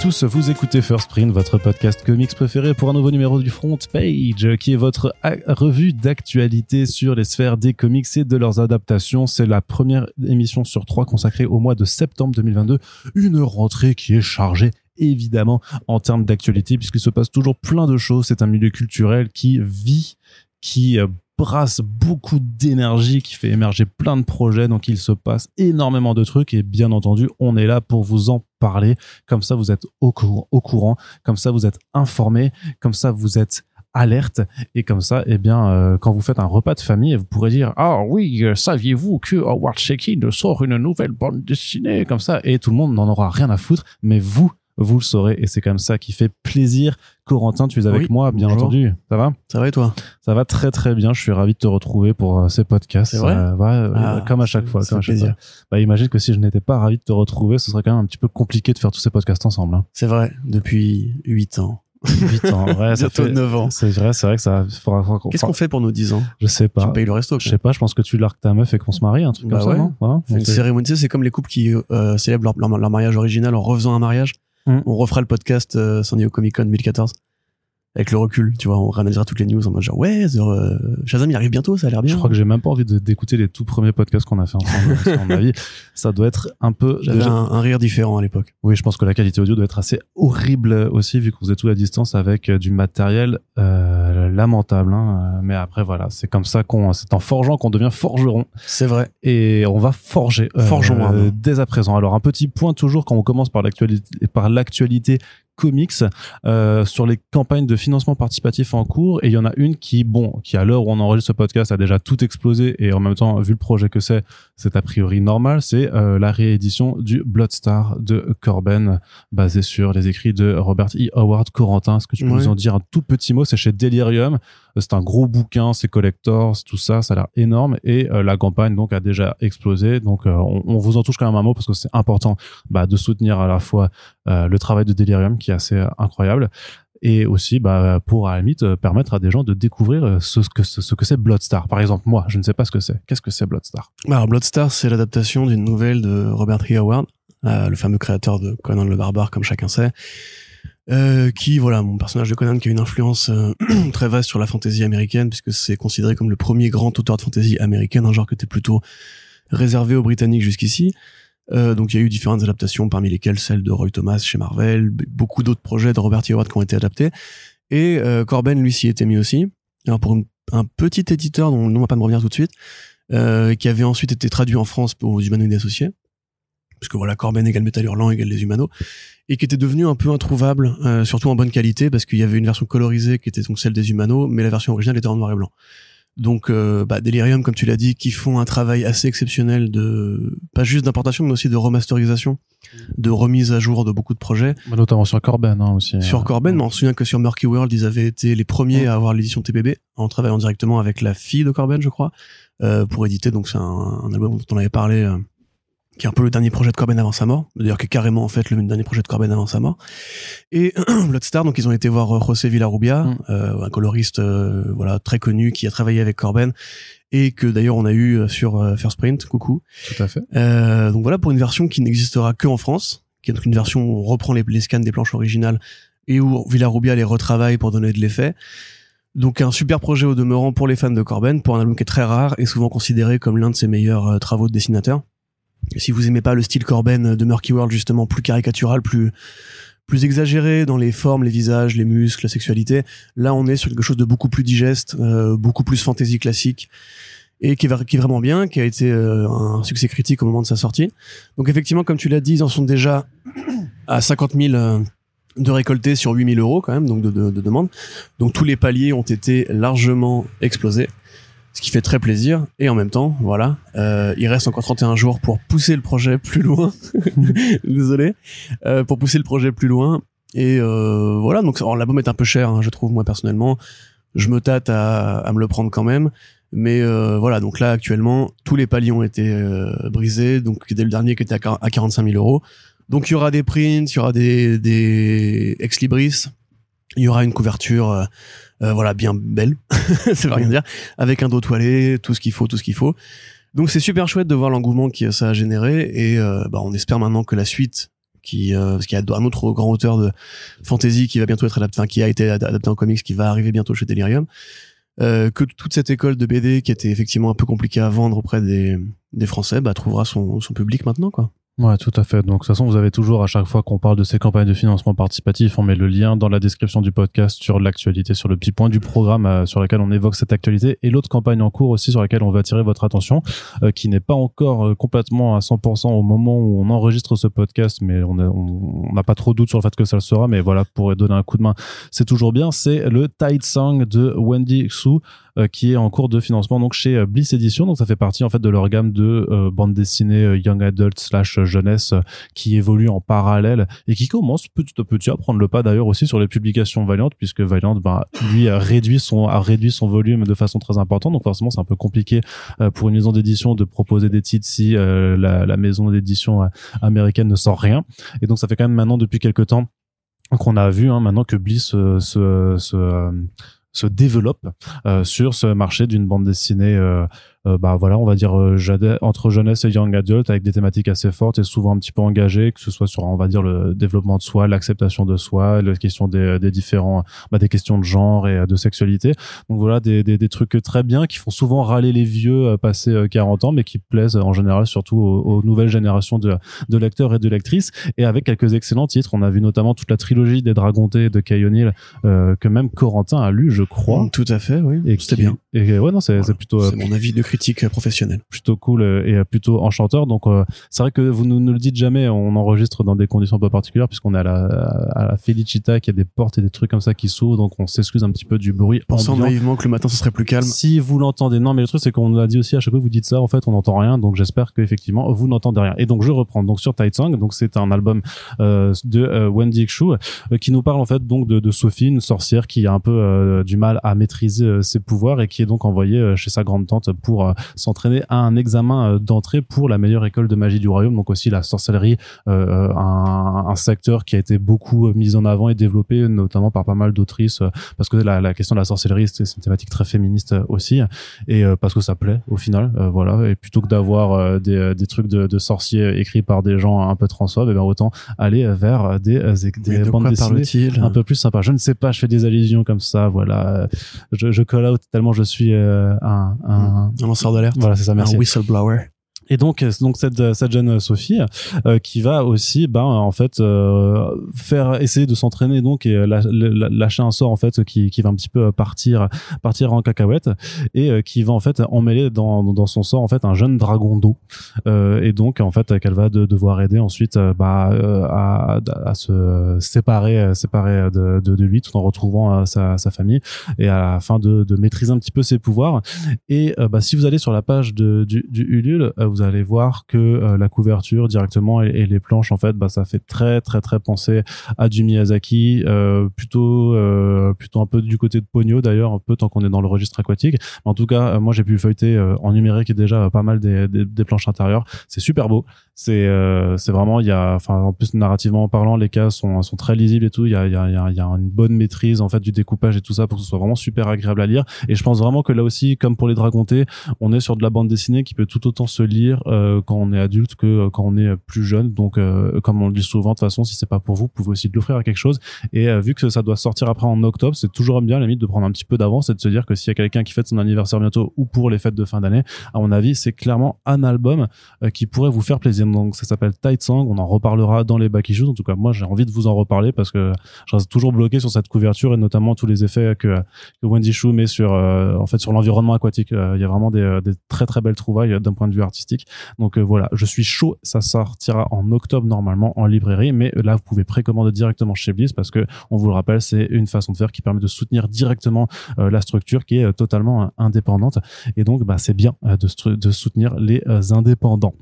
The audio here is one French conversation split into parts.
Tous, vous écoutez First Print, votre podcast comics préféré pour un nouveau numéro du Front Page, qui est votre revue d'actualité sur les sphères des comics et de leurs adaptations. C'est la première émission sur trois consacrée au mois de septembre 2022, une rentrée qui est chargée évidemment en termes d'actualité puisqu'il se passe toujours plein de choses. C'est un milieu culturel qui vit, qui euh, brasse beaucoup d'énergie, qui fait émerger plein de projets. Donc il se passe énormément de trucs et bien entendu, on est là pour vous en parler. Comme ça, vous êtes au, au courant. Comme ça, vous êtes informé. Comme ça, vous êtes alerte et comme ça eh bien euh, quand vous faites un repas de famille vous pourrez dire ah oui euh, saviez-vous que Howard Shakin sort une nouvelle bande dessinée? Comme ça et tout le monde n'en aura rien à foutre mais vous vous le saurez et c'est comme ça qui fait plaisir. Corentin, tu es avec moi, bien entendu. Ça va? Ça va et toi? Ça va très très bien. Je suis ravi de te retrouver pour euh, ces podcasts. C'est vrai? Euh, ouais, Ah, comme à chaque fois. Comme à chaque fois. Bah, imagine que si je n'étais pas ravi de te retrouver, ce serait quand même un petit peu compliqué de faire tous ces podcasts ensemble. Hein. C'est vrai, depuis 8 ans. Vite, en vrai, ça Bientôt fait. 9 ans. C'est vrai, c'est vrai que ça. Qu'est-ce qu'on fait pour nos 10 ans? Je sais Tu pas. payes le resto. Je sais pas. Je pense que tu largues ta meuf et qu'on se marie, un truc Bah comme ouais. ça, non Voilà. Une cérémonie, tu c'est comme les couples qui euh, célèbrent leur, leur, leur mariage original en refaisant un mariage. Mm. On refera le podcast euh, San Diego Comic Con 2014 avec le recul, tu vois, on réanalysera toutes les news en mode genre ouais, euh, Shazam il arrive bientôt, ça a l'air bien. Je crois que j'ai même pas envie d'écouter les tout premiers podcasts qu'on a fait ensemble. à mon avis, ça doit être un peu. j'avais déjà- un, un rire différent à l'époque. Oui, je pense que la qualité audio doit être assez horrible aussi, vu qu'on faisait tout à distance avec euh, du matériel euh, lamentable. hein. Euh, Mais après, voilà, c'est comme ça qu'on, c'est en forgeant qu'on devient forgeron. C'est vrai. Et on va forger. euh, Arnaud. dès à présent. Alors, un petit point toujours quand on commence par l'actualité, par l'actualité comics euh, sur les campagnes de financement participatif en cours et il y en a une qui bon qui à l'heure où on enregistre ce podcast a déjà tout explosé et en même temps vu le projet que c'est c'est a priori normal c'est euh, la réédition du Bloodstar de Corben basé sur les écrits de Robert E. Howard. Corentin est-ce que tu peux nous en dire un tout petit mot? C'est chez Delirium c'est un gros bouquin c'est collector tout ça ça a l'air énorme et euh, la campagne donc a déjà explosé. Donc euh, on, vous en touche quand même un mot parce que c'est important bah, de soutenir à la fois euh, le travail de Delirium qui est assez incroyable et aussi bah, pour à la limite permettre à des gens de découvrir ce que ce, que c'est Bloodstar. Par exemple moi je ne sais pas ce que c'est. Qu'est-ce que c'est Bloodstar? Alors Bloodstar, c'est l'adaptation d'une nouvelle de Robert E. Howard, le fameux créateur de Conan le Barbare, comme chacun sait, euh, qui, voilà, mon personnage de Conan qui a une influence euh, très vaste sur la fantasy américaine, puisque c'est considéré comme le premier grand auteur de fantasy américaine, un genre qui était plutôt réservé aux Britanniques jusqu'ici. Euh, donc il y a eu différentes adaptations, parmi lesquelles celle de Roy Thomas chez Marvel, beaucoup d'autres projets de Robert E. Howard qui ont été adaptés. Et euh, Corben, lui, s'y était mis aussi. Alors pour une- un petit éditeur dont le nom va pas me revenir tout de suite, euh, qui avait ensuite été traduit en France aux humanoïdes associés. Parce que voilà, Corben égale Métal Hurlant égale les humanos. Et qui était devenu un peu introuvable, euh, surtout en bonne qualité, parce qu'il y avait une version colorisée qui était donc celle des humanos, mais la version originale était en noir et blanc. Donc, euh, bah, Delirium, comme tu l'as dit, qui font un travail assez exceptionnel de, pas juste d'importation, mais aussi de remasterisation, de remise à jour de beaucoup de projets. Bah, notamment sur Corben hein, aussi Sur Euh, Corben, mais on se souvient que sur Murky World, ils avaient été les premiers Ouais. à avoir l'édition TPB, en travaillant directement avec la fille de Corben, je crois, euh, pour éditer. Donc c'est un, un album dont on avait parlé, euh, qui est un peu le dernier projet de Corben avant sa mort. D'ailleurs, qui est carrément en fait le dernier projet de Corben avant sa mort. Et Bloodstar, donc ils ont été voir euh, José Villarrubia, Mm. euh, un coloriste euh, voilà très connu qui a travaillé avec Corben et que d'ailleurs on a eu euh, sur euh, First Print. Coucou. tout à fait Euh, donc voilà pour une version qui n'existera que en France, qui est donc une version où on reprend les, les scans des planches originales et où Villarubia les retravaille pour donner de l'effet. Donc un super projet au demeurant pour les fans de Corben, pour un album qui est très rare et souvent considéré comme l'un de ses meilleurs travaux de dessinateur. Si vous aimez pas le style Corben de Murky World justement plus caricatural, plus plus exagéré dans les formes, les visages, les muscles, la sexualité, là on est sur quelque chose de beaucoup plus digeste, euh, beaucoup plus fantasy classique et qui est, vra- qui est vraiment bien, qui a été euh, un succès critique au moment de sa sortie. Donc effectivement, comme tu l'as dit, ils en sont déjà à 50 000 euh, de récoltés sur 8 000 euros quand même, donc de, de, de demandes. Donc tous les paliers ont été largement explosés, ce qui fait très plaisir. Et en même temps, voilà, euh, il reste encore 31 jours pour pousser le projet plus loin. Désolé, euh, pour pousser le projet plus loin. Et euh, voilà, donc l'album est un peu cher, hein, je trouve moi personnellement. Je me tâte à, à me le prendre quand même. Mais euh, voilà, donc là actuellement, tous les paliers ont été euh, brisés. Donc dès le dernier qui était à quar- à 45 000 euros. Donc il y aura des prints, il y aura des, des ex libris, il y aura une couverture, euh, voilà, bien belle, ça veut rien dire, avec un dos toilé, tout ce qu'il faut, tout ce qu'il faut. Donc c'est super chouette de voir l'engouement que ça a généré et euh, bah, on espère maintenant que la suite qui euh, parce qu'il y a un autre grand auteur de fantasy qui va bientôt être adapté, qui a été adapté en comics, qui va arriver bientôt chez Delirium. Euh, que toute cette école de BD qui était effectivement un peu compliquée à vendre auprès des, des Français, bah, trouvera son, son public maintenant, quoi. Ouais, tout à fait. Donc, de toute façon, vous avez toujours, à chaque fois qu'on parle de ces campagnes de financement participatif, on met le lien dans la description du podcast sur l'actualité, sur le petit point du programme euh, sur lequel on évoque cette actualité et l'autre campagne en cours aussi sur laquelle on va attirer votre attention, euh, qui n'est pas encore euh, complètement à 100% au moment où on enregistre ce podcast, mais on n'a pas trop de doute sur le fait que ça le sera, mais voilà, pour donner un coup de main, c'est toujours bien. C'est le Tide Song de Wendy Xu, qui est en cours de financement donc chez Bliss Edition. Donc, ça fait partie en fait de leur gamme de bande dessinée young adult slash jeunesse euh, qui évolue en parallèle et qui commence petit à petit à prendre le pas d'ailleurs aussi sur les publications Valiant puisque Valiant bah, lui a réduit son a réduit son volume de façon très importante donc forcément c'est un peu compliqué euh, pour une maison d'édition de proposer des titres si euh, la, la, maison d'édition américaine ne sort rien et donc ça fait quand même maintenant depuis quelques temps qu'on a vu hein, maintenant que Bliss se, se, se, se développe sur ce marché d'une bande dessinée euh, bah voilà, on va dire euh, entre jeunesse et young adult avec des thématiques assez fortes et souvent un petit peu engagées, que ce soit sur on va dire le développement de soi, l'acceptation de soi, la question des, des différents, bah, des questions de genre et euh, de sexualité. Donc voilà, des, des, des, trucs très bien qui font souvent râler les vieux passés 40 ans, mais qui plaisent en général surtout aux, nouvelles générations de, de lecteurs et de lectrices. Et avec quelques excellents titres, on a vu notamment toute la trilogie des Dragontés de Kay euh, que même Corentin a lu, je crois. Tout à fait, oui. Et c'était bien. Et ouais, non, c'est plutôt. C'est mon avis de critique professionnelle. Plutôt cool euh, et plutôt enchanteur. Donc euh, c'est vrai que vous ne, le dites jamais, on enregistre dans des conditions un peu particulières puisqu'on est à la, à la Felicita, qu'il y a des portes et des trucs comme ça qui s'ouvrent, donc on s'excuse un petit peu du bruit. Pensant naïvement que le matin ce serait plus calme. Si vous l'entendez, non mais le truc c'est qu'on nous a dit aussi à chaque fois que vous dites ça, en fait on n'entend rien, donc j'espère qu'effectivement vous n'entendez rien. Et donc je reprends donc sur Tight Song, donc c'est un album euh, de Wendy Xu qui nous parle en fait donc de, de Sophie, une sorcière qui a un peu du mal à maîtriser ses pouvoirs et qui est donc envoyée chez sa grande tante pour s'entraîner à un examen euh, d'entrée pour la meilleure école de magie du royaume, donc aussi la sorcellerie, euh, euh, un, un, secteur qui a été beaucoup mis en avant et développé, notamment par pas mal d'autrices, parce que la, la, question de la sorcellerie, c'est une thématique très féministe aussi, et parce que ça plaît au final, voilà. Et plutôt que d'avoir des, des trucs de, de, sorciers écrits par des gens un peu transphobes, et eh bien autant aller vers des, des bandes dessinées un peu plus sympas. Je ne sais pas, je fais des allusions comme ça, voilà. Je, je call out tellement je suis un, un, un lanceur d'alerte. Voilà, c'est ça. Merci. Un whistleblower. Et donc, donc cette, cette jeune Sophie euh, qui va aussi, ben en fait, euh, faire essayer de s'entraîner donc et lâcher un sort en fait qui, qui va un petit peu partir partir en cacahuète et euh, qui va en fait emmêler dans, dans son sort en fait un jeune dragon d'eau. Et donc en fait qu'elle va de, devoir aider ensuite bah à, à se séparer séparer de, de, de, lui tout en retrouvant sa, sa famille et à la fin de, de maîtriser un petit peu ses pouvoirs. Et bah si vous allez sur la page de, du, du Ulule allez voir que euh, la couverture directement et, les planches en fait bah ça fait très très très penser à du Miyazaki euh, plutôt euh, plutôt un peu du côté de Pogno d'ailleurs un peu tant qu'on est dans le registre aquatique. En tout cas moi j'ai pu feuilleter en numérique déjà pas mal des, des, planches intérieures. C'est super beau. C'est c'est vraiment il y a en plus narrativement parlant les cases sont sont très lisibles et tout. Il y a il y a il y a une bonne maîtrise en fait du découpage et tout ça pour que ce soit vraiment super agréable à lire. Et je pense vraiment que là aussi comme pour les Dragontés on est sur de la bande dessinée qui peut tout autant se lire euh, quand on est adulte que euh, quand on est plus jeune. Donc, euh, comme on le dit souvent, de toute façon, si c'est pas pour vous, vous pouvez aussi l'offrir à quelque chose. Et vu que ça doit sortir après en octobre, c'est toujours bien, limite, de prendre un petit peu d'avance et de se dire que s'il y a quelqu'un qui fête son anniversaire bientôt ou pour les fêtes de fin d'année, à mon avis, c'est clairement un album qui pourrait vous faire plaisir. Donc, ça s'appelle Tight Song. On en reparlera dans les back issues. En tout cas, moi, j'ai envie de vous en reparler parce que je reste toujours bloqué sur cette couverture et notamment tous les effets que, que Wendy Chou met sur, en fait, sur l'environnement aquatique. Il y a vraiment des, des très très belles trouvailles d'un point de vue artistique. Donc euh, voilà, je suis chaud. Ça sortira en octobre normalement en librairie, mais là vous pouvez précommander directement chez Bliss parce que on vous le rappelle, c'est une façon de faire qui permet de soutenir directement euh, la structure qui est euh, totalement indépendante. Et donc bah, c'est bien de soutenir les indépendants.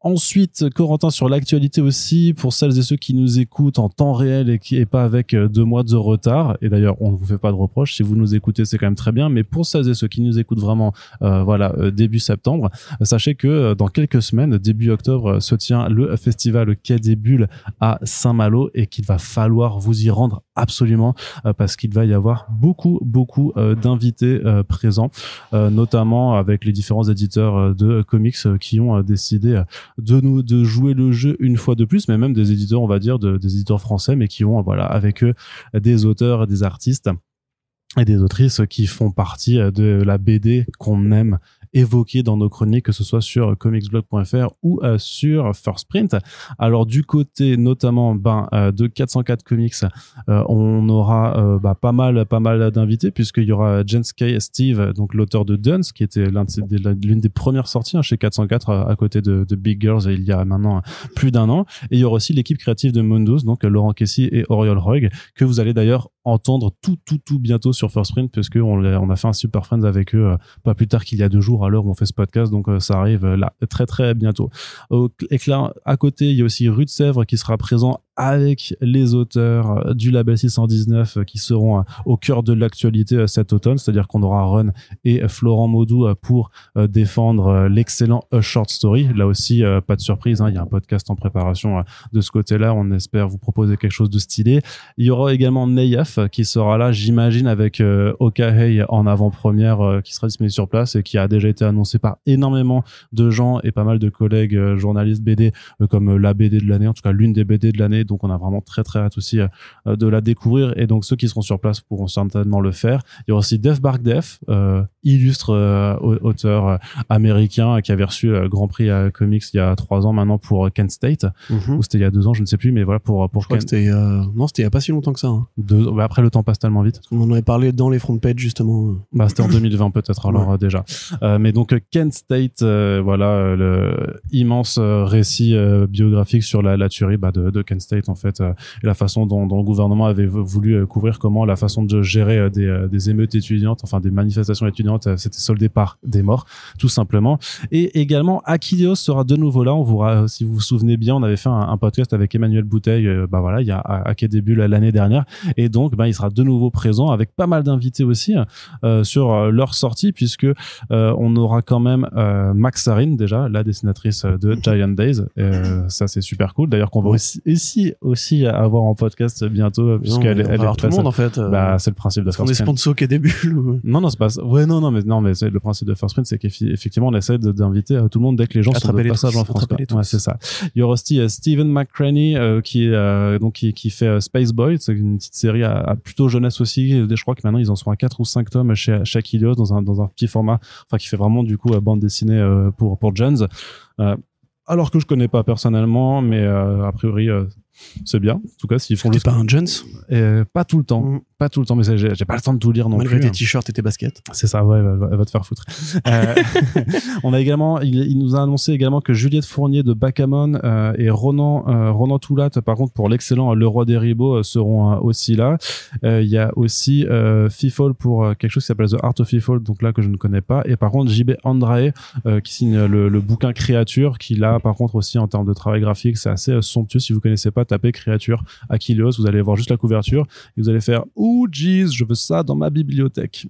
Ensuite, Corentin sur l'actualité aussi pour celles et ceux qui nous écoutent en temps réel et qui est pas avec euh, deux mois de retard. Et d'ailleurs, on ne vous fait pas de reproche. Si vous nous écoutez, c'est quand même très bien. Mais pour celles et ceux qui nous écoutent vraiment, euh, voilà, euh, début septembre, sachez que dans quelques semaines, début octobre, se tient le festival Quai des Bulles à Saint-Malo et qu'il va falloir vous y rendre absolument parce qu'il va y avoir beaucoup beaucoup d'invités présents, notamment avec les différents éditeurs de comics qui ont décidé de nous de jouer le jeu une fois de plus, mais même des éditeurs, on va dire, de, des éditeurs français, mais qui ont voilà avec eux des auteurs, des artistes et des autrices qui font partie de la BD qu'on aime évoqué dans nos chroniques, que ce soit sur comicsblog.fr ou euh, sur First Print. Alors du côté notamment ben, euh, de 404 Comics, euh, on aura bah, pas mal, pas mal d'invités puisqu'il y aura Jens K. Steve, donc l'auteur de Duns, qui était l'une des, premières sorties hein, chez 404 à, côté de, Big Girls il y a maintenant plus d'un an. Et il y aura aussi l'équipe créative de Mundus, donc Laurent Kessy et Oriol Roig, que vous allez d'ailleurs entendre tout, tout, tout bientôt sur First Print puisque on a fait un Super Friends avec eux pas plus tard qu'il y a deux jours à l'heure où on fait ce podcast, donc euh, ça arrive euh, là très très bientôt. Au éclair à côté, il y a aussi Rue de Sèvres qui sera présent avec les auteurs euh, du label 619 qui seront au cœur de l'actualité cet automne, c'est-à-dire qu'on aura Run et Florent Maudou pour défendre l'excellent Short Story. Là aussi, pas de surprise, hein, il y a un podcast en préparation de ce côté-là. On espère vous proposer quelque chose de stylé. Il y aura également Neyaf qui sera là, j'imagine, avec Okahei en avant-première qui sera disponible sur place et qui a déjà été annoncé par énormément de gens et pas mal de collègues euh, journalistes BD euh, comme euh, la BD de l'année, en tout cas l'une des BD de l'année. Donc on a vraiment très très hâte aussi de la découvrir et donc ceux qui seront sur place pourront certainement le faire. Il y aura aussi Def Bark Def, illustre auteur américain qui avait reçu le Grand Prix à Comics il y a trois ans maintenant pour Kent State mhm. ou c'était il y a deux ans, je ne sais plus, mais voilà pour pour. Je crois que c'était non, c'était il y a pas si longtemps que ça. Hein. Bah, après le temps passe tellement vite. On en avait parlé dans les front pages justement. Bah c'était en 2020 peut-être alors déjà. Euh, mais donc Kent State, euh, voilà euh, le immense récit biographique sur la, la tuerie bah, de, de, Kent State en fait, et la façon dont, dont, le gouvernement avait voulu couvrir comment la façon de gérer des, des émeutes étudiantes, enfin des manifestations étudiantes, c'était soldé par des morts, tout simplement. Et également Achilleos sera de nouveau là. On vous, si vous vous souvenez bien, on avait fait un, podcast avec Emmanuel Bouteille, bah voilà, il y a à, quai début l'année dernière, et donc bah, il sera de nouveau présent avec pas mal d'invités aussi sur leur sortie puisque on aura quand même euh, Max Sarin déjà, la dessinatrice de Giant Days. Euh, ça c'est super cool. D'ailleurs qu'on va aussi, aussi, aussi avoir en podcast bientôt puisqu'elle elle est tout le monde en fait. Euh. Bah c'est le principe de First Sprint. On est sponsor qui début. Non non c'est pas. Ouais non non mais non mais le principe de First Sprint c'est qu'effectivement on essaie d'inviter tout le monde dès que les gens sont de passage en France. Ouais c'est ça. Il y aura aussi Steven McCraney qui est donc qui, qui fait Space Boy, c'est une petite série à, plutôt jeunesse aussi. Je crois que maintenant ils en sont à 4 ou 5 tomes chez, chez dans un dans un petit format, enfin qui fait vraiment du coup bande dessinée euh, pour pour Jones. Euh, alors que je connais pas personnellement, mais euh, a priori c'est bien. En tout cas, s'ils font le. pas un Jones Pas tout le temps. Mm. Pas tout le temps, mais j'ai pas le temps de tout lire non Malgré plus. Malgré tes t-shirts et tes baskets. C'est ça, ouais, elle va, te faire foutre. euh, on a également, il, nous a annoncé également que Juliette Fournier de Backgammon euh, et Ronan, euh, Ronan Toulat, par contre, pour l'excellent Le Roi des Ribauds, euh, seront aussi là. Il y a aussi Fifol pour quelque chose qui s'appelle The Art of Fifol, donc là que je ne connais pas. Et par contre, JB Andrae, qui signe le, le, bouquin Créature, qui là, par contre, aussi en termes de travail graphique, c'est assez somptueux. Si vous connaissez pas, tapez Créature Achilleos, vous allez voir juste la couverture et vous allez faire Oh jeez, je veux ça dans ma bibliothèque.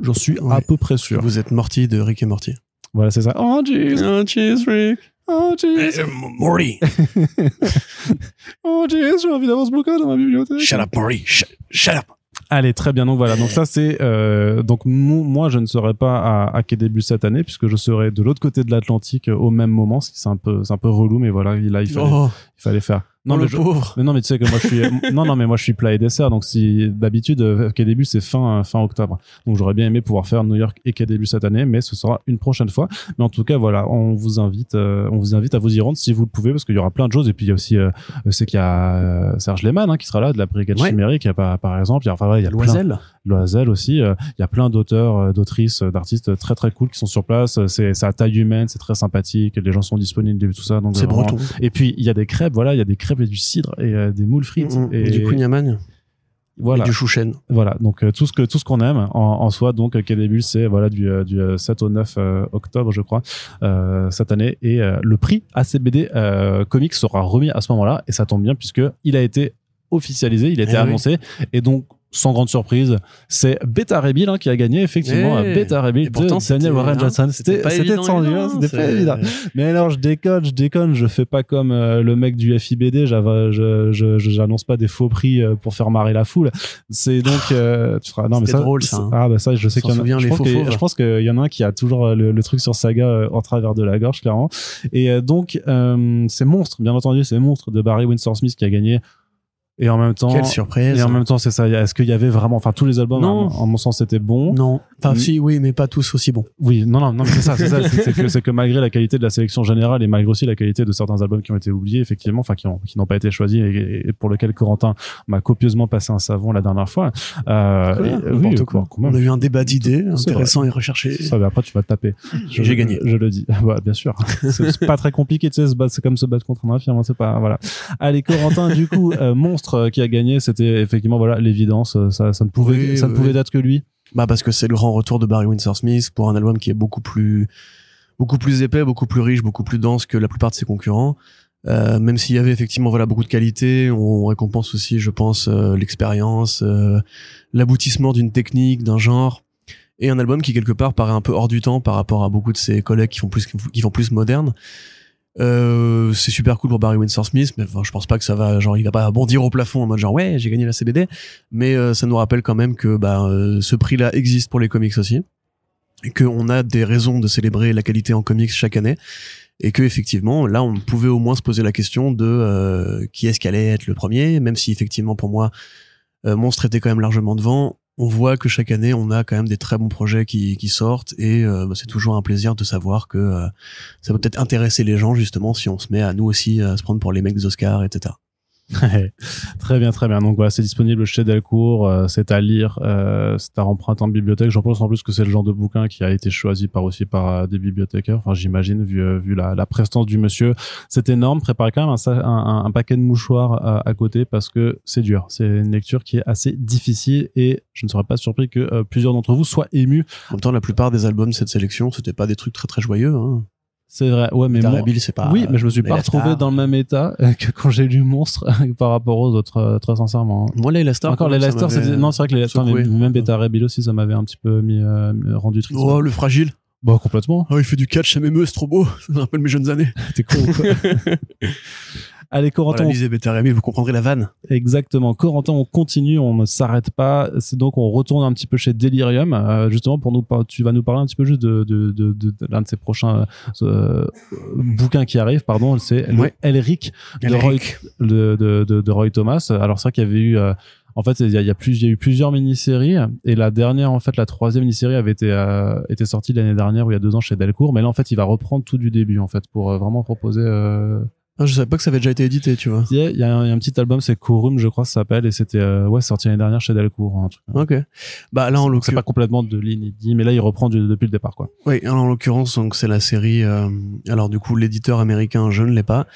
J'en suis à peu près sûr. Vous êtes Morty de Rick et Morty. Voilà, c'est ça. Oh jeez. Oh jeez, Rick. Oh jeez. Hey, Morty. oh jeez, j'ai envie d'avoir ce bouquin dans ma bibliothèque. Shut up, Morty. Shut, up. Allez, très bien. Donc voilà. Donc ça c'est euh, donc moi je ne serai pas à, à quai début cette année puisque je serai de l'autre côté de l'Atlantique au même moment, ce qui c'est un peu c'est un peu relou, mais voilà, là il fallait, oh. il fallait faire. Non, oh, mais, je, mais non, mais tu sais que moi je suis non non mais moi je suis plat et dessert donc si d'habitude euh, quai début c'est fin fin octobre. Donc j'aurais bien aimé pouvoir faire New York et quai début cette année mais ce sera une prochaine fois. Mais en tout cas voilà on vous invite euh, on vous invite à vous y rendre si vous le pouvez parce qu'il y aura plein de choses. Et puis il y a aussi euh, c'est qu'il y a Serge Lehmann hein, qui sera là de la brigade ouais. chimérique par exemple. Il y a enfin il y a Loisel. Loisel aussi il y a plein d'auteurs d'autrices d'artistes très très cool qui sont sur place. C'est à taille humaine c'est très sympathique. Les gens sont disponibles et tout ça donc c'est breton. Et puis il y a des crêpes voilà il y a des crêpes et du cidre et euh, des moules frites mm, mm. et, du kouign voilà. Et du chouchen. Voilà, donc euh, tout ce que tout ce qu'on aime en, en, soi. Donc Quai début, c'est voilà du, euh, du 7 au 9 octobre, je crois, cette année. Et le prix ACBD Comics sera remis à ce moment-là, et ça tombe bien puisque il a été officialisé, il a été eh annoncé, et donc sans grande surprise, c'est Beta Ray Bill hein, qui a gagné effectivement Eh, Beta Ray Bill et pourtant, de Daniel Warren hein, Johnson. c'était C'était pas c'était hein, pas c'est- évident. Mais alors je déconne, je déconne, je fais pas comme euh, le mec du FIBD, j'avais- je je je- j'annonce pas des faux prix euh, pour faire marrer la foule. C'est donc euh, tu feras non mais ça drôle, ça, hein. Ah bah ça je sais qu'il y en a je pense qu'il y en a un qui a toujours euh, le, le truc sur Saga euh, en travers de la gorge clairement. Et donc euh, c'est Monstre bien entendu, c'est Monstre de Barry Windsor Smith qui a gagné et en même temps Quelle surprise. et en même temps, c'est ça. Est-ce qu'il y avait vraiment, enfin, tous les albums, Non. en, en mon sens, c'était bon. Non. Enfin, Mm. si, oui, mais pas tous aussi bons. Oui, non, non, non, mais c'est ça, c'est ça. C'est que, c'est que malgré la qualité de la sélection générale et malgré aussi la qualité de certains albums qui ont été oubliés, effectivement, enfin, qui ont, qui n'ont pas été choisis et, et pour lesquels Corentin m'a copieusement passé un savon la dernière fois. Euh, et- oui, quoi. On a eu un débat d'idées intéressant et recherché. Ça, mais après, tu vas te taper. J'ai gagné. Je, le dis. Ouais, bien sûr. C'est pas très compliqué, tu sais, c'est comme se battre contre un infirme, hein, c'est pas, voilà. Allez, Corentin, du coup, euh, Monstre euh, qui a gagné, c'était effectivement, voilà, l'évidence, euh, ça, ça ne pouvait, Oui, ça ne oui, pouvait oui. être que lui. Bah parce que c'est le grand retour de Barry Windsor Smith pour un album qui est beaucoup plus beaucoup plus épais, beaucoup plus riche, beaucoup plus dense que la plupart de ses concurrents. Euh, même s'il y avait effectivement voilà beaucoup de qualité, on récompense aussi, je pense, euh, l'expérience, euh, l'aboutissement d'une technique, d'un genre, et un album qui quelque part paraît un peu hors du temps par rapport à beaucoup de ses collègues qui font plus qui font plus moderne. Euh, c'est super cool pour Barry Windsor Smith, mais enfin, je pense pas que ça va, genre, il va pas bondir au plafond en mode genre ouais, j'ai gagné la CBD, mais euh, ça nous rappelle quand même que bah, euh, ce prix-là existe pour les comics aussi, et qu'on a des raisons de célébrer la qualité en comics chaque année, et que effectivement là, on pouvait au moins se poser la question de qui est-ce qui allait être le premier, même si effectivement pour moi, Monstre était quand même largement devant. On voit que chaque année, on a quand même des très bons projets qui, sortent et euh, bah, c'est toujours un plaisir de savoir que euh, ça peut peut-être intéresser les gens justement si on se met à nous aussi à se prendre pour les mecs des Oscars, etc. très bien, très bien. Donc voilà, c'est disponible chez Delcourt, euh, c'est à lire, euh, c'est à emprunter en bibliothèque. J'en pense en plus que c'est le genre de bouquin qui a été choisi par aussi par euh, des bibliothécaires. Enfin, j'imagine vu vu la, prestance du monsieur, c'est énorme. Préparez quand même un, un, paquet de mouchoirs à, côté parce que c'est dur. C'est une lecture qui est assez difficile et je ne serais pas surpris que plusieurs d'entre vous soient émus. En même temps, la plupart des albums de cette sélection, c'était pas des trucs très très joyeux. Hein. C'est vrai. Ouais, mais Bill, c'est pas. oui, mais je me suis pas retrouvé dans le même état euh, que quand j'ai lu Monstre par rapport aux autres, euh, très sincèrement. Moi, les Star. Encore les Leicester, c'était non, c'est vrai que les secoué. mais même Beta Ray Bill aussi, ça m'avait un petit peu mis euh, rendu triste. Oh, le fragile. Bah complètement. Oh, il fait du catch, ça m'émeut, c'est trop beau. Ça me rappelle mes jeunes années. T'es con. ou quoi? Allez, Corentin, Voilà, lisez Bill, vous comprendrez la vanne. exactement. Corentin, on continue, on ne s'arrête pas. C'est donc on retourne un petit peu chez Delirium, euh, justement pour nous. Tu vas nous parler un petit peu juste de, de, de, de, de l'un de ces prochains euh, bouquins qui arrivent. Pardon, c'est Ouais. Elric de Roy, de, de, de, de Roy Thomas. Alors c'est vrai qu'il y avait eu, euh, en fait, il y a, il y a plus, il y a eu plusieurs mini-séries et la dernière, en fait, la troisième mini-série avait été euh, été sortie l'année dernière ou il y a deux ans chez Delcourt, mais là en fait, il va reprendre tout du début en fait pour euh, vraiment proposer. Euh... Ah, je savais pas que ça avait déjà été édité, tu vois. Il y a, il y a un, petit album, c'est Corum, je crois, ça s'appelle et c'était euh, ouais sorti l'année dernière chez Delcourt. Un truc. Ok. Bah là, en Donc, c'est pas l'occurrence, complètement de l'inédit, mais là il reprend du- depuis le départ quoi. oui, en l'occurrence, donc c'est la série. euh, alors du coup, l'éditeur américain, je ne l'ai pas,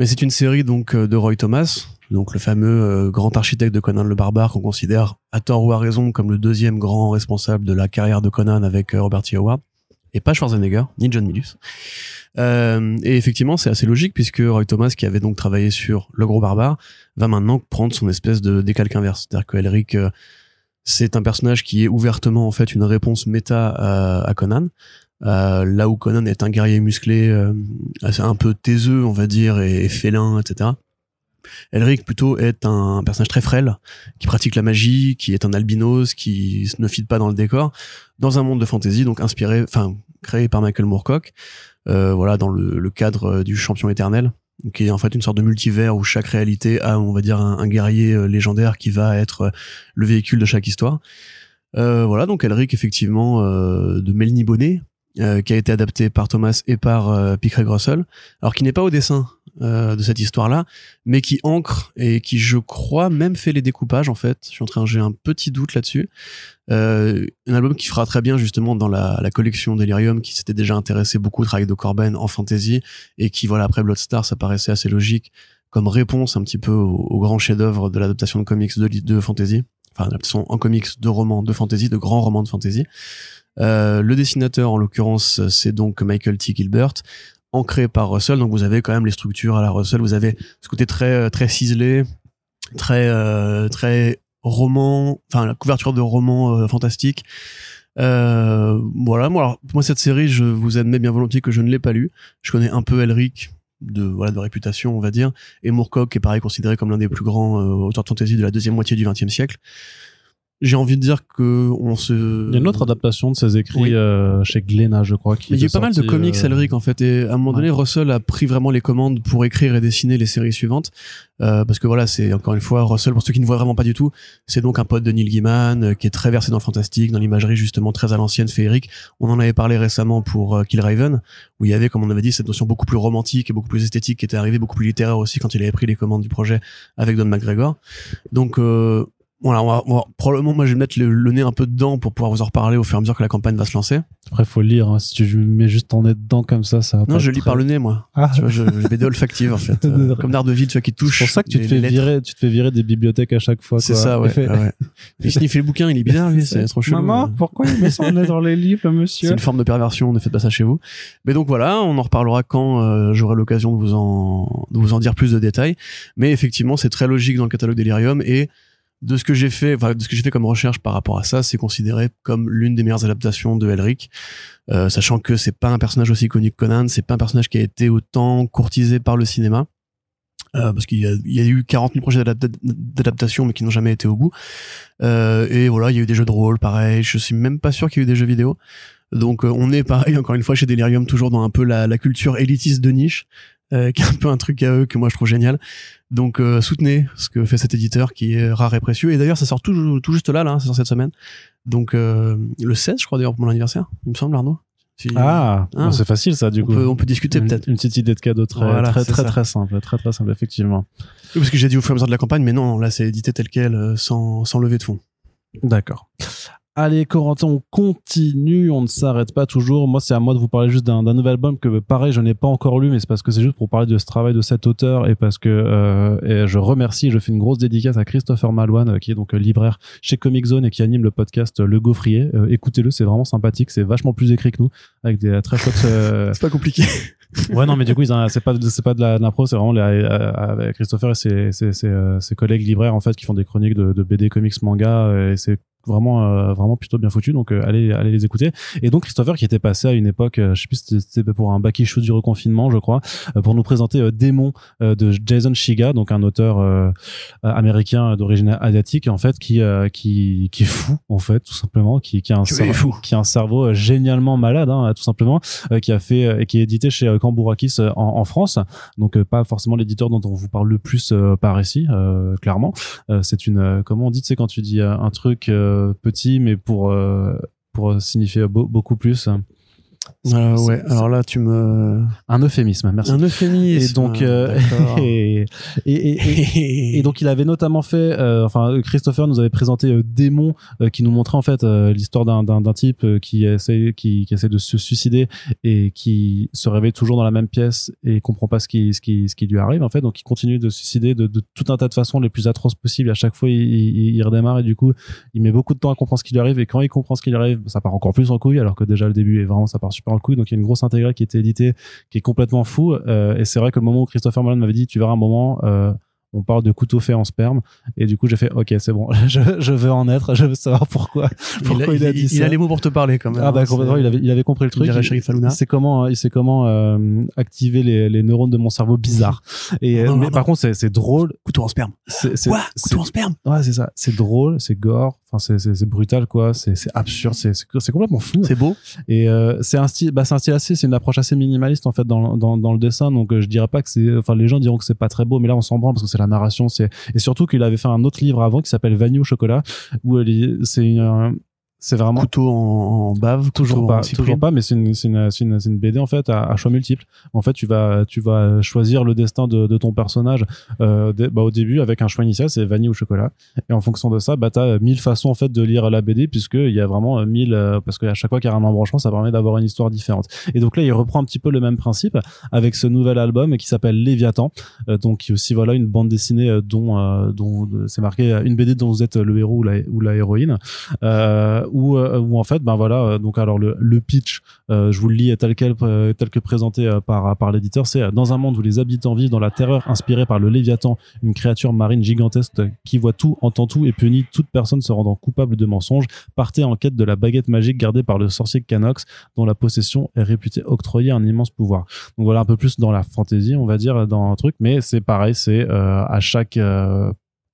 mais c'est une série donc euh, de Roy Thomas, donc le fameux euh, grand architecte de Conan le Barbare qu'on considère à tort ou à raison comme le deuxième grand responsable de la carrière de Conan avec Robert T. Howard et pas Schwarzenegger ni John Milius. Euh, et effectivement, c'est assez logique puisque Roy Thomas, qui avait donc travaillé sur Le Gros Barbare, va maintenant prendre son espèce de décalque inverse. C'est-à-dire que Elric, euh, c'est un personnage qui est ouvertement en fait une réponse méta à, Conan. Euh, là où Conan est un guerrier musclé, euh, un peu taiseux, on va dire, et, félin, etc. Elric plutôt est un personnage très frêle, qui pratique la magie, qui est un albinos, qui ne fit pas dans le décor, dans un monde de fantasy, donc inspiré, enfin créé par Michael Moorcock, voilà, dans le, le cadre euh, du champion éternel, qui est en fait une sorte de multivers où chaque réalité a, on va dire, un, guerrier euh, légendaire qui va être euh, le véhicule de chaque histoire. Euh, voilà, donc Elric, effectivement, euh, de Melny Bonnet, euh, qui a été adapté par Thomas et par euh, P. Craig Russell, alors qui n'est pas au dessin euh, de cette histoire-là, mais qui ancre et qui, je crois, même fait les découpages, en fait. Je suis en train, j'ai un petit doute là-dessus. Euh, un album qui fera très bien, justement, dans la, la collection Delirium, qui s'était déjà intéressé beaucoup au travail de Corben en fantasy, et qui, voilà, après Bloodstar, ça paraissait assez logique, comme réponse un petit peu au, grand chef-d'œuvre de l'adaptation de comics de, de fantasy. Enfin, l'adaptation en comics de romans de fantasy, de grands romans de fantasy. Euh, le dessinateur, en l'occurrence, c'est donc Michael T. Gilbert, ancré par Russell. Donc vous avez quand même les structures à la Russell. Vous avez ce côté très euh, très ciselé, très euh, très roman, enfin la couverture de roman euh, fantastique. Euh, voilà, moi, alors, moi cette série, je vous admets bien volontiers que je ne l'ai pas lu. Je connais un peu Elric de voilà de réputation, on va dire, et Moorcock est pareil considéré comme l'un des plus grands euh, auteurs de fantasy de la deuxième moitié du XXe siècle j'ai envie de dire que on se. Il y a une autre adaptation de ses écrits euh, chez Glénat, je crois. Qui il y a pas mal de comics euh... Elric en fait, et à un moment donné, Russell a pris vraiment les commandes pour écrire et dessiner les séries suivantes, euh, parce que voilà, c'est encore une fois Russell pour ceux qui ne voient vraiment pas du tout, c'est donc un pote de Neil Gaiman euh, qui est très versé dans le fantastique, dans l'imagerie justement très à l'ancienne féerique. On en avait parlé récemment pour euh, Kill Raven, où il y avait, comme on avait dit, cette notion beaucoup plus romantique et beaucoup plus esthétique qui était arrivée, beaucoup plus littéraire aussi quand il avait pris les commandes du projet avec Don McGregor. Donc euh, voilà, on va, probablement, moi, je vais mettre le, nez un peu dedans pour pouvoir vous en reparler au fur et à mesure que la campagne va se lancer. Après, faut lire. Hein. Si tu mets juste ton nez dedans comme ça, ça. Va non, je lis par le nez, moi. Ah. Tu vois, je, j'ai des olfactives en fait, euh, comme Daredevil, tu vois, qui touche. C'est pour ça que tu te fais virer, tu te fais virer des bibliothèques à chaque fois. C'est ça, ouais. Fait... ouais. il sniffe les bouquins, il est bizarre, lui, c'est trop chelou. Maman, pourquoi il met son nez dans les livres, monsieur C'est une forme de perversion, ne faites pas ça chez vous. Mais donc voilà, on en reparlera quand euh, j'aurai l'occasion de vous en, de vous en dire plus de détails. Mais effectivement, c'est très logique dans le catalogue Delirium et de ce que j'ai fait, enfin, de ce que j'ai fait comme recherche par rapport à ça, c'est considéré comme l'une des meilleures adaptations de Elric, euh, sachant que c'est pas un personnage aussi connu que Conan, c'est pas un personnage qui a été autant courtisé par le cinéma. Euh, parce qu'il y, a eu 40 000 projets d'adaptation mais qui n'ont jamais été au bout. Euh, et voilà, il y a eu des jeux de rôle, pareil. Je suis même pas sûr qu'il y ait eu des jeux vidéo. Donc on est pareil, encore une fois, chez Delirium, toujours dans un peu la, la culture élitiste de niche, qui est un peu un truc à eux que moi je trouve génial. Donc euh, soutenez ce que fait cet éditeur qui est rare et précieux. Et d'ailleurs, ça sort tout, tout juste là, là, ça sort cette semaine. Donc euh, le 16, je crois d'ailleurs pour mon anniversaire, il me semble, Arnaud. Ah, ah. c'est facile ça du on coup. Peut, on peut discuter peut-être. Une petite idée de cadeau très voilà, très très, très, simple, très très simple effectivement. Oui, parce que j'ai dit au fur et à mesure de la campagne, mais non, là c'est édité tel quel, euh, sans sans lever de fond. D'accord. Allez, Corentin, on continue, on ne s'arrête pas toujours. Moi, c'est à moi de vous parler juste d'un nouvel album que, pareil, je n'ai pas encore lu, mais c'est parce que c'est juste pour parler de ce travail de cet auteur et parce que euh, et je remercie, je fais une grosse dédicace à Christopher Malouane, euh, qui est donc euh, libraire chez Comic Zone et qui anime le podcast Le Gaufrier. écoutez-le, c'est vraiment sympathique, c'est vachement plus écrit que nous, avec des très chouettes. c'est pas compliqué. ouais, non, mais du coup, c'est pas c'est pas de l'impro, c'est vraiment les, Christopher et ses, ses, ses, ses, collègues libraires en fait qui font des chroniques de, de BD, comics, manga et c'est vraiment euh, vraiment plutôt bien foutu donc euh, allez allez les écouter. Et donc Christopher qui était passé à une époque euh, je sais plus c'était pour un back issue du reconfinement je crois pour nous présenter Démon de Jason Shiga donc un auteur américain d'origine asiatique en fait qui qui qui est fou en fait tout simplement qui qui a un cerveau, qui a un cerveau génialement malade hein, tout simplement qui a fait et qui est édité chez Cambourakis en, en, France. Donc pas forcément l'éditeur dont on vous parle le plus par ici clairement. C'est une comment on dit tu sais quand tu dis un truc euh, petit, mais pour euh, pour signifier beaucoup plus. Euh, ouais, alors là, tu me. Un euphémisme, merci. Un euphémisme. Et donc, euh, et, et, et, donc, il avait notamment fait, euh, enfin, Christopher nous avait présenté Démon, qui nous montrait en fait l'histoire d'un, type qui essaie, qui, qui essaie de se suicider et qui se réveille toujours dans la même pièce et comprend pas ce qui, ce qui, ce qui lui arrive en fait. Donc, il continue de se suicider de, de tout un tas de façons les plus atroces possibles. À chaque fois, il, il, il, redémarre et du coup, il met beaucoup de temps à comprendre ce qui lui arrive. Et quand il comprend ce qui lui arrive, ça part encore plus en couille, alors que déjà le début est vraiment, ça part super couille. Donc il y a une grosse intégrale qui était éditée, qui est complètement fou. Euh, et c'est vrai que le moment où Christopher Nolan m'avait dit, tu verras un moment, euh, on parle de couteau fait en sperme. Et du coup j'ai fait ok c'est bon je, je, veux en être je veux savoir pourquoi pourquoi il, a, dit ça. il a les mots pour te parler quand même ah bah hein, complètement il avait, il avait compris le truc. il, sait comment il sait comment euh, activer les, les neurones de mon cerveau bizarre. Et non, non, mais non, par contre c'est drôle. Couteau en sperme. C'est quoi? couteau en sperme? Ouais c'est ça. C'est drôle c'est gore enfin c'est brutal quoi. C'est absurde c'est c'est complètement fou. C'est beau. Et euh, c'est un style bah c'est un style assez c'est une approche assez minimaliste en fait dans dans, dans le dessin. Donc euh, je dirais pas que c'est enfin les gens diront que c'est pas très beau mais là on s'en branle parce que c'est la narration c'est et surtout qu'il avait fait un autre livre avant qui s'appelle Vanille au chocolat où c'est c'est vraiment couteau en, en bave toujours pas toujours pas mais c'est une c'est une, une, une BD en fait à, à, choix multiples. En fait tu vas tu vas choisir le destin de, de ton personnage euh, bah, au début avec un choix initial c'est vanille ou chocolat. Et en fonction de ça bah t'as mille façons en fait de lire la BD puisque il y a vraiment mille euh, parce qu'à chaque fois qu'il y a un embranchement ça permet d'avoir une histoire différente. Et donc là il reprend un petit peu le même principe avec ce nouvel album qui s'appelle Léviathan. Euh, donc qui aussi voilà une bande dessinée euh, dont euh, dont c'est marqué une BD dont vous êtes le héros ou la, ou la héroïne où, euh, où en fait, ben voilà, euh, donc alors le, pitch, euh, je vous le lis tel quel, tel que présenté par, l'éditeur, c'est dans un monde où les habitants vivent dans la terreur inspirée par le Léviathan, une créature marine gigantesque qui voit tout, entend tout et punit toute personne se rendant coupable de mensonges, partez en quête de la baguette magique gardée par le sorcier Canox, dont la possession est réputée octroyer un immense pouvoir. Donc voilà un peu plus dans la fantaisie, on va dire, dans un truc, mais c'est pareil, c'est à chaque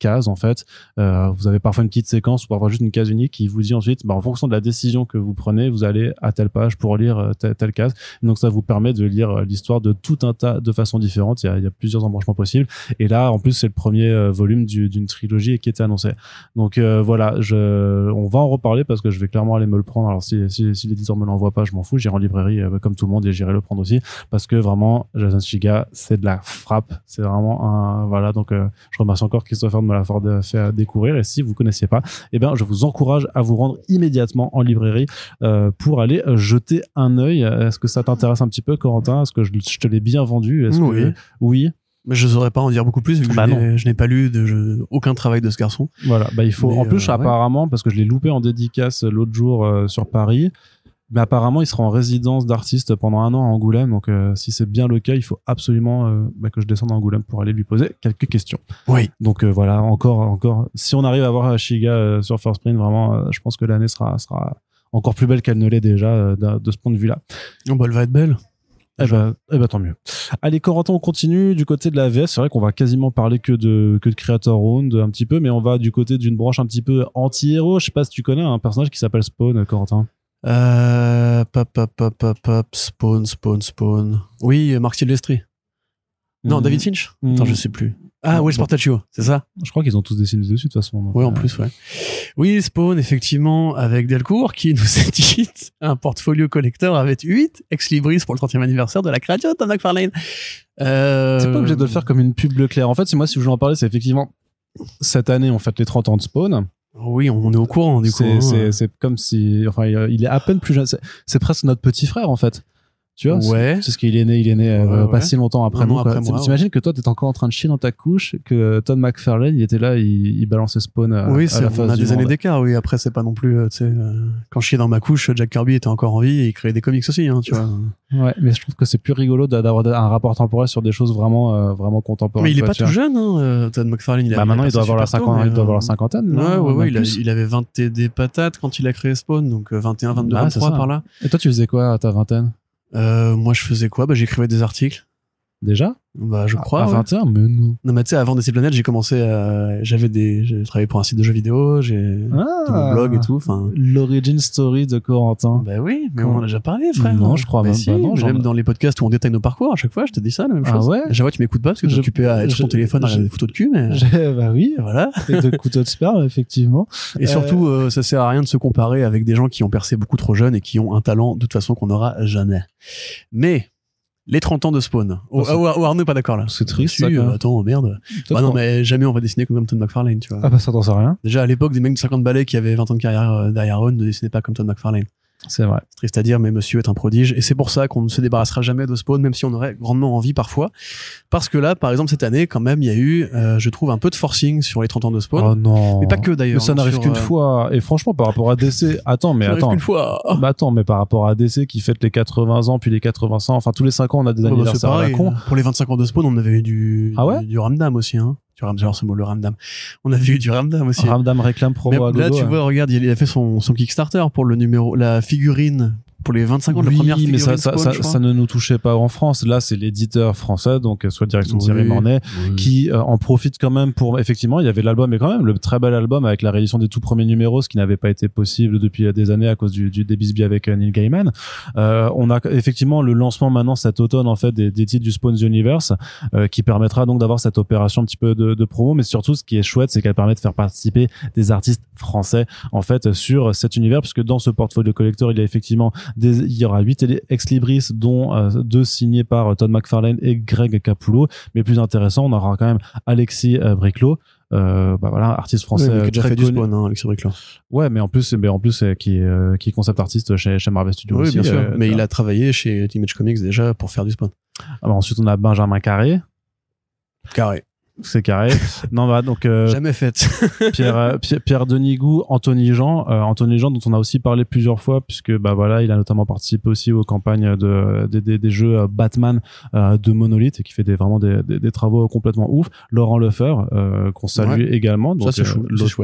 case en fait. Euh, vous avez parfois une petite séquence ou parfois juste une case unique qui vous dit ensuite bah, en fonction de la décision que vous prenez vous allez à telle page pour lire euh, telle, case. Donc ça vous permet de lire euh, l'histoire de tout un tas de façons différentes. Il y a, plusieurs embranchements possibles. Et là en plus c'est le premier volume du- d'une trilogie qui était annoncé donc voilà on va en reparler parce que je vais clairement aller me le prendre. Alors si, si, si l'éditeur me l'envoie pas je m'en fous. J'irai en librairie comme tout le monde et j'irai le prendre aussi. Parce que vraiment Jason Shiga c'est de la frappe. C'est vraiment un voilà donc je remercie encore Christopher de me l'avoir fait découvrir et si vous connaissiez pas eh bien je vous encourage à vous rendre immédiatement en librairie euh, pour aller euh, jeter un œil est-ce que ça t'intéresse un petit peu Corentin? Est-ce que je, je te l'ai bien vendu? Est-ce Oui. que oui Mais je saurais pas en dire beaucoup plus vu que Bah je n'ai- pas lu de, je- aucun travail de ce garçon. Voilà, bah il faut. Mais, en plus, euh, ouais. apparemment, parce que je l'ai loupé en dédicace l'autre jour euh, sur Paris, mais apparemment, il sera en résidence d'artiste pendant un an à Angoulême. Donc, euh, si c'est bien le cas, il faut absolument euh, bah, que je descende à Angoulême pour aller lui poser quelques questions. Oui. Donc euh, voilà, encore, encore. Si on arrive à voir Shiga sur First Print, vraiment, je pense que l'année sera, sera encore plus belle qu'elle ne l'est déjà de, de ce point de vue-là. Oh, bah, elle va être belle. Eh ben, eh ben, tant mieux. Allez, Corentin, on continue du côté de la VS. C'est vrai qu'on va quasiment parler que de, que de Creator Round un petit peu, mais on va du côté d'une branche un petit peu anti-héros. Je sais pas si tu connais un personnage qui s'appelle Spawn, Corentin. Euh, pop, pop, pop, pop, pop, Spawn, Spawn, Spawn. Oui, Mark Silvestri. Non, Hmm. David Finch? Attends, Hmm. je sais plus. Ah. Sportaccio, c'est ça? Je crois qu'ils ont tous dessiné dessus de toute façon. Oui, en euh, plus, ouais. Oui, Spawn, effectivement, avec Delcourt, qui nous a dit un portfolio collector avec 8 ex-libris pour le 30e anniversaire de la création de Tom McFarlane. Euh... T'es pas obligé de le faire comme une pub Leclerc. En fait, si moi, si je voulais en parler, c'est effectivement cette année, on fête les 30 ans de Spawn. Oui, on est au courant, du coup. C'est, hein. comme si, enfin, il est à peine plus jeune. C'est presque notre petit frère, en fait. Tu vois? Ouais. C'est, c'est ce qu'il est né, il est né euh, Ouais, pas si longtemps après nous. après moi, T'imagines que toi, t'es encore en train de chier dans ta couche, que Todd McFarlane, il était là, il, il balançait Spawn à, Oui, à la on a des années d'écart, oui. Après, c'est pas non plus, euh, tu sais, euh, quand je chiais dans ma couche, Jack Kirby était encore en vie et il créait des comics aussi, hein, tu vois. Ouais, mais je trouve que c'est plus rigolo d'a- d'avoir un rapport temporel sur des choses vraiment, euh, vraiment contemporaines. mais il est pas tout jeune, hein, euh, Todd McFarlane. Il Bah, maintenant, il doit avoir la cinquantaine, il doit avoir euh, la cinquantaine. Ouais, ouais, il, avait 20 et des patates quand il a créé Spawn, donc euh, 21, 22, Bah, c'est 23 ça. par là. Et toi, tu faisais quoi à ta vingtaine? Euh, moi, je faisais quoi? Bah, j'écrivais des articles. Déjà? Bah, je crois. À ouais. 21, mais non. Non, mais tu sais, avant DC Planet, j'ai commencé à, j'avais des, j'ai travaillé pour un site de jeux vidéo, j'ai Ah. mon blog et tout, enfin. L'origin story de Corentin. Bah oui, mais on en a déjà parlé, frère. Non, je crois Bah même si, pas, non, j'en- même dans les podcasts où on détaille nos parcours, à chaque fois, je te dis ça, la même Ah chose. ouais À chaque fois, tu m'écoutes pas parce que t'es Je- occupé à être sur ton téléphone à regarder des photos de cul, mais bah oui. voilà. Et de couteaux de sperme, effectivement. Et surtout, euh, ça sert à rien de se comparer avec des gens qui ont percé beaucoup trop jeunes et qui ont un talent de toute façon qu'on n'aura jamais. Mais les 30 ans de Spawn. Oh, Oh, ah, oh, Arnaud pas d'accord là. C'est triste, ça, euh, attends, merde. Toi, Bah non, mais jamais on va dessiner comme Tom McFarlane, tu vois. Ah bah ça t'en sais rien. Déjà à l'époque, des mecs de 50 balais qui avaient 20 ans de carrière euh, derrière eux ne dessinaient pas comme Tom McFarlane. C'est vrai. C'est triste à dire, mais monsieur est un prodige. Et c'est pour ça qu'on ne se débarrassera jamais de Spawn, même si on aurait grandement envie parfois. Parce que là, par exemple, cette année, quand même, il y a eu, euh, je trouve, un peu de forcing sur les 30 ans de Spawn. Oh non. Mais pas que d'ailleurs. Mais ça hein, n'arrive qu'une euh, fois. Et franchement, par rapport à DC, attends, mais ça attends. qu'une fois. Bah attends, mais par rapport à DC qui fête les 80 ans, puis les 80 ans, enfin tous les 5 ans on a des bah, c'est anniversaires à la pareil. con. Pour les 25 ans de Spawn, on avait eu du, Ah ouais du, du Ramdam aussi, hein. Du Ram, genre ce mot, le Ramdam. On avait eu du Ramdam aussi. Ramdam réclame promo Mais à là, gogo, tu ouais. vois, regarde, il a fait son, son Kickstarter pour le numéro, la figurine, pour les 25 ans de la oui, première mais ça, ça, Spawn, ça, crois. ça ne nous touchait pas en France. Là, c'est l'éditeur français, donc euh, soit direction de Thierry Oui. Mornay, Oui. qui euh, en profite quand même pour effectivement il y avait l'album et quand même le très bel album avec la réédition des tout premiers numéros ce qui n'avait pas été possible depuis euh, des années à cause du, du avec euh, Neil Gaiman euh, on a effectivement le lancement maintenant cet automne en fait des, des titres du Spawn's Universe euh, qui permettra donc d'avoir cette opération un petit peu de, de promo mais surtout ce qui est chouette c'est qu'elle permet de faire participer des artistes français en fait sur cet univers puisque dans ce portfolio collector il y a effectivement des, il y aura huit ex-libris dont euh, deux signés par euh, Todd McFarlane et Greg Capullo mais plus intéressant on aura quand même Alexis euh, Briclot euh, bah voilà artiste français Ouais, mais qui a euh, déjà fait du. Spawn, hein, Alexis Briclot. ouais mais en plus mais en plus euh, qui est euh, qui est concept artiste chez chez Marvel Studios Oui, aussi, bien sûr. euh, mais il a travaillé chez Image Comics déjà pour faire du Spawn. Alors, ensuite on a Benjamin Carré Carré. C'est carré. non, bah, donc, euh, Jamais faite. Pierre, euh, Pierre, Pierre Denis Gou, Anthony Jean, euh, Anthony Jean dont on a aussi parlé plusieurs fois puisque bah voilà, il a notamment participé aussi aux campagnes de des, des, des jeux euh, Batman euh, de Monolith et qui fait des vraiment des, des, des travaux complètement ouf. Laurent Lefeur euh, qu'on salue également, donc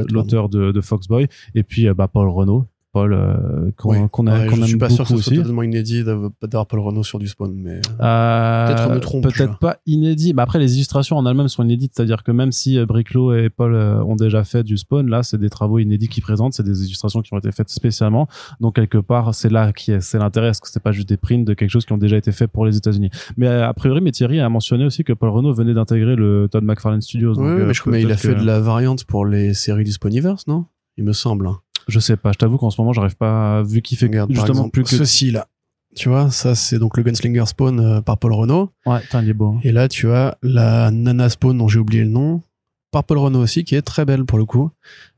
l'auteur de, de Foxboy et puis bah Paul Renault. Paul euh, qu'on Ouais. qu'on a Ouais, qu'on je suis pas sûr que ce soit totalement inédit d'av- d'avoir Paul Renault sur du spawn, mais Euh, Peut-être je me trompe, Peut-être pas inédit. Mais après, les illustrations en elles-mêmes sont inédites. C'est-à-dire que même si euh, Briclo et Paul euh, ont déjà fait du spawn, là, c'est des travaux inédits qu'ils présentent. C'est des illustrations qui ont été faites spécialement. Donc, quelque part, c'est là qui est, c'est l'intérêt. Parce que c'est pas juste des prints de quelque chose qui ont déjà été fait pour les États-Unis? Mais euh, a priori, mais Thierry a mentionné aussi que Paul Renault venait d'intégrer le Todd McFarlane Studios. Donc, euh, mais je mais il a peut-être fait que- de la variante pour les séries du Spawniverse, non? Il me semble. Je sais pas. Je t'avoue qu'en ce moment, j'arrive pas, vu qu'il fait Regarde, justement exemple, plus que. ceci là. Tu vois, ça c'est donc le Gunslinger Spawn euh, par Paul Renault. Ouais, putain, il est beau. hein. Et là, tu as la Nana Spawn dont j'ai oublié le nom, par Paul Renault aussi, qui est très belle pour le coup,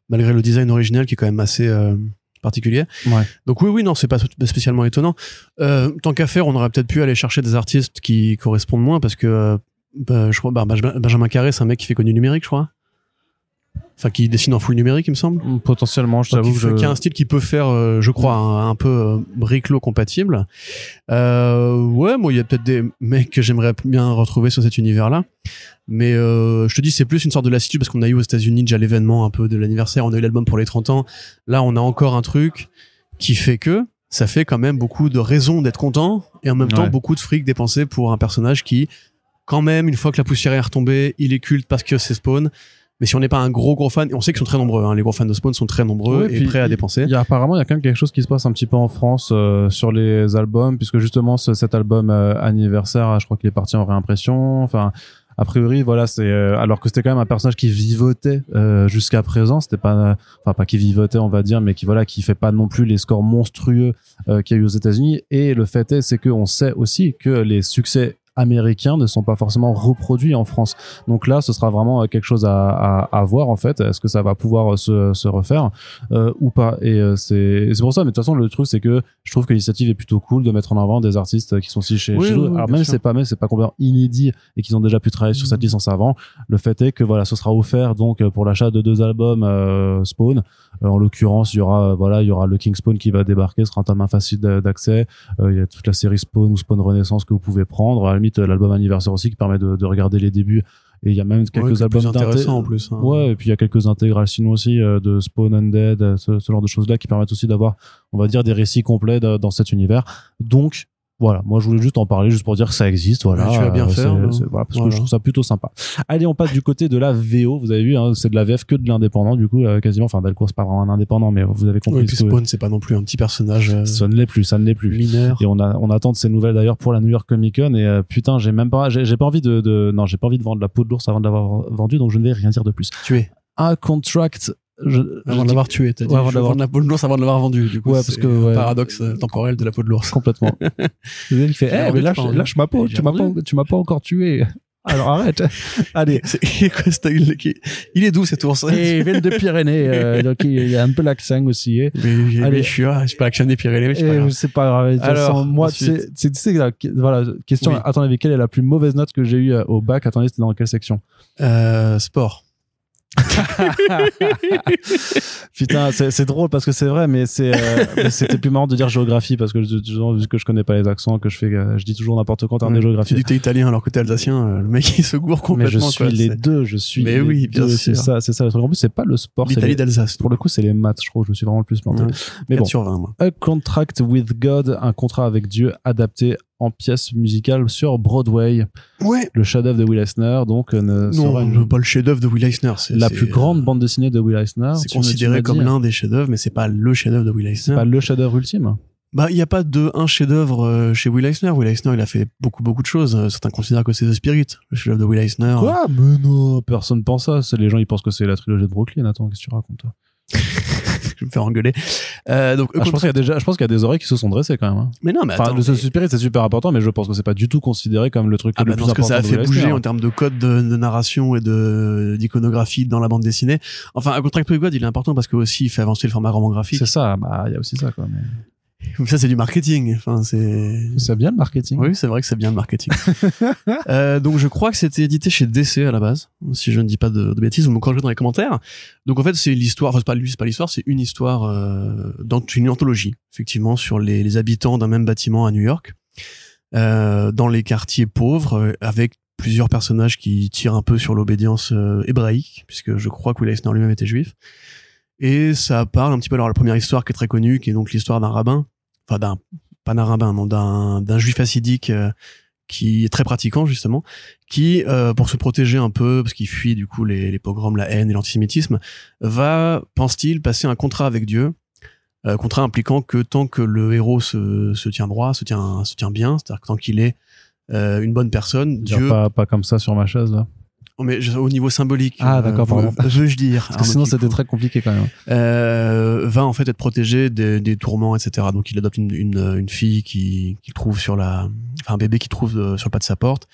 malgré le design original qui est quand même assez euh, particulier. Ouais. Donc oui, oui, non, c'est pas spécialement étonnant. Euh, tant qu'à faire, on aurait peut-être pu aller chercher des artistes qui correspondent moins, parce que bah, je crois bah, Benjamin Carré, c'est un mec qui fait du numérique, je crois. Enfin, qui dessine en full numérique, il me semble. Potentiellement, je t'avoue je... qui a un style qui peut faire, euh, je crois, un, un peu euh, Briclo compatible. Euh, ouais, moi, il y a peut-être des mecs que j'aimerais bien retrouver sur cet univers-là. Mais euh, je te dis, c'est plus une sorte de lassitude parce qu'on a eu aux États-Unis déjà l'événement un peu de l'anniversaire. On a eu l'album pour les 30 ans. Là, on a encore un truc qui fait que ça fait quand même beaucoup de raisons d'être content et en même temps beaucoup de fric dépensé pour un personnage qui, quand même, une fois que la poussière est retombée, il est culte parce que c'est Spawn. Mais si on n'est pas un gros gros fan, et on sait qu'ils sont très nombreux, hein, les gros fans de Spawn sont très nombreux Ouais, et prêts à dépenser. Il y a apparemment il y a quand même quelque chose qui se passe un petit peu en France euh, sur les albums puisque justement ce- cet album euh, anniversaire, je crois qu'il est parti en réimpression. Enfin, a priori voilà c'est euh, alors que c'était quand même un personnage qui vivotait euh, jusqu'à présent. C'était pas enfin pas qui vivotait on va dire, mais qui voilà qui fait pas non plus les scores monstrueux euh, qu'il y a eu aux États-Unis. Et le fait est c'est que on sait aussi que les succès américains ne sont pas forcément reproduits en France. Donc là, ce sera vraiment euh, quelque chose à, à, à voir en fait. Est-ce que ça va pouvoir euh, se, se refaire euh, ou pas? Et euh, c'est pour ça. Mais de toute façon, le truc c'est que je trouve que l'initiative est plutôt cool de mettre en avant des artistes qui sont si chez, Oui, chez nous. oui, oui, Alors même c'est pas même c'est pas complètement inédit et qu'ils ont déjà pu travailler sur cette licence avant. Le fait est que voilà, ce sera offert donc pour l'achat de deux albums euh, Spawn. En l'occurrence, il y aura voilà, il y aura le King Spawn qui va débarquer, ce sera un tome facile d'a- d'accès. Il y a toute la série Spawn ou Spawn Renaissance que vous pouvez prendre. À la limite, euh, l'album anniversaire aussi qui permet de, de regarder les débuts. Et il y a même quelques albums plus d'inté- intéressant en plus. hein. Ouais, et puis il y a quelques intégrales sinon aussi euh, de Spawn Undead, euh, ce, ce genre de choses-là qui permettent aussi d'avoir, on va dire, des récits complets de- dans cet univers. Donc, voilà, moi je voulais juste en parler, juste pour dire que ça existe, voilà. Tu vas bien Euh, faire, hein. voilà, parce Voilà. que je trouve ça plutôt sympa. Allez, on passe du côté de la VO, vous avez vu, hein, c'est de la VF que de l'indépendant, du coup, euh, quasiment, enfin, Delcourt, c'est pas vraiment un indépendant, mais vous avez compris Ouais, et puis Spawn, c'est pas non plus un petit personnage euh, ça ne l'est plus, ça ne l'est plus. mineur. Et on a, on attend de ces nouvelles d'ailleurs pour la New York Comic Con et euh, putain, j'ai même pas, j'ai pas envie de, de, non, j'ai pas envie de vendre la peau de l'ours avant de l'avoir vendu, donc je ne vais rien dire de plus. Tué. Un contract, je, Avant de l'avoir tué, t'as dit. Ouais, avant de la peau de l'ours avant de l'avoir vendu. Du coup, Ouais, parce que, ouais. paradoxe euh, temporel de la peau de l'ours. complètement. il fait, l'as eh, mais lâche, vendu. lâche ma peau, tu m'as pas, vendu. tu m'as pas encore tué. Alors arrête. Allez. Est quoi, il est- il est doux cet ours. Et il vient de Pyrénées, euh, donc il y a un peu l'accent aussi. hein. Mais, je suis, ah, je suis pas l'action des Pyrénées, mais c'est pas grave. c'est pas grave. Alors, façon, moi, c'est, voilà, question, Oui. avis, quelle est la plus mauvaise note que j'ai eue euh, au bac? Attendez, c'était dans quelle section? Euh, sport. Putain, c'est, drôle parce que c'est vrai, mais euh, mais c'était plus marrant de dire géographie parce que vu que je connais pas les accents, que je fais, euh, je dis toujours n'importe quoi en termes de Tu géographie. dis que t'es italien alors que t'es alsacien, euh, le mec il se gourre Mais je complètement. suis quoi, les deux, je suis Mais les oui, bien deux, c'est sûr. ça, c'est ça le truc. En plus, c'est pas le sport, L'Italie d'Alsace. pour le coup, c'est les maths, je trouve, je me suis vraiment le plus planté. Ouais. Mais 4 bon. sur 20, moi. A Contract with God, un contrat avec Dieu adapté en pièce musicale sur Broadway. Ouais. Le chef-d'œuvre de Will Eisner, donc, euh, ne Non, une- pas le chef-d'œuvre de Will Eisner. c'est- la plus euh, grande bande dessinée de Will Eisner. C'est considéré comme l'un des chefs-d'œuvre, mais c'est pas le chef-d'œuvre de Will Eisner. pas le chef-d'œuvre ultime. Bah, il y a pas de un chef-d'œuvre euh, chez Will Eisner. Will Eisner, il a fait beaucoup, beaucoup de choses. Euh, Certains considèrent que c'est The Spirit, le chef-d'œuvre de Will Eisner. Quoi? Mais non, personne pense ça. Les gens, ils pensent que c'est la trilogie de Brooklyn. Attends, qu'est-ce que tu racontes toi? Je vais me faire engueuler. Euh, donc, Ah, Je pense qu'il y a déjà, je pense qu'il y a des oreilles qui se sont dressées quand même. hein. mais non, mais Enfin, attends. le mais- Spirit, c'est super important, mais je pense que c'est pas du tout considéré comme le truc Ah le bah plus parce que important. ça a fait bouger Eisner. en termes de code de, de narration et de d'iconographie dans la bande dessinée. Enfin, A Contract with God, il est important parce que aussi il fait avancer le format roman graphique. C'est ça, bah, il y a aussi ça, quoi. Mais... Ça, c'est du marketing. Enfin, c'est. C'est bien le marketing. Oui, c'est vrai que c'est bien le marketing. euh, donc, je crois que c'était édité chez DC à la base, si je ne dis pas de, de bêtises, vous me corrigez dans les commentaires. Donc, en fait, c'est l'histoire, enfin, c'est pas, c'est pas l'histoire, c'est une histoire, euh, dans une anthologie, effectivement, sur les, les habitants d'un même bâtiment à New York, euh, dans les quartiers pauvres, euh, avec plusieurs personnages qui tirent un peu sur l'obédience euh, hébraïque, puisque je crois que Will Eisner lui-même était juif. Et ça parle un petit peu, alors la première histoire qui est très connue, qui est donc l'histoire d'un rabbin, enfin d'un, pas d'un rabbin, non, d'un, d'un juif assidique euh, qui est très pratiquant justement, qui, euh, pour se protéger un peu, parce qu'il fuit du coup les, les pogroms, la haine et l'antisémitisme, va, pense-t-il, passer un contrat avec Dieu, euh, contrat impliquant que tant que le héros se, se tient droit, se tient, se tient bien, c'est-à-dire que tant qu'il est euh, une bonne personne, Dieu, Pas, pas comme ça sur ma chaise, là. Oh, mais je- au niveau symbolique, Ah, d'accord, pardon. veux-je dire, Parce que sinon, c'était très compliqué quand même. euh, va en fait être protégé des, des tourments, etc. Donc il adopte une, une, une fille qui qu'il trouve sur la, enfin un bébé qu'il trouve euh, sur le pas de sa porte.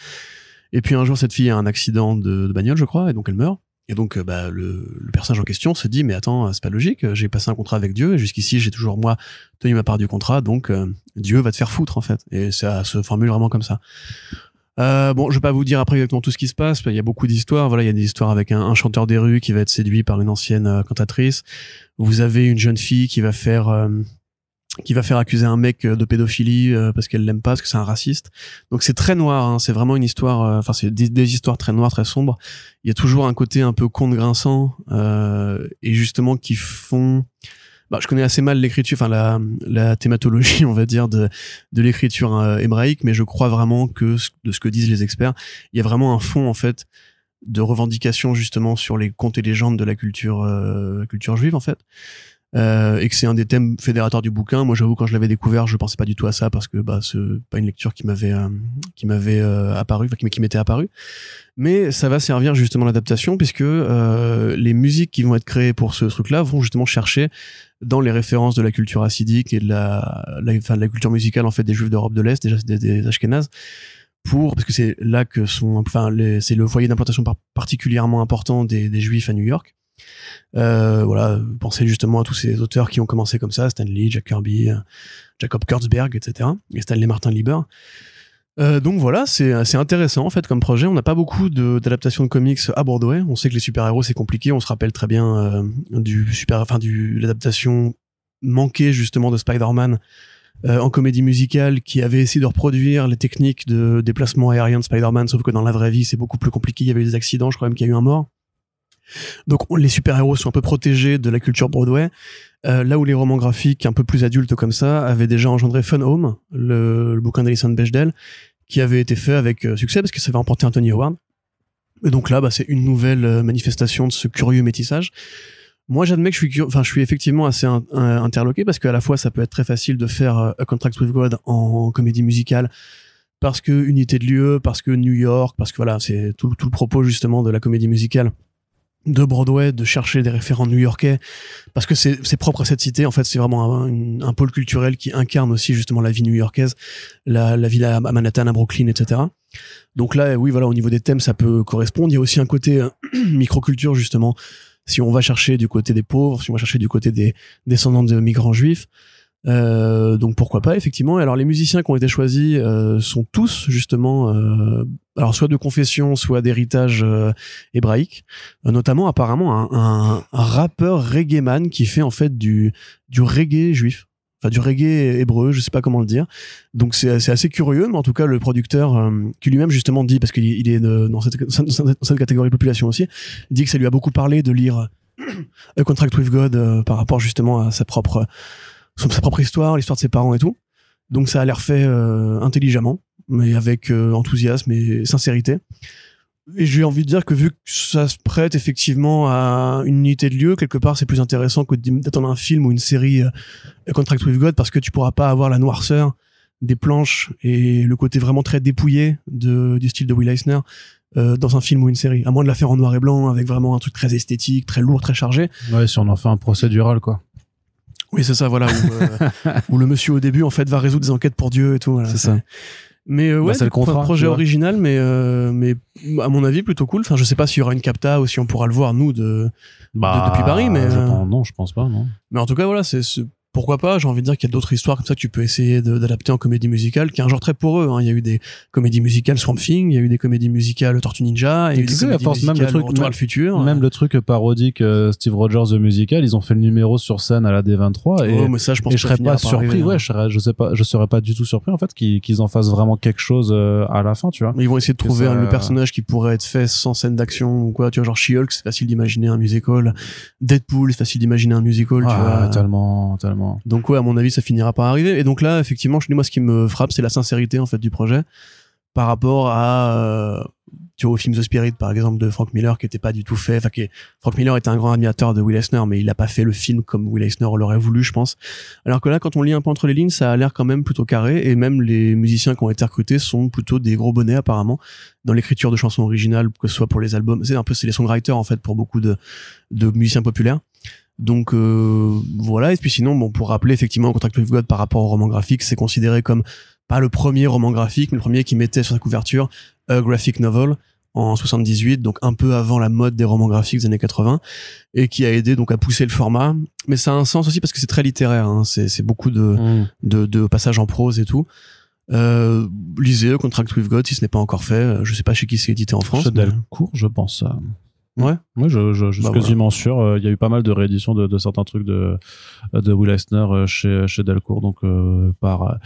Et puis un jour, cette fille a un accident de, de bagnole, je crois, et donc elle meurt. Et donc, euh, bah, le, le personnage en question se dit, mais attends, c'est pas logique. J'ai passé un contrat avec Dieu et jusqu'ici, j'ai toujours moi tenu ma part du contrat, donc euh, Dieu va te faire foutre en fait. Et ça se formule vraiment comme ça. Euh, bon, je vais pas vous dire après exactement tout ce qui se passe. Il y a beaucoup d'histoires. Voilà, il y a des histoires avec un, chanteur des rues qui va être séduit par une ancienne euh, cantatrice. Vous avez une jeune fille qui va faire euh, qui va faire accuser un mec euh, de pédophilie euh, parce qu'elle l'aime pas, parce que c'est un raciste. Donc c'est très noir. hein. C'est vraiment une histoire. Enfin, c'est des, des histoires très noires, très sombres. Il y a toujours un côté un peu conte grinçant euh, et justement qui font. Bah, je connais assez mal l'écriture, enfin la, la thématologie, on va dire, de, de l'écriture euh, hébraïque, mais je crois vraiment que de ce que disent les experts, il y a vraiment un fond en fait de revendication justement sur les contes et légendes de la culture euh, culture juive en fait. Euh, et que c'est un des thèmes fédérateurs du bouquin. Moi, j'avoue, quand je l'avais découvert, je pensais pas du tout à ça parce que bah, c'est pas une lecture qui m'avait euh, qui m'avait euh, apparu, enfin, qui, m'était apparu. Mais ça va servir justement l'adaptation puisque euh, les musiques qui vont être créées pour ce truc-là vont justement chercher dans les références de la culture assidique et de la, de la culture musicale en fait des Juifs d'Europe de l'Est, déjà des, des Ashkénazes, pour parce que c'est là que sont, enfin, c'est le foyer d'implantation par- particulièrement important des, des Juifs à New York. Euh, voilà, pensez justement à tous ces auteurs qui ont commencé comme ça, Stan Lee, Jack Kirby, Jacob Kurtzberg, etc. Et Stanley Martin Lieber. Euh, donc voilà, c'est intéressant en fait comme projet. On n'a pas beaucoup d'adaptations de, comics à Broadway. On sait que les super-héros c'est compliqué. On se rappelle très bien euh, du super, enfin l'adaptation manquée justement de Spider-Man euh, en comédie musicale qui avait essayé de reproduire les techniques de déplacement aérien de Spider-Man, sauf que dans la vraie vie c'est beaucoup plus compliqué. Il y avait des accidents, je crois même qu'il y a eu un mort. Donc on- les super-héros sont un peu protégés de la culture Broadway. Euh, là où les romans graphiques un peu plus adultes comme ça avaient déjà engendré Fun Home, le, le bouquin d'Alison Bechdel, qui avait été fait avec euh, succès parce que ça avait remporté un Tony Award. Et donc là, bah, c'est une nouvelle euh, manifestation de ce curieux métissage. Moi, j'admets que je suis, enfin, je suis effectivement assez interloqué parce qu'à la fois, ça peut être très facile de faire A Contract with God en comédie musicale parce que unité de lieu, parce que New York, parce que voilà, c'est tout le propos justement de la comédie musicale de Broadway, de chercher des référents new-yorkais, parce que c'est propre à cette cité. En fait, c'est vraiment un, un pôle culturel qui incarne aussi justement la vie new-yorkaise, la, la ville à à Manhattan, à Brooklyn, etc. Donc là, oui, voilà, au niveau des thèmes, ça peut correspondre. Il y a aussi un côté euh, microculture justement. Si on va chercher du côté des pauvres, si on va chercher du côté des descendants de migrants juifs, euh, donc pourquoi pas effectivement. Alors les musiciens qui ont été choisis euh, sont tous justement, euh, alors soit de confession, soit d'héritage euh, hébraïque, Euh, notamment apparemment un, un, rappeur reggae man qui fait en fait du du reggae juif. Enfin, du reggae hébreu, je sais pas comment le dire. Donc c'est assez curieux, mais en tout cas le producteur qui lui-même justement dit parce qu'il il est de- dans cette, dans cette catégorie de population aussi, dit que ça lui a beaucoup parlé de lire A Contract with God par rapport justement à sa propre sa propre histoire, l'histoire de ses parents et tout. Donc ça a l'air fait euh, intelligemment, mais avec euh, enthousiasme et sincérité. Et j'ai envie de dire que vu que ça se prête effectivement à une unité de lieu, quelque part c'est plus intéressant que d'attendre un film ou une série euh, Contract with God parce que tu pourras pas avoir la noirceur des planches et le côté vraiment très dépouillé de, du style de Will Eisner euh, dans un film ou une série. À moins de la faire en noir et blanc avec vraiment un truc très esthétique, très lourd, très chargé. Ouais, si on en fait un procédural, quoi. Oui, c'est ça, voilà, où, euh, où le monsieur au début en fait va résoudre des enquêtes pour Dieu et tout. Voilà, C'est ça. Mais euh, Bah, ouais, c'est le contrat, projet original, mais euh, mais à mon avis plutôt cool. Enfin, je sais pas s'il y aura une capta ou si on pourra le voir nous de. depuis Paris, mais, je euh, pense- non, je pense pas, non. Mais en tout cas, voilà, c'est c'est- pourquoi pas J'ai envie de dire qu'il y a d'autres histoires comme ça que tu peux essayer d'adapter en comédie musicale, qui est un genre très poreux. Hein. Il y a eu des comédies musicales Swamp Thing, il y a eu des comédies musicales Tortue Ninja, il y a eu des comédies force, même le truc- Retour à même- le futur. Même le truc parodique euh, Steve Rogers the Musical, ils ont fait le numéro sur scène à la D23 et, oh, mais ça, je pense et serais pas surpris. arriver, hein. Ouais, je serais, je sais pas, je serais pas du tout surpris en fait qu'ils en fassent vraiment quelque chose euh, à la fin, tu vois. Mais ils vont essayer de trouver ça- le personnage qui pourrait être fait sans scène d'action ou quoi. Tu vois, genre She-Hulk, c'est facile d'imaginer un musical. Deadpool, c'est facile d'imaginer un musical, tu Ah, vois. tellement, tellement. Donc ouais, à mon avis, ça finira par arriver. Et donc là, effectivement, je dis moi, ce qui me frappe, c'est la sincérité en fait du projet par rapport à, euh, tu vois, au film The Spirit, par exemple, de Frank Miller, qui était pas du tout fait. Enfin, qui Frank Miller était un grand admirateur de Will Eisner, mais il a pas fait le film comme Will Eisner l'aurait voulu, je pense. Alors que là, quand on lit un peu entre les lignes, ça a l'air quand même plutôt carré. Et même les musiciens qui ont été recrutés sont plutôt des gros bonnets apparemment dans l'écriture de chansons originales, que ce soit pour les albums. C'est un peu c'est les songwriters en fait pour beaucoup de de musiciens populaires. Donc euh, voilà, et puis sinon, bon, pour rappeler effectivement, Contract with God par rapport au roman graphique, c'est considéré comme pas le premier roman graphique, mais le premier qui mettait sur sa couverture a graphic novel en 78, donc un peu avant la mode des romans graphiques des années 80, et qui a aidé donc à pousser le format. Mais ça a un sens aussi parce que c'est très littéraire, hein, c'est c'est beaucoup de, Mm. de, de passages en prose et tout. Euh, lisez Contract with God si ce n'est pas encore fait. Je sais pas chez qui c'est édité en France. Chez mais- Delcourt, je pense. Ouais. Moi, je, je, je suis Bah, quasiment sûr. euh, Il y a eu pas mal de rééditions de, de certains trucs de, de Will Eisner euh, chez, chez Delcourt. Donc, euh, par,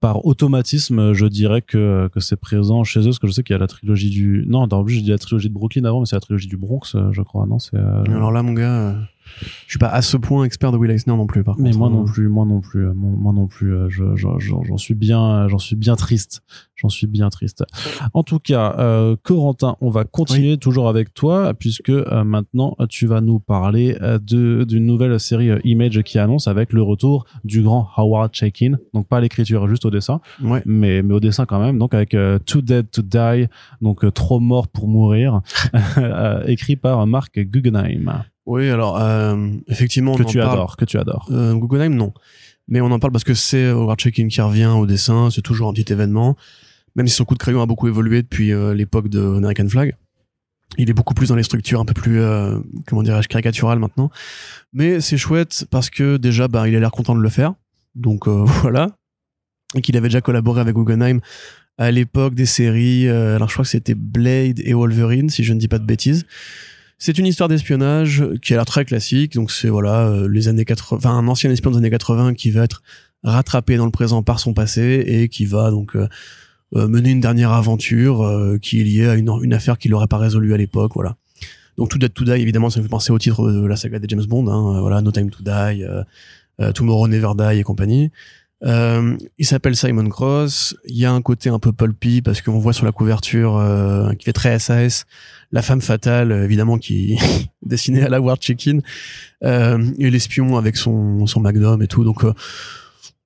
par automatisme, je dirais que, que c'est présent chez eux. Parce que je sais qu'il y a la trilogie du. Non, dans le j'ai dit la trilogie de Brooklyn avant, mais c'est la trilogie du Bronx, je crois. Non, c'est. euh, Alors là, mon gars, je suis pas à ce point expert de Will Eisner non plus. Par Mais contre, moi hein. non plus, moi non plus, euh, moi, moi non plus. euh, je- je- J'en suis bien, j'en suis bien triste. J'en suis bien triste. En tout cas, euh, Corentin, on va continuer toujours avec toi puisque euh, maintenant tu vas nous parler euh, de d'une nouvelle série euh, Image qui annonce avec le retour du grand Howard Chaykin. Donc pas à l'écriture, juste au dessin, Ouais. mais mais au dessin quand même. Donc avec euh, Too Dead to Die, donc euh, trop mort pour mourir, euh, écrit par Mark Guggenheim Oui, alors euh, effectivement, que on en tu parle. adores, que tu adores. Euh, Guggenheim, non. Mais on en parle parce que c'est Howard Chaykin qui revient au dessin. C'est toujours un petit événement. Même si son coup de crayon a beaucoup évolué depuis euh, l'époque de American Flag. Il est beaucoup plus dans les structures un peu plus, euh, comment dirais-je, caricaturales maintenant. Mais c'est chouette parce que déjà, bah, il a l'air content de le faire. Donc euh, voilà. Et qu'il avait déjà collaboré avec Guggenheim à l'époque des séries. euh, alors je crois que c'était Blade et Wolverine, si je ne dis pas de bêtises. C'est une histoire d'espionnage qui a l'air très classique. Donc c'est voilà euh, les années 80, enfin un ancien espion des années 80 qui va être rattrapé dans le présent par son passé et qui va donc euh, euh, mener une dernière aventure euh, qui est liée à une, une affaire qu'il n'aurait pas résolue à l'époque. Voilà. Donc Too Dead to Die, évidemment, ça me fait penser au titre de la saga des James Bond. Hein, voilà, No Time to Die, euh, euh, Tomorrow Never Die et compagnie. Euh, il s'appelle Simon Cross. Il y a un côté un peu pulpy parce qu'on voit sur la couverture euh, qui fait très SAS la femme fatale, euh, évidemment, qui est dessinée à la Ward Chicken euh, et l'espion avec son son Magnum et tout. Donc euh,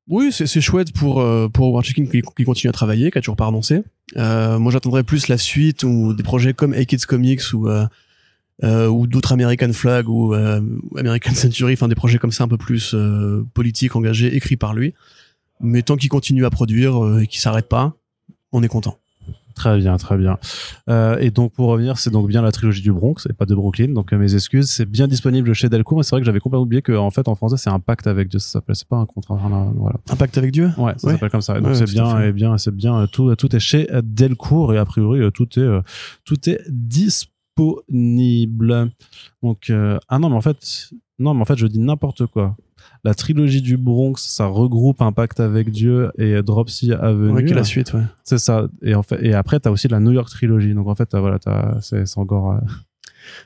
oui, c'est chouette pour euh, pour Ward Chicken qui, qui continue à travailler, qui a toujours pas renoncé. Moi, j'attendrais plus la suite ou des projets comme A-Kids Comics ou euh, ou d'autres American Flag ou euh, American Century, enfin des projets comme ça un peu plus euh, politiques, engagés, écrits par lui. Mais tant qu'il continue à produire euh, et qu'il s'arrête pas, on est content. Très bien, très bien. Euh, et donc pour revenir, c'est donc bien la trilogie du Bronx et pas de Brooklyn. Donc euh, mes excuses, c'est bien disponible chez Delcourt. Et c'est vrai que j'avais complètement oublié que en fait en français c'est un pacte avec Dieu. Ça s'appelle, c'est pas un contrat. Voilà. Un pacte avec Dieu? Ouais, ça Ouais. s'appelle comme ça. Et donc Ouais, c'est bien, et bien, c'est bien. Tout, tout est chez Delcourt et a priori tout est, tout est disponible. Donc euh, ah non mais en fait, non mais en fait je dis n'importe quoi. La trilogie du Bronx, ça regroupe un pacte avec Dieu et Dropsy Avenue. Ouais, qui est la suite, ouais. C'est ça. Et en fait, et après, t'as aussi la New York Trilogy. Donc en fait, voilà, c'est, encore. euh,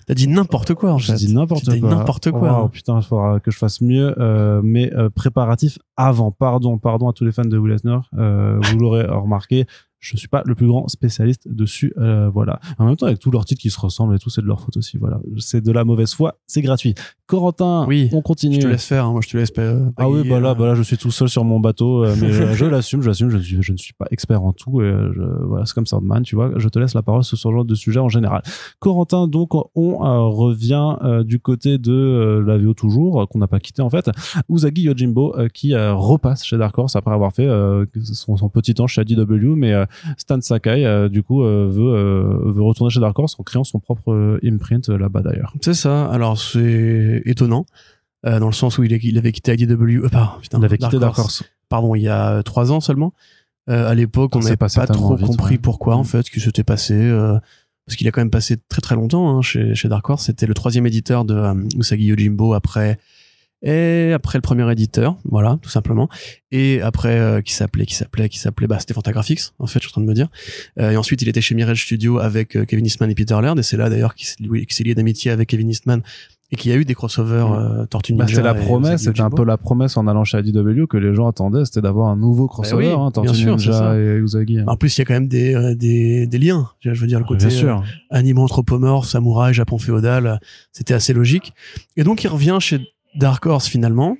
T'as dit n'importe quoi, en je fait. dis n'importe T'as dit quoi. n'importe quoi. Oh, putain, il faudra que je fasse mieux. Euh, mais euh, préparatifs avant. Pardon, pardon à tous les fans de Will Eisner. Euh, vous l'aurez remarqué. Je suis pas le plus grand spécialiste dessus, euh, voilà. En même temps, avec tous leurs titres qui se ressemblent et tout, c'est de leur faute aussi, voilà. C'est de la mauvaise foi, c'est gratuit. Corentin, Oui, on continue. Je te laisse faire, hein, moi je te laisse euh, Ah oui, bah là, euh. bah là, je suis tout seul sur mon bateau, euh, mais euh, je l'assume, je l'assume, je, ne suis- je ne suis pas expert en tout, et je, voilà, c'est comme Sandman, tu vois, je te laisse la parole sur ce genre de sujet en général. Corentin, donc, on revient du côté de la VO toujours, qu'on n'a pas quitté en fait, Usagi Yojimbo, qui repasse chez Dark Horse après avoir fait son, son petit temps chez ADW, mais Stan Sakai, euh, du coup, euh, veut, euh, veut retourner chez Dark Horse en créant son propre euh, imprint euh, là-bas d'ailleurs. C'est ça. Alors c'est étonnant euh, dans le sens où il, il avait quitté IDW. Euh, putain, Il avait quitté Dark Horse. Pardon, il y a trois ans seulement. Euh, à l'époque, on n'avait pas trop vite, compris ouais. pourquoi en Mm. fait, ce qui s'était passé. euh, parce qu'il a quand même passé très très longtemps hein, chez, chez Dark Horse. C'était le troisième éditeur de euh, Usagi Yojimbo après et après le premier éditeur, voilà, tout simplement. Et après, euh, qui s'appelait, qui s'appelait, qui s'appelait, bah, c'était Fantagraphics, en fait, je suis en train de me dire. Euh, et ensuite, il était chez Mirage Studio avec euh, Kevin Eastman et Peter Laird, et c'est là d'ailleurs qu'il s'est lié- qu'il s'est lié d'amitié avec Kevin Eastman et qu'il y a eu des crossovers euh, Tortue Ninja. Bah, c'était la promesse, c'était un peu la promesse en allant chez IDW que les gens attendaient, c'était d'avoir un nouveau crossover, oui, hein, Tortue bien sûr, c'est Ninja et Usagi. En plus, il y a quand même des, euh, des, des liens. Je veux dire, le côté Bien sûr. euh, animaux anthropomorphes, samouraï, Japon féodal, euh, c'était assez logique. Et donc, il revient chez Dark Horse finalement.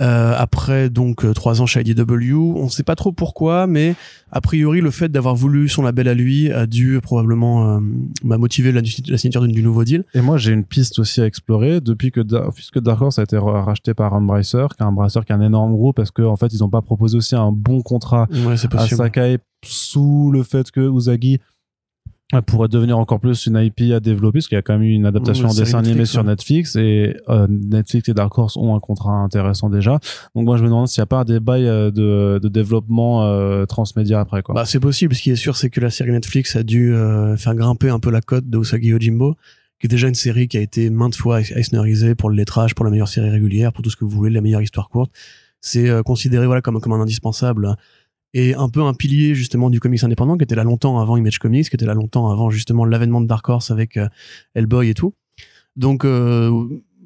Euh, après donc euh, trois ans chez IDW, on sait pas trop pourquoi, mais a priori le fait d'avoir voulu son label à lui a dû probablement euh, bah, motiver la, la signature du nouveau deal. Et moi, j'ai une piste aussi à explorer depuis que, puisque Dark Horse a été ra- racheté par Embracer, qui est un Embracer qui est un énorme groupe parce que, en fait, ils ont pas proposé aussi un bon contrat Ouais, à. Sakai sous le fait que Usagi euh, pourrait devenir encore plus une IP à développer parce qu'il y a quand même eu une adaptation en dessin animé Netflix, sur. Netflix et euh, Netflix et Dark Horse ont un contrat intéressant déjà donc moi je me demande s'il n'y a pas des bails euh, de, de développement euh, transmédia après quoi Bah, c'est possible. Ce qui est sûr, c'est que la série Netflix a dû euh, faire grimper un peu la cote de Usagi Yojimbo, qui est déjà une série qui a été maintes fois Eisnerisée pour le lettrage, pour la meilleure série régulière, pour tout ce que vous voulez, la meilleure histoire courte. C'est euh, considéré voilà comme comme un indispensable et un peu un pilier justement du comics indépendant qui était là longtemps avant Image Comics, qui était là longtemps avant justement l'avènement de Dark Horse avec euh, Hellboy et tout. Donc euh,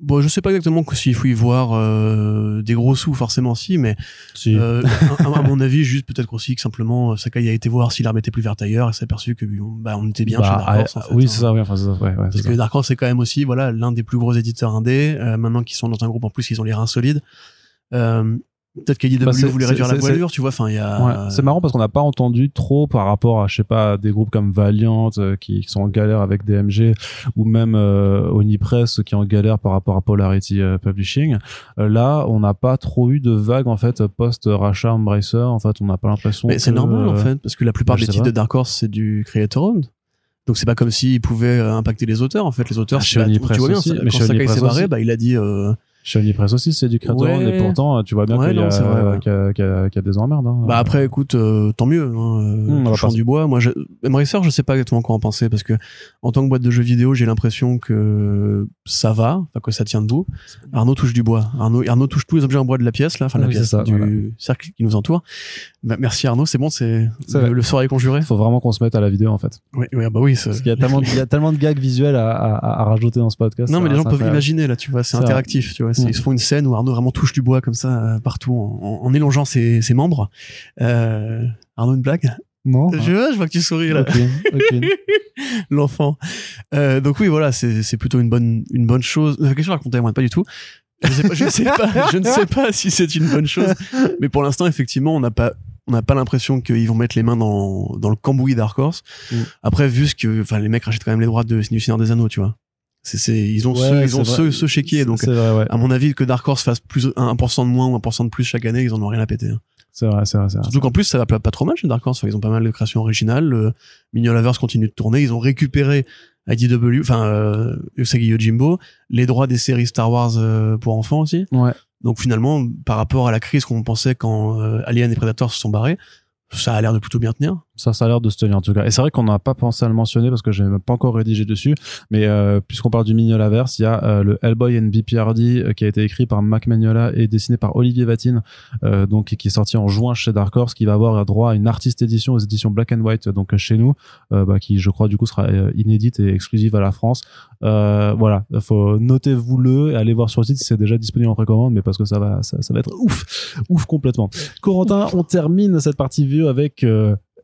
bon, je sais pas exactement s'il faut y voir euh, des gros sous forcément si, mais Si. euh, à, à mon avis, juste peut-être aussi que simplement euh, Sakai a été voir si l'arme était plus verte ailleurs et s'est aperçu que bah, on était bien Bah, chez Dark Horse. en ah, fait, oui hein. c'est ça oui enfin ça ouais, ouais, Parce que. Dark Horse c'est quand même aussi voilà l'un des plus gros éditeurs indés. euh, maintenant qu'ils sont dans un groupe en plus, ils ont les reins solides. Euh, Peut-être qu'IDW Bah, c'est- voulait réduire la voilure, tu vois. Enfin, il y a. Ouais, c'est marrant parce qu'on n'a pas entendu trop par rapport à je sais pas des groupes comme Valiant euh, qui, qui sont en galère avec DMG ou même euh, Onipress qui est en galère par rapport à Polarity euh, Publishing. Là, on n'a pas trop eu de vagues en fait post rachat Embracer. En fait, on n'a pas l'impression. Mais c'est normal en fait, parce que la plupart des titres de Dark Horse c'est du creator owned. Donc c'est pas comme s'ils pouvaient impacter les auteurs. En fait, les auteurs, Ah, chez bah, Onipress bien, aussi, ça- mais quand chez Sakai s'est barré, bah, il a dit. euh, Chez Onipress aussi, c'est du créateur Ouais. et pourtant, tu vois bien Ouais, qu'il y, a- ouais. y y y des emmerdes. hein. Bah après, écoute, euh, tant mieux. Hein, euh, Mmh, du bois. Moi, je... Je sais pas exactement quoi en penser parce que en tant que boîte de jeux vidéo, j'ai l'impression que ça va, que ça tient debout. Arnaud touche du bois. Arnaud, Arnaud touche tous les objets en bois de la pièce là, enfin de la Oui, c'est pièce ça, du voilà. cercle qui nous entoure. Bah, merci Arnaud, c'est bon, c'est le, le sort est conjuré. faut vraiment qu'on se mette à la vidéo en fait. Oui, oui, bah oui. Parce qu'il y a tellement, de- il y a tellement de gags visuels à, à, à rajouter dans ce podcast. Non, mais les gens peuvent imaginer là, tu vois, C'est interactif, tu vois. Mm. Ils se font une scène où Arnaud vraiment touche du bois comme ça euh, partout en, en, élongeant ses, ses membres. Euh, Arnaud, une blague? Non. je, vois, je vois que tu souris là. Ok, ok. l'enfant. Euh, donc oui, voilà, c'est plutôt une bonne une bonne chose. Euh, Qu'est-ce que je racontais moi? Pas du tout. Je sais pas, je sais pas, je ne sais pas si c'est une bonne chose. Mais pour l'instant, effectivement, on n'a pas on n'a pas l'impression qu'ils vont mettre les mains dans dans le cambouis Dark Horse. Mm. Après, vu ce que, enfin, les mecs rachètent quand même les droits de du Seigneur des Anneaux, tu vois. C'est c'est ils ont Ouais, ceux, ils ont vrai. ceux, ceux chez qui est donc. c'est vrai, ouais. À mon avis, que Dark Horse fasse plus 1% de moins ou 1% de plus chaque année, ils en ont rien à péter. hein. C'est vrai, c'est vrai, c'est vrai. Surtout qu'en plus, ça va pas pas trop mal chez Dark Horse. Enfin, ils ont pas mal de créations originales. Le Mignon Lovers continue de tourner. Ils ont récupéré IDW, enfin, euh, Usagi Yojimbo, les droits des séries Star Wars euh, pour enfants aussi. Ouais. Donc finalement, par rapport à la crise qu'on pensait quand euh, Alien et Predator se sont barrés, ça a l'air de plutôt bien tenir. Ça, ça a l'air de se tenir en tout cas. Et c'est vrai qu'on n'a pas pensé à le mentionner parce que j'ai même pas encore rédigé dessus. Mais euh, puisqu'on parle du Mignolaverse, il y a euh, le Hellboy NBPRD euh, qui a été écrit par Mac Magnola et dessiné par Olivier Vatine, donc qui est sorti en juin chez Dark Horse, qui va avoir droit à une artiste édition aux éditions Black and White, donc chez nous, bah, qui je crois du coup sera inédite et exclusive à la France. Voilà, faut notez-vous le et allez voir sur le site si c'est déjà disponible en précommande, mais parce que ça va, ça, ça va être ouf, ouf complètement. Corentin, on termine cette partie vieux avec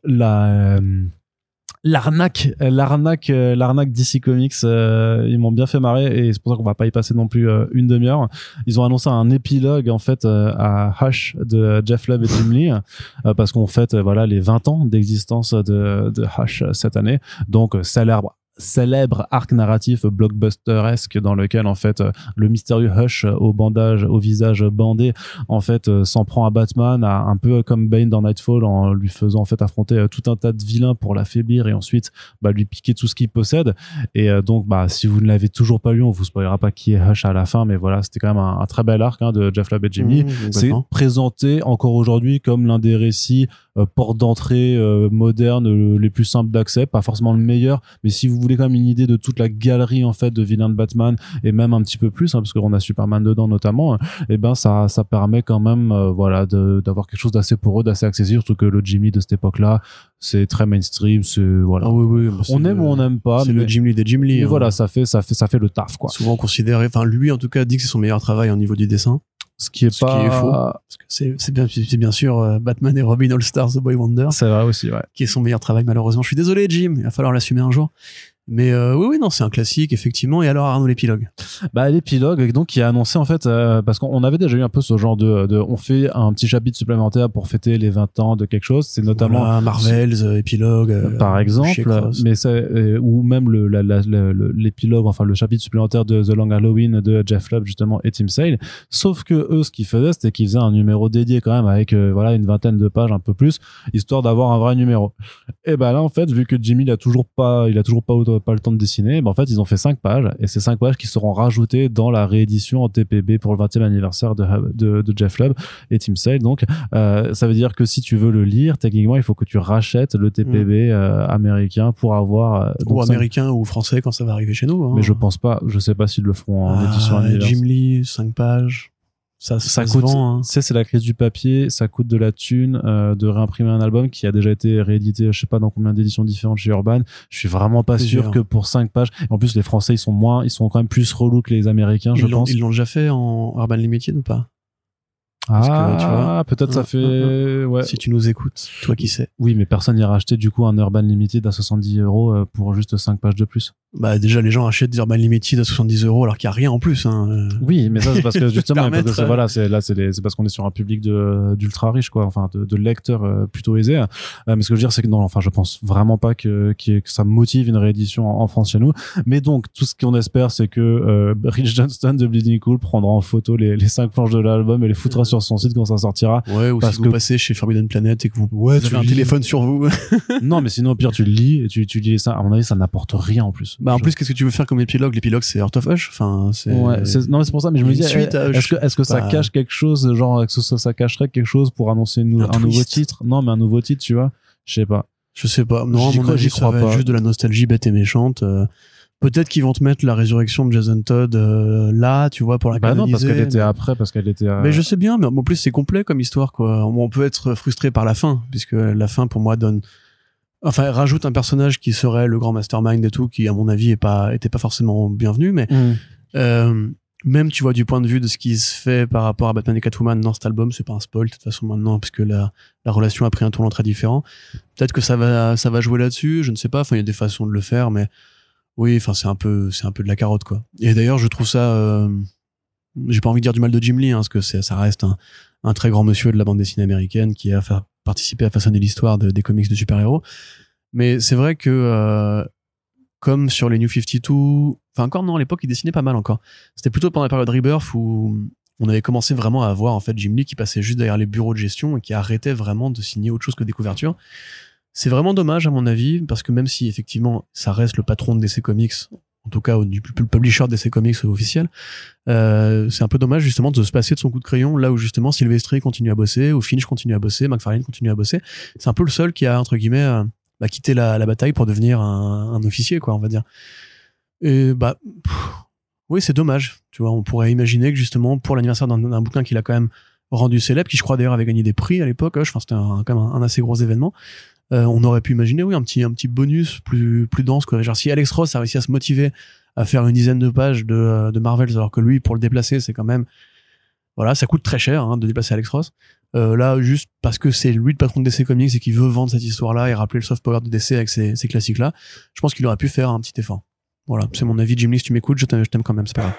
la euh, l'arnaque euh, l'arnaque euh, l'arnaque DC Comics ils m'ont bien fait marrer et c'est pour ça qu'on va pas y passer non plus une demi-heure. Ils ont annoncé un épilogue en fait à Hush de Jeff Lubb et Jim Lee parce qu'on fête voilà les 20 ans d'existence de, de Hush cette année. Donc l'air célèbre arc narratif blockbusteresque dans lequel en fait euh, le mystérieux Hush euh, au bandage au visage bandé en fait euh, s'en prend à Batman à, un peu comme Bane dans Nightfall en lui faisant en fait affronter tout un tas de vilains pour l'affaiblir et ensuite bah, lui piquer tout ce qu'il possède. Et donc bah si vous ne l'avez toujours pas lu on vous spoilera pas qui est Hush à la fin mais voilà c'était quand même un, très bel arc hein, de Jeff Lubb et Jimmy. Mmh, c'est présenté encore aujourd'hui comme l'un des récits euh, porte d'entrée euh, modernes euh, les plus simples d'accès pas forcément le meilleur mais si vous voulez quand même une idée de toute la galerie en fait de vilains de Batman et même un petit peu plus hein, parce qu'on a Superman dedans notamment et ben ça ça permet quand même euh, voilà d'avoir quelque chose d'assez poreux d'assez accessible surtout que le Jimmy de cette époque là c'est très mainstream c'est voilà Ah oui, oui. bah, on aime le- ou on n'aime pas C'est le Jim Lee des Jim Lee. hein. voilà ça fait ça fait ça fait le taf quoi Souvent considéré, enfin lui en tout cas dit que c'est son meilleur travail au niveau du dessin. ce qui est Ce qui pas est faux. C'est bien, c'est bien sûr euh, Batman et Robin All Stars The Boy Wonder c'est vrai aussi ouais qui est son meilleur travail malheureusement. Je suis désolé Jim, il va falloir l'assumer un jour. Mais euh, oui, oui, non, c'est un classique effectivement. Et alors Arnaud l'épilogue? Bah l'épilogue donc qui a annoncé en fait euh, parce qu'on avait déjà eu un peu ce genre de, de on fait un petit chapitre supplémentaire pour fêter les 20 ans de quelque chose c'est notamment Voilà, Marvels, euh, épilogue. euh, par exemple mais ça ou même l'épilogue enfin le chapitre supplémentaire de The Long Halloween de Jeff Lubb justement et Tim Sale sauf que eux ce qu'ils faisaient c'était qu'ils faisaient un numéro dédié quand même avec voilà une vingtaine de pages un peu plus histoire d'avoir un vrai numéro et ben là en fait vu que Jimmy il a toujours pas il a toujours pas pas le temps de dessiner ben en fait ils ont fait cinq pages et ces cinq pages qui seront rajoutées dans la réédition en TPB pour le 20e anniversaire de, de, de Jeff Lubb et Tim Sale donc euh, ça veut dire que si tu veux le lire techniquement il faut que tu rachètes le TPB euh, américain pour avoir euh, donc ou américain ou français quand ça va arriver chez nous. hein. mais je pense pas je sais pas s'ils le feront en Ah, édition anniversaire Jim Lee, 5 pages. Ça, ça, coûte, hein. tu sais, c'est la crise du papier, ça coûte de la thune euh, de réimprimer un album qui a déjà été réédité, je sais pas dans combien d'éditions différentes chez Urban. Je suis vraiment pas sûr que pour 5 pages. En plus, les Français, ils sont moins, ils sont quand même plus relous que les Américains, je Ils pense. ils l'ont déjà fait en Urban Limited ou pas? Ah, que, tu vois, peut-être ça fait, ouais. Si tu nous écoutes, toi qui sais. Oui, mais personne n'ira acheter du coup un Urban Limited à 70 euros euh, pour juste 5 pages de plus. Bah déjà les gens achètent des Urban Limited à 70 euros alors qu'il y a rien en plus. Hein. Oui, mais ça c'est parce que justement, parce que voilà, c'est là c'est parce qu'on est sur un public de d'ultra riche quoi, enfin de, de lecteurs euh, plutôt aisés. Euh, mais ce que je veux dire c'est que non, enfin je pense vraiment pas que que, ça motive une réédition en, France chez nous. Mais donc tout ce qu'on espère c'est que euh, Rich Johnston de Bleeding Cool prendra en photo les les cinq planches de l'album et les foutra sur son site quand ça sortira. Ouais, ou Parce si que- vous passez chez Forbidden Planet et que vous, Ouais, vous avez un téléphone sur vous. non, mais sinon au pire tu le lis et tu tu lis ça. À mon avis ça n'apporte rien en plus. bah en Je- plus qu'est-ce que tu veux faire comme épilogue? L'épilogue c'est Heart of Hush. Enfin c'est. Ouais, non mais c'est pour ça mais je me dis à- est-ce que est-ce que ça pas- cache quelque chose genre est-ce que ça, cacherait quelque chose pour annoncer une Un un, nouveau titre? Non mais un nouveau titre tu vois je sais pas Je sais pas. Non, J'y crois- crois pas. juste de la nostalgie bête et méchante. euh, Peut-être qu'ils vont te mettre la résurrection de Jason Todd euh, là, tu vois, pour la bah non parce qu'elle était après parce qu'elle était euh, Mais je sais bien, mais en plus c'est complet comme histoire quoi. On peut être frustré par la fin, puisque la fin pour moi donne, enfin elle rajoute un personnage qui serait le grand mastermind et tout, qui à mon avis est pas était pas forcément bienvenu, mais Mm. euh, même tu vois du point de vue de ce qui se fait par rapport à Batman et Catwoman dans cet album, c'est pas un spoil de toute façon maintenant, puisque la la relation a pris un tournant très différent. Peut-être que ça va ça va jouer là-dessus, je ne sais pas. Enfin il y a des façons de le faire, mais oui, enfin c'est un peu c'est un peu de la carotte quoi. Et d'ailleurs je trouve ça euh, j'ai pas envie de dire du mal de Jim Lee, hein, parce que ça reste un, un très grand monsieur de la bande dessinée américaine qui a participé à façonner l'histoire de- des comics de super-héros. Mais c'est vrai que, euh, comme sur les New 52, enfin encore non, à l'époque il dessinait pas mal encore. C'était plutôt pendant la période Rebirth où on avait commencé vraiment à avoir en fait Jim Lee qui passait juste derrière les bureaux de gestion et qui arrêtait vraiment de signer autre chose que des couvertures. C'est vraiment dommage à mon avis parce que même si effectivement ça reste le patron de DC Comics, en tout cas du publisher de DC Comics officiel, euh, c'est un peu dommage justement de se passer de son coup de crayon là où justement Sylvester continue à bosser, ou Finch continue à bosser, McFarlane continue à bosser. C'est un peu le seul qui a entre guillemets euh, bah, quitté la, bataille pour devenir un, officier quoi, on va dire. Et bah oui c'est dommage. Tu vois, on pourrait imaginer que justement pour l'anniversaire d'un bouquin qu'il a quand même rendu célèbre, qui je crois d'ailleurs avait gagné des prix à l'époque, enfin c'était quand même un assez gros événement. Euh, on aurait pu imaginer oui un petit un petit bonus plus plus dense quoi. Genre si Alex Ross a réussi à se motiver à faire une dizaine de pages de, euh, de Marvels alors que lui pour le déplacer c'est quand même voilà ça coûte très cher hein, de déplacer Alex Ross. Euh, là juste parce que c'est lui le patron de DC Comics et qu'il veut vendre cette histoire là et rappeler le soft power de DC avec ces, ces classiques là je pense qu'il aurait pu faire un petit effort. Voilà c'est mon avis. Jim Lee si tu m'écoutes je t'aime je t'aime quand même c'est pas grave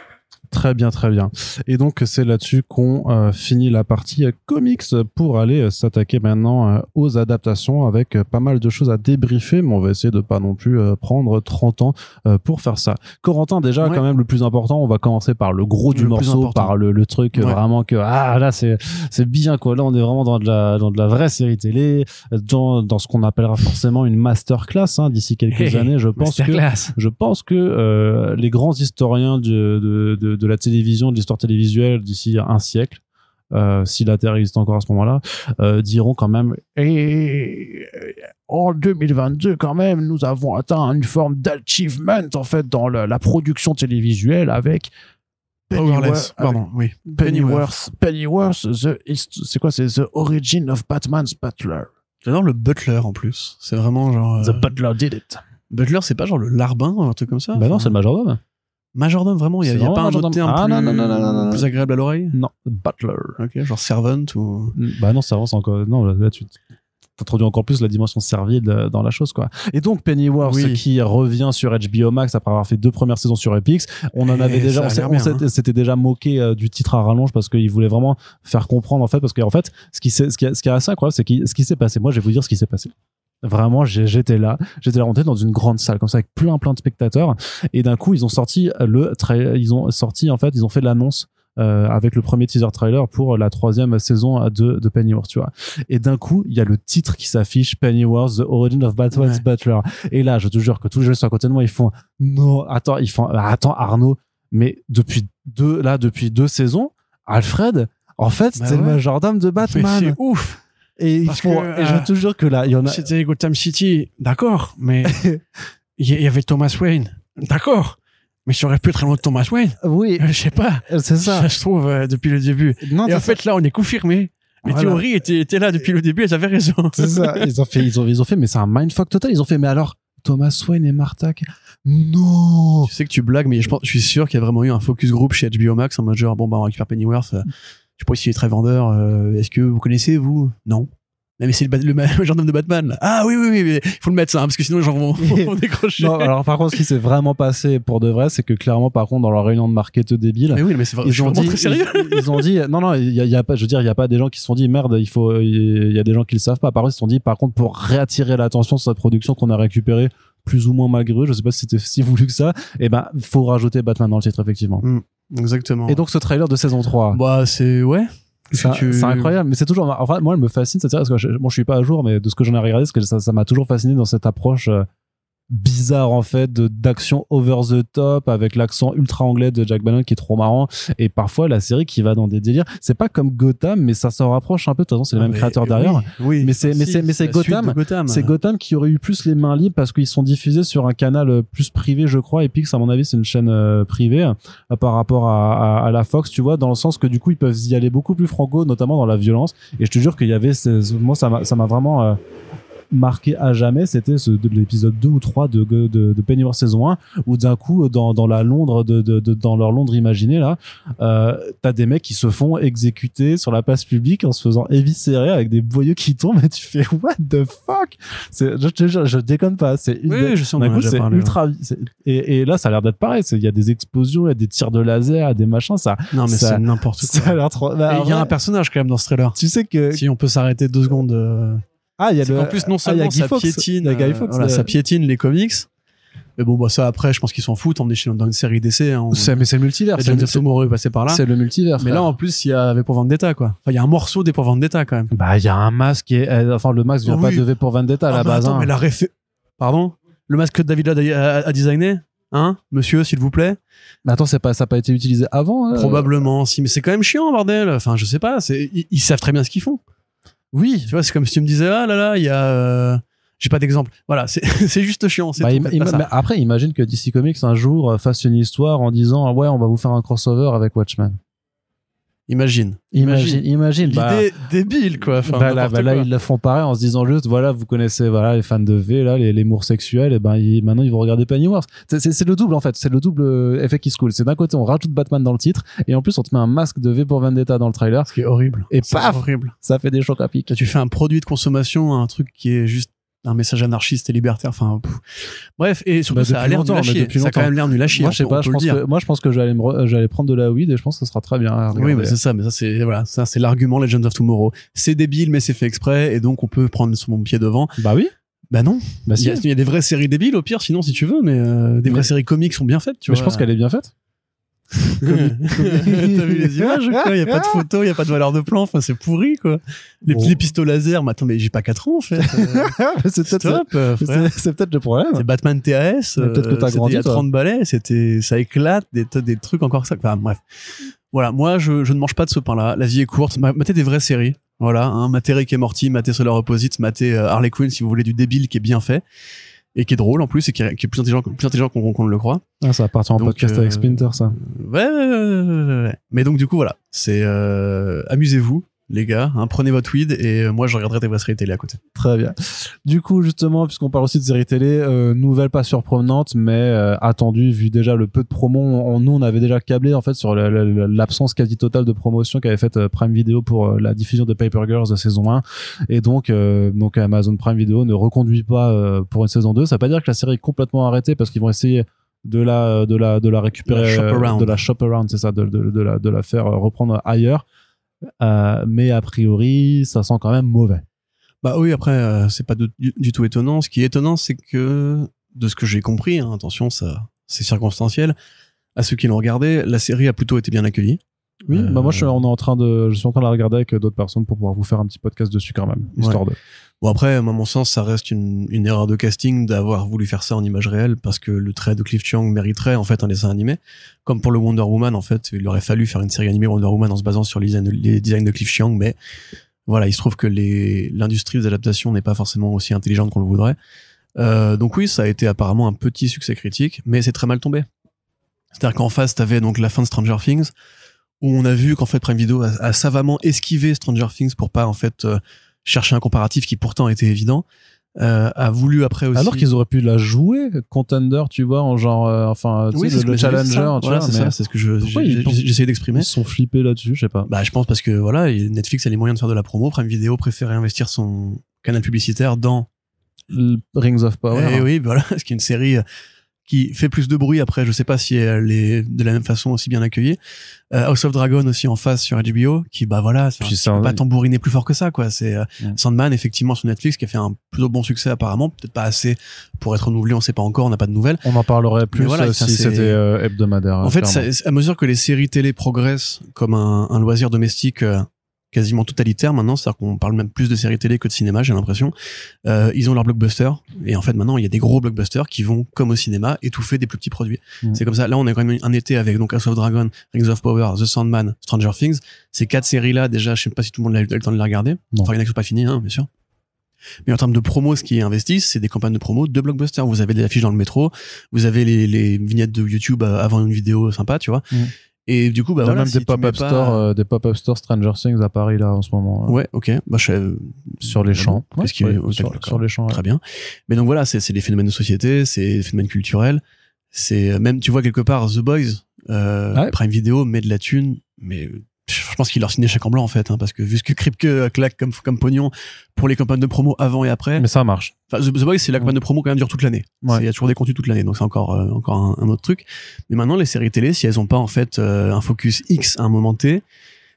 Très bien, très bien. Et donc c'est là-dessus qu'on euh, finit la partie euh, comics pour aller euh, s'attaquer maintenant euh, aux adaptations avec pas mal de choses à débriefer, mais on va essayer de pas non plus prendre 30 ans pour faire ça. Corentin, déjà Ouais. quand même le plus important, on va commencer par le gros du Le morceau, par le, le truc Ouais. vraiment que ah là c'est c'est bien quoi. Là on est vraiment dans de la dans de la vraie série télé, dans dans ce qu'on appellera forcément une masterclass hein, d'ici quelques Hey, années. Je pense que je pense que les grands historiens de, de, de, de la télévision, de l'histoire télévisuelle d'ici un siècle, euh, si la Terre existe encore à ce moment-là, euh, diront quand même et en 2022 quand même, nous avons atteint une forme d'achievement en fait dans la, la production télévisuelle avec Powerless. Pardon, oui. Pennyworth, Pennyworth, c'est quoi, c'est the origin of Batman's Butler. J'adore le Butler en plus. C'est vraiment genre. euh, The Butler did it. Butler, c'est pas genre le larbin, un truc comme ça bah non, c'est le majordome. Majordome, vraiment. Il y a, C'est pas un autre terme Ah, plus, non, non, non, non, non, non. plus agréable à l'oreille Non, Butler. Ok, genre servant ou. Bah non, ça avance encore. Non, là, tu t'introduis encore plus la dimension servile de- dans la chose, quoi. Et donc, Pennyworth, Oui. qui revient sur HBO Max après avoir fait deux premières saisons sur Epix. On en Et avait déjà, on s'était hein. s'était déjà moqué euh, du titre à rallonge parce qu'il voulait vraiment faire comprendre, en fait, parce qu'en fait, ce qui, ce qui, ce qui est assez incroyable, c'est ce qui s'est passé. Moi, je vais vous dire ce qui s'est passé. Vraiment, j'étais là, j'étais là, on était dans une grande salle comme ça avec plein plein de spectateurs et d'un coup ils ont sorti le ils ont sorti en fait ils ont fait l'annonce euh, avec le premier teaser trailer pour la troisième saison de, de Pennyworth, tu vois. Et d'un coup, il y a le titre qui s'affiche, Pennyworth, The Origin of Batman's Ouais. Butler. Et là, je te jure que tous les jeunes sont à côté de moi, ils font, non, attends, ils font, attends, Arnaud, mais depuis deux, là, depuis deux saisons, Alfred, en fait, Bah c'était le ouais. majordome de Batman. c'est ouf Et, ils Parce font, que, et je euh, te jure que là, il y en a, C'était Gotham City, d'accord, mais il y, avait Thomas Wayne, d'accord, mais ça aurait pu être un autre Thomas Wayne. oui, Euh, Je sais pas, c'est ça. ça se trouve euh, depuis le début. Non, Et en fait, là, on est confirmé. Les Voilà. théories étaient, étaient là depuis le début, elles avaient raison. C'est ça. Ils ont fait, ils ont, ils ont fait, mais c'est un mindfuck total. Ils ont fait, mais alors, Thomas Wayne et Martha, non. Tu sais que tu blagues, mais je, pense, je suis sûr qu'il y a vraiment eu un focus group chez HBO Max en mode genre, bon, bah, on récupère Pennyworth. Je sais pas s'il est très vendeur. euh, Est-ce que vous connaissez, vous? Non. Non, mais c'est le, le, gendarme de Batman. Ah oui, oui, oui, mais il faut le mettre ça, hein, parce que sinon les gens vont, vont décrocher. Non, alors par contre, ce qui s'est vraiment passé pour de vrai, c'est que clairement, par contre, dans leur réunion de marketeur débile, mais oui, mais c'est vrai, je ils ont vraiment dit, très sérieux. ils, ils ont dit, non, non, il y a, il y a pas, je veux dire, il y a pas des gens qui se sont dit, merde, il faut, il y a des gens qui le savent pas. Par contre, ils se sont dit, par contre, pour réattirer l'attention sur cette production qu'on a récupérée plus ou moins malgré eux, je sais pas si c'était si voulu que ça, et ben, faut rajouter Batman dans le titre, effectivement. Exactement. Et donc, ce trailer de saison 3. bah, c'est, ouais. C'est Tu- incroyable, mais c'est toujours. Enfin, moi, elle me fascine cette série parce que je, bon, je suis pas à jour, mais de ce que j'en ai regardé, parce que ça ça m'a toujours fasciné dans cette approche euh, bizarre en fait d'action over the top avec l'accent ultra anglais de Jack Bannon qui est trop marrant et parfois la série qui va dans des délires. C'est pas comme Gotham, mais ça s'en rapproche un peu. De toute façon, c'est les Ah, mêmes mais- créateurs derrière. Oui. Mais c'est- mais c'est- mais c'est Gotham. C'est Gotham qui aurait eu plus les mains libres parce qu'ils sont diffusés sur un canal euh, plus privé, je crois. Epix, à mon avis, c'est une chaîne euh, privée euh, par rapport à, à, à la Fox, tu vois, dans le sens que du coup, ils peuvent y aller beaucoup plus franco, notamment dans la violence. Et je te jure qu'il y avait, moi, ça m'a ça m'a vraiment marqué à jamais. C'était ce, l'épisode 2 ou 3 de, de, de Pennyworth saison 1 où d'un coup, dans, dans la Londres, de, de, de- dans leur Londres imaginée, là, euh, t'as des mecs qui se font exécuter sur la place publique en se faisant éviscérer avec des boyaux qui tombent et tu fais what the fuck? Je te jure je déconne pas c'est Oui, je c'est ultra et, et là ça a l'air d'être pareil il y a des explosions il y a des tirs de laser il y a des machins ça Non, mais c'est n'importe quoi. trop bah, Il y a un personnage quand même dans ce trailer. tu sais que Si on peut s'arrêter deux secondes. euh, ah il y a le qu'en plus, non ah, il y a seulement Guy ça Fawkes, piétine, il y a Guy euh, Fawkes, voilà, ça piétine les comics. Mais bon, bah ça après, je pense qu'ils s'en foutent. On est chez- dans une série d'essai. Hein, on... c'est mais c'est le multivers Et c'est James Tomorrow est passé par là. c'est le multivers Mais frère. là, en plus, il y avait pour Vendetta, quoi. Enfin, il y a un morceau des pour Vendetta, quand même. bah il y a un masque et euh, enfin le masque vient Oui. pas de V pour Vendetta à Ah, la mais base attends, hein. mais la réfé... Pardon? Le masque que David a, a- a designé? Hein Monsieur, s'il vous plaît? Mais attends c'est pas ça a pas été utilisé avant euh Probablement, si. Mais c'est quand même chiant, bordel. Enfin, je sais pas. C'est... Ils, ils savent très bien ce qu'ils font. Oui Tu vois, c'est comme si tu me disais, ah là là, il y a... euh, J'ai pas d'exemple. Voilà, c'est, juste chiant. Bah, tout, im- im- mais après, imagine que DC Comics un jour euh, fasse une histoire en disant ouais, on va vous faire un crossover avec Watchmen. Imagine. Imagine, imagine. bah, L'idée débile, quoi. Enfin, bah là, bah là, quoi. ils le font pareil en se disant juste voilà, vous connaissez voilà les fans de V là, les, les mours sexuels, et ben ils- maintenant ils vont regarder Pennyworth. C'est- le double en fait, c'est le double euh, effet qui se coule. C'est d'un côté on rajoute Batman dans le titre et en plus on te met un masque de V pour Vendetta dans le trailer Ce qui est horrible. et paf, horrible. ça fait des chocs à pic. Tu fais un produit de consommation, un truc qui est juste un message anarchiste et libertaire. Enfin, pff. bref, et surtout Bah, ça a l'air chier. depuis Ça a quand même l'air nul à chier. Moi, on je sais pas, je pense que, moi, je pense que j'allais me prendre de la weed et je pense que ce sera très bien. Oui, mais c'est ça, mais ça c'est voilà, ça c'est l'argument Legends of Tomorrow. C'est débile, mais c'est fait exprès, et donc on peut prendre son pied devant. bah oui. Bah non, Bah il si. y, a, il y a des vraies séries débiles au pire, sinon si tu veux, mais euh, des vraies Mais- séries comiques sont bien faites, tu Mais vois. je pense qu'elle est bien faite. T'as vu les images Il y a pas de photos, il y a pas de valeur de plan, enfin c'est pourri quoi. Les, Bon. les pistolets laser, mais attends, mais j'ai pas 4 ans en fait. Euh, c'est peut-être Stop, euh, c'est- peut-être le problème. C'est Batman TAS. Peut-être que t'as c'était grandi, Il y a toi. 30 balais, c'était, ça éclate, des, des trucs encore ça. Enfin, bref. Voilà. Moi, je, je ne mange pas de ce pain-là. La vie est courte. Ma- Matez des vraies séries. Voilà. Hein, matez Rick et Morty, matez Solar Opposites, matez euh, Harley Quinn si vous voulez du débile qui est bien fait. Et qui est drôle en plus et qui est, qui est plus intelligent, plus intelligent qu'on ne le croit. Ah, ça va partir en Donc, podcast euh, avec Splinter, ça. Ouais, ouais, ouais, ouais, ouais, ouais. Mais donc, du coup, voilà. C'est, euh, amusez-vous, les gars. Hein, prenez votre weed et euh, moi, je regarderai des vraies séries télé à côté. Très bien. Du coup, justement, puisqu'on parle aussi de séries télé, euh, nouvelle pas surprenante, mais euh, attendue, vu déjà le peu de promo. On, nous, on avait déjà câblé en fait sur la- la- la- l'absence quasi totale de promotion qu'avait faite euh, Prime Video pour euh, la diffusion de Paper Girls de saison 1. Et donc, euh, donc Amazon Prime Video ne reconduit pas euh, pour une saison 2. Ça veut pas dire que la série est complètement arrêtée parce qu'ils vont essayer de la de la de la récupérer De la shop around. de la shop around c'est ça de, de, de la de la faire reprendre ailleurs Euh, mais a priori ça sent quand même mauvais Bah oui, après, euh, c'est pas du, du tout étonnant. Ce qui est étonnant, c'est que, de ce que j'ai compris, hein, attention, ça, c'est circonstanciel, à ceux qui l'ont regardé, la série a plutôt été bien accueillie. Oui, Euh, bah moi je suis, on est en train de, je suis en train de la regarder avec d'autres personnes pour pouvoir vous faire un petit podcast dessus quand même, histoire de. Bon après, à mon sens, ça reste une, une erreur de casting d'avoir voulu faire ça en image réelle parce que le trait de Cliff Chiang mériterait en fait un dessin animé. Comme pour le Wonder Woman, en fait, il aurait fallu faire une série animée Wonder Woman en se basant sur les designs de, Cliff Chiang, mais voilà, il se trouve que l'industrie des adaptations n'est pas forcément aussi intelligente qu'on le voudrait. Euh, donc oui, ça a été apparemment un petit succès critique, mais c'est très mal tombé. C'est-à-dire qu'en face, t'avais donc la fin de Stranger Things, où on a vu qu'en fait Prime Video a, a savamment esquivé Stranger Things pour pas en fait euh, chercher un comparatif qui pourtant était évident. Euh, a voulu après aussi. Alors qu'ils auraient pu la jouer, Contender, tu vois, en genre, euh, enfin, tu oui, sais, le, challenger, ça. tu Voilà, vois, c'est mais ça, c'est ce que je j'essayais d'exprimer. ils se sont flippés là-dessus, je sais pas. Bah, je pense parce que voilà, il- Netflix a les moyens de faire de la promo. Prime Video préférait investir son canal publicitaire dans. Le Rings of Power. Eh oui, voilà, ce qui est une série euh, qui fait plus de bruit. Après, je sais pas si elle est de la même façon aussi bien accueillie. Euh, House of Dragon aussi en face sur HBO, qui bah voilà, c'est un- pas tambouriner plus fort que ça quoi. C'est euh. Sandman effectivement sur Netflix qui a fait un plutôt bon succès apparemment, peut-être pas assez pour être renouvelé, on sait pas encore, on n'a pas de nouvelles. On en parlerait plus voilà, euh, si c'était euh, hebdomadaire. En fait, ça- à mesure que les séries télé progressent comme un, un loisir domestique quasiment totalitaire maintenant, c'est-à-dire qu'on parle même plus de séries télé que de cinéma, j'ai l'impression. Euh, ils ont leurs blockbusters et en fait maintenant il y a des gros blockbusters qui vont comme au cinéma étouffer des plus petits produits. Mm. C'est comme ça. Là on est quand même un été avec donc House of Dragon, Rings of Power, The Sandman, Stranger Things. Ces quatre séries là déjà, je sais pas si tout le monde a eu le temps de les regarder. Non. Enfin il y en a qui sont pas finis, hein, bien sûr. Mais en termes de promo, ce qui est investi, c'est des campagnes de promo de blockbusters. Vous avez des affiches dans le métro, vous avez les, les vignettes de YouTube euh, avant une vidéo sympa, tu vois. Mm. Et du coup, bah voilà, même si des pop-up pas- stores, euh, des pop-up stores Stranger Things à Paris là en ce moment. euh, Ouais, ok. Bah, je sais, Sur les champs. Ouais, est- ok, sur, les champs. ouais. Très bien. Mais donc voilà, c'est c'est des phénomènes de société, c'est des phénomènes culturels. C'est euh, même, tu vois quelque part, The Boys, euh, Ouais. Prime Video met de la thune, mais euh, je pense qu'il leur signait chèque en blanc en fait, hein, parce que vu ce que Kripke euh, claque comme, comme pognon pour les campagnes de promo avant et après, Mais ça marche. Enfin, The, The Boys, c'est la campagne de promo quand même dure toute l'année. Ouais. Il y a toujours des contenus toute l'année, donc c'est encore euh, encore un, un autre truc. Mais maintenant, les séries télé, si elles ont pas en fait euh, un focus X à un moment T,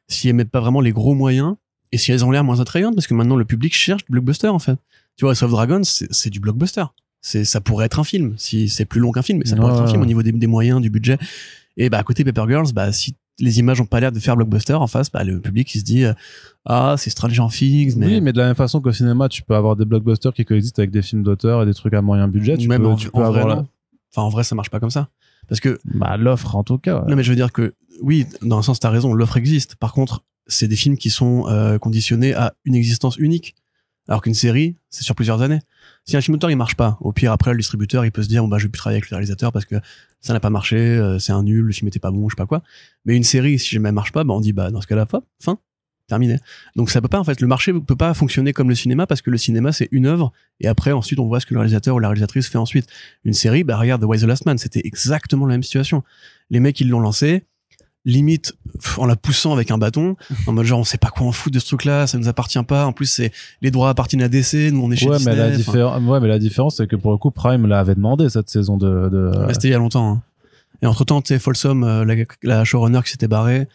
si elles mettent pas vraiment les gros moyens, et si elles ont l'air moins attrayantes, parce que maintenant le public cherche du blockbuster en fait. Tu vois, House of Dragons, c'est du blockbuster. C'est ça pourrait être un film, si c'est plus long qu'un film, mais ça pourrait être un film au niveau des, des moyens, du budget. Et bah à côté Paper Girls, bah si les images ont pas l'air de faire blockbuster en face, bah le public il se dit euh, ah c'est Stranger Things, mais Oui, mais de la même façon qu'au cinéma, tu peux avoir des blockbusters qui coexistent avec des films d'auteur et des trucs à moyen budget. Tu même peux, en, tu en vrai, la-. Enfin en vrai ça marche pas comme ça, parce que bah, l'offre en tout cas. ouais. Non, mais je veux dire que, oui, dans un sens, t'as raison, l'offre existe. Par contre, c'est des films qui sont euh, conditionnés à une existence unique. Alors qu'une série, c'est sur plusieurs années. Si un d'auteur, il marche pas, au pire, après, le distributeur, il peut se dire, bon, bah, je vais plus travailler avec le réalisateur parce que ça n'a pas marché, euh, c'est un nul, le film était pas bon, je sais pas quoi. Mais une série, si jamais elle marche pas, bah, on dit, bah, dans ce cas-là, hop, fin, terminé. Donc ça peut pas, en fait, le marché peut pas fonctionner comme le cinéma parce que le cinéma, c'est une œuvre et après, ensuite, on voit ce que le réalisateur ou la réalisatrice fait ensuite. Une série, bah, regarde The Wise the Last Man, c'était exactement la même situation. Les mecs, ils l'ont lancé, limite en la poussant avec un bâton en mode genre on sait pas quoi en foutre de ce truc là ça nous appartient pas en plus c'est les droits appartiennent à DC nous on est chez Ouais, Disney mais la, différen- ouais, mais la différence, c'est que pour le coup, Prime l'avait demandé cette saison de. de... ouais, c'était il y a longtemps hein. et entre temps tu sais Folsom euh, la, la showrunner qui s'était barrée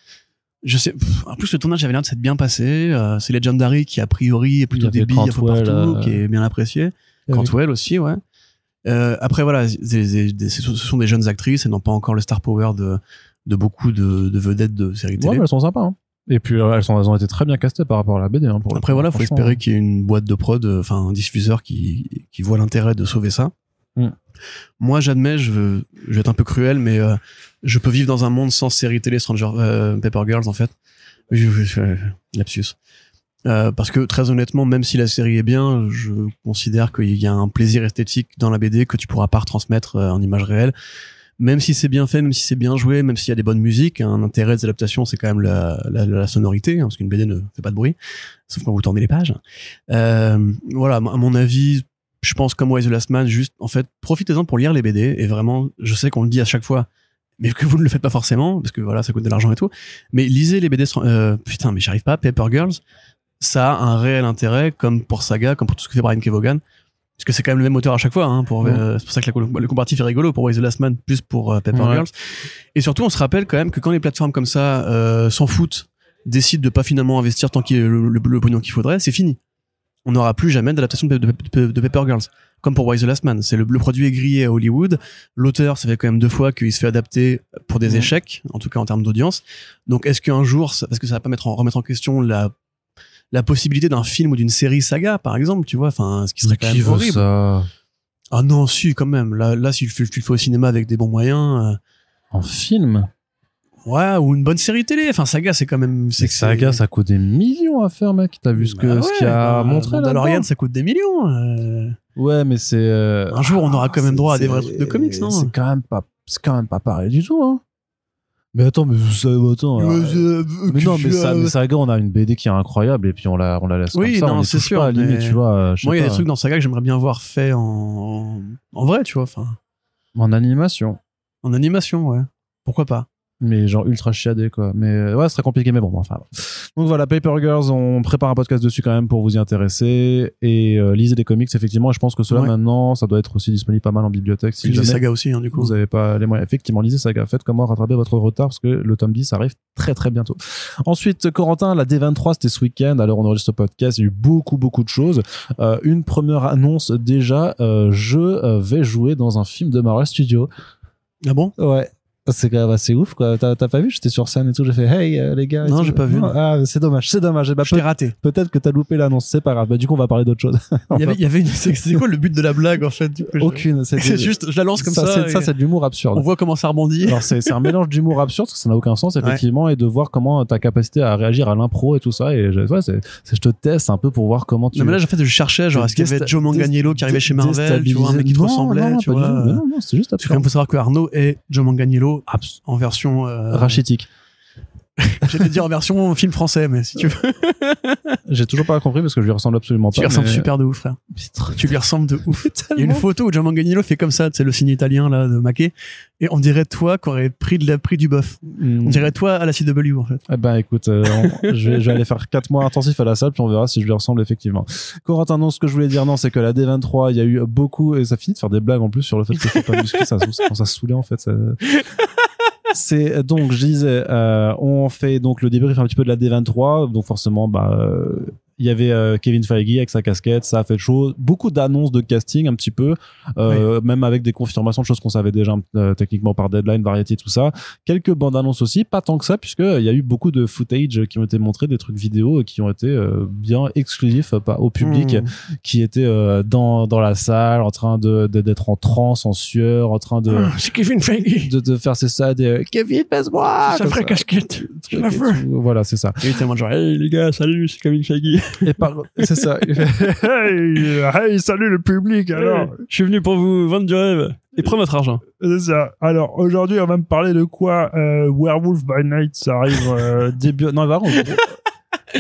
je sais pff, en plus le tournage avait l'air de s'être bien passé euh, c'est Legendary qui a priori est plutôt débile partout euh, qui est bien apprécié Cantwell aussi, ouais. Euh, après, voilà, c'est- c'est- c'est- ce sont des jeunes actrices et n'ont pas encore le star power de, de beaucoup de, de vedettes de séries Ouais, télé. mais elles sont sympas. Hein. Et puis euh, elles, sont, elles ont été très bien castées par rapport à la BD. Hein, pour Après, voilà, faut espérer qu'il y ait une boîte de prod, euh, enfin, un diffuseur qui, qui voit l'intérêt de sauver ça. Mm. Moi, j'admets, je, veux, je vais être un peu cruel, mais euh, je peux vivre dans un monde sans série télé Stranger euh, Paper Girls, en fait. Je, je- je- lapsus. Euh, parce que très honnêtement, même si la série est bien, je considère qu'il y a un plaisir esthétique dans la BD que tu pourras pas retransmettre euh, en image réelle. Même si c'est bien fait, même si c'est bien joué, même s'il y a des bonnes musiques, un intérêt des adaptations, c'est quand même la, la, la sonorité, hein, parce qu'une BD ne fait pas de bruit, sauf quand vous tournez les pages. Euh, voilà, à mon avis, je pense comme Wise the Last Man, juste, en fait, profitez-en pour lire les BD, et vraiment, je sais qu'on le dit à chaque fois, mais que vous ne le faites pas forcément, parce que voilà, ça coûte de l'argent et tout, mais lisez les BD, euh, putain, mais j'arrive pas, Paper Girls, ça a un réel intérêt, comme pour Saga, comme pour tout ce que fait Brian Kevogan, parce que c'est quand même le même auteur à chaque fois, hein, pour, Ouais. euh, c'est pour ça que la- le comparatif est rigolo pour Wise the Last Man, plus pour euh, Paper Ouais. Girls. Et surtout, on se rappelle quand même que quand les plateformes comme ça euh, s'en foutent, décident de pas finalement investir tant qu'il y a le, le- le pognon qu'il faudrait, c'est fini. On n'aura plus jamais d'adaptation de, de, de- de Paper Girls. Comme pour Wise the Last Man. C'est le, le produit est grillé à Hollywood. L'auteur, ça fait quand même deux fois qu'il se fait adapter pour des échecs, en tout cas en termes d'audience. Donc, est-ce qu'un jour, ça- parce que ça va pas mettre en, remettre en question la, la possibilité d'un film ou d'une série saga, par exemple, tu vois, enfin, ce qui serait quand Qui même horrible. ça Ah non, si, quand même. Là, là, si tu, le fais- tu le fais au cinéma avec des bons moyens, En film euh, ouais, ou une bonne série télé. Enfin, saga, c'est quand même, c'est Saga, ça coûte des millions à faire, mec. T'as vu ce Bah ce ouais, qu'il y a bah, montré Mandalorian, ça coûte des millions. euh. Ouais, mais c'est. euh, Un jour, on aura quand même droit à des vrais trucs de comics, non? C'est quand même pas, c'est quand même pas pareil du tout, hein. Mais attends, mais ça, attends. alors, Euh, mais non, mais, ça, mais Saga, on a une BD qui est incroyable et puis on la, on la laisse Oui, comme ça. y c'est sûr, Pas, à la limite, mais- tu vois. euh, Moi, il y a des trucs dans Saga que j'aimerais bien voir fait en, en vrai, tu vois, enfin, En animation. en animation, ouais. Pourquoi pas? Mais genre ultra chiadé quoi. Mais euh, ouais ce serait compliqué mais bon enfin donc voilà Paper Girls on prépare un podcast dessus quand même pour vous y intéresser. Et euh, lisez des comics effectivement. Et je pense que cela Ouais. maintenant ça doit être aussi disponible pas mal en bibliothèque si jamais Saga aussi, hein, du coup. vous avez pas les moyens. Effectivement lisez Saga. Faites comment rattraper votre retard parce que le tome 10 arrive très très bientôt. Ensuite Corentin la D23 c'était ce week-end. Alors on enregistre ce podcast. Il y a eu beaucoup beaucoup de choses. Euh, une première annonce déjà. Euh, je euh, vais jouer dans un film de Marvel Studios. Ah bon? Ouais. C'est quand même assez ouf, quoi. T'as pas vu J'étais sur scène et tout. J'ai fait Hey, euh, les gars. et Non, j'ai pas vu. Ah, c'est dommage, c'est dommage. Bah, Je t'ai peut- raté. Peut-être que t'as loupé l'annonce, c'est pas grave. Bah, du coup, on va parler d'autre chose. Il y y avait une, c'est quoi le but de la blague, en fait? Aucune. C'est juste, je la lance comme ça. c'est- et Ça, c'est de l'humour absurde. on voit comment ça rebondit. Alors, c'est c'est un mélange d'humour absurde, parce que ça n'a aucun sens, effectivement, et de voir comment ta capacité à réagir à l'impro et tout ça. Et je, ouais, c'est, c'est- je te teste un peu pour voir comment tu. Non, mais là, en fait, je cherchais, genre, est-ce qu'il y avait Joe Manganiello qui arrivait chez Marvel, tu vois, un mec qui te ressemblait, non, non, tu vois. c'est juste Parce que quand même, absurde. faut savoir que Arnaud est Joe Manganiello En version, euh, Rachitique. j'allais dire en version film français, mais si tu veux, J'ai toujours pas compris parce que je lui ressemble absolument tu pas. lui ressembles mais- super de ouf, frère. Putain, Tu lui ressembles de ouf. Il y a une photo où Joe Manganiello fait comme ça, c'est le signe italien, là, de Maquet. Et on dirait toi qui aurait pris de la, pris du bœuf. Mm. On dirait toi à la CW, en fait. Eh ben écoute, euh, on- je, vais, je vais aller faire quatre mois intensifs à la salle puis on verra si je lui ressemble effectivement. Corentin, non, ce que je voulais dire non, c'est que la D23, il y a eu beaucoup et ça finit de faire des blagues en plus sur le fait que c'est pas musclé, ça, ça, ça saoulait en fait. ça- C'est donc je disais, euh, on fait donc le débrief un petit peu de la D23, donc forcément bah euh, il y avait euh, Kevin Feige avec sa casquette, ça a fait chaud. Beaucoup d'annonces de casting un petit peu, euh, même avec des confirmations de choses qu'on savait déjà euh, techniquement par Deadline, Variety, tout ça. Quelques bandes annonces aussi, pas tant que ça, puisque il y a eu beaucoup de footage qui ont été montrés, des trucs vidéo qui ont été euh, bien exclusifs euh, pas au public, Mmh. qui étaient euh, dans dans la salle, en train de d'être en transe, en sueur, en train de Mmh. C'est Kevin Feige. de, de faire c'est ça des Kevin baisse-moi C'est sa vraie casquette. Je la Et veux. tout. Voilà, c'est ça. Il était tellement genre, hey les gars, salut, c'est Kevin Feige. Et par c'est ça. Hey, hey, salut le public alors. je suis venu pour vous vendre du rêve. Et prends votre argent. C'est ça. Alors aujourd'hui, on va me parler de quoi Euh, Werewolf by Night, ça arrive. euh, Début non, contre,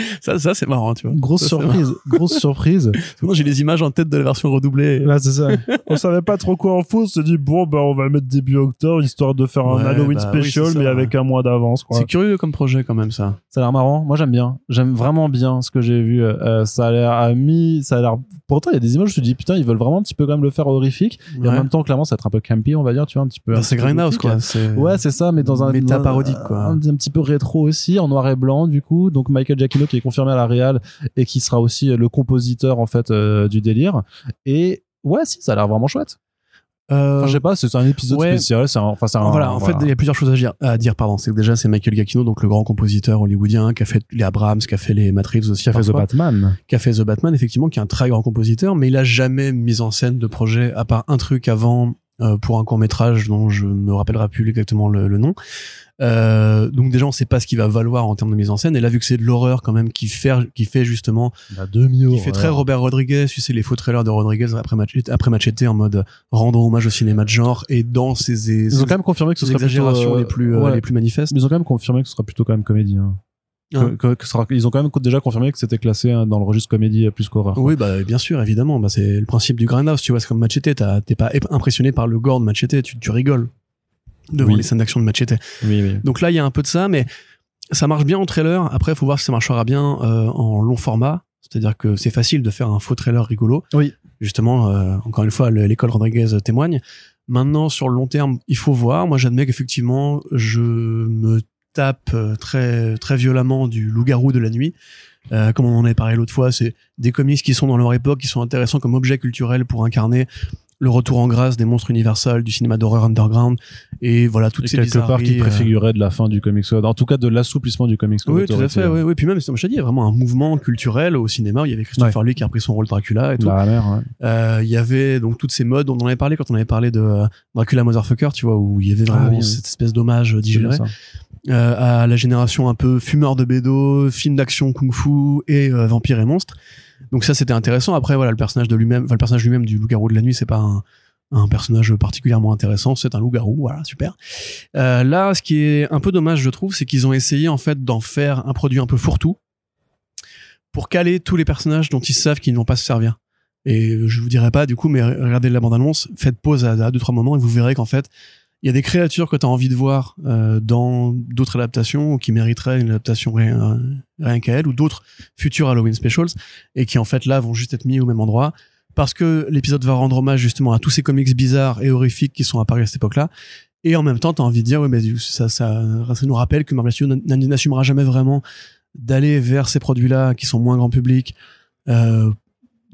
ça, ça c'est marrant, tu vois. Grosse Ça, surprise, grosse surprise. Moi, j'ai les images en tête de la version redoublée. Là, c'est ça. On savait pas trop quoi en foutre. On s'est dit, bon, bah, on va mettre début octobre, histoire de faire un Ouais, Halloween bah special, ça, mais ouais. avec un mois d'avance, quoi. C'est curieux comme projet quand même ça. Ça a l'air marrant. Moi, j'aime bien. J'aime vraiment bien ce que j'ai vu. Euh, ça a l'air à mi, ça a l'air, pourtant, il y a des images, où je me dis, putain, ils veulent vraiment un petit peu quand même le faire horrifique. Et en même temps, clairement, ça va être un peu campy, on va dire, tu vois, un petit peu. Bah, un c'est Grindhouse quoi. C'est- Ouais, c'est ça, mais dans un Méta parodique, quoi. Un, un petit peu rétro aussi, en noir et blanc du coup. Donc Michael Giacchino qui est confirmé à la Real et qui sera aussi le compositeur en fait euh, du délire. Et ouais, si, ça a l'air vraiment chouette. Euh, Enfin, je sais pas, c'est un épisode ouais. spécial. C'est un, enfin, c'est un, voilà, en fait, il y a plusieurs choses à dire. À dire pardon, c'est que déjà c'est Michael Giacchino, donc le grand compositeur hollywoodien qui a fait les Abrams, qui a fait les Reeves aussi, qui a fait The Batman. qui a fait The Batman, effectivement, qui est un très grand compositeur, mais il a jamais mis en scène de projet à part un truc avant euh, pour un court métrage dont je me rappellerai plus exactement le, le nom. Euh, donc déjà on sait pas ce qu'il va valoir en termes de mise en scène et là vu que c'est de l'horreur quand même qui fait qui fait justement La demi qui fait très Robert Rodriguez tu sais les faux trailers de Rodriguez après Machete, après Machete en mode rendre hommage au cinéma de genre et dans ces, Ils ont quand même confirmé que ce ces serait plutôt, exagérations euh, les plus euh, les plus manifestes Mais ils ont quand même confirmé que ce sera plutôt quand même comédie. hein. Que- que- que ce sera- ils ont quand même déjà confirmé que c'était classé hein, dans le registre comédie euh, plus qu'horreur. oui bah bien sûr évidemment bah, c'est le principe du grindhouse tu vois c'est comme Machete t'es pas impressionné par le gore de Machete tu, tu rigoles devant Oui. les scènes d'action de Machete Oui, oui. Donc là, il y a un peu de ça, mais ça marche bien en trailer. Après, il faut voir si ça marchera bien euh, en long format. C'est-à-dire que c'est facile de faire un faux trailer rigolo. Oui. Justement, euh, encore une fois, le- l'école Rodriguez témoigne. Maintenant, sur le long terme, il faut voir. Moi, j'admets qu'effectivement, je me tape euh, très très violemment du loup-garou de la nuit. Euh, comme on en avait parlé l'autre fois, c'est des comics qui sont dans leur époque, qui sont intéressants comme objet culturel pour incarner le retour en grâce des monstres universels, du cinéma d'horreur underground, et voilà toutes Et ces quelque part qui euh, préfigurait de la fin du comics code. En tout cas, de l'assouplissement du comics code. oui, tout à fait. Oui, oui. Puis même, comme je t'ai dit, il y a vraiment un mouvement culturel au cinéma. Il y avait Christopher Lee qui a repris son rôle Dracula et tout. Mère, ouais. Euh, il y avait donc toutes ces modes. On en avait parlé quand on avait parlé de Dracula Motherfucker, tu vois, où il y avait vraiment Ah oui, oui. cette espèce d'hommage digéré à la génération un peu fumeur de bédo, film d'action kung-fu et euh, vampire et monstre. Donc ça, c'était intéressant. Après, voilà, le personnage de lui-même, le personnage lui-même du loup-garou de la nuit, c'est pas un, un personnage particulièrement intéressant. C'est un loup-garou, voilà, super. Euh, là, ce qui est un peu dommage, je trouve, c'est qu'ils ont essayé en fait d'en faire un produit un peu fourre-tout pour caler tous les personnages dont ils savent qu'ils ne vont pas se servir. Et je vous dirai pas du coup, mais regardez la bande-annonce, faites pause à, à deux trois moments et vous verrez qu'en fait, il y a des créatures que tu as envie de voir euh, dans d'autres adaptations ou qui mériteraient une adaptation rien, rien qu'à elles ou d'autres futurs Halloween specials et qui en fait là vont juste être mis au même endroit. Parce que l'épisode va rendre hommage justement à tous ces comics bizarres et horrifiques qui sont apparus à cette époque-là. Et en même temps tu as envie de dire ouais mais ça, ça, ça nous rappelle que Marvel Studios n'assumera jamais vraiment d'aller vers ces produits-là qui sont moins grand public euh,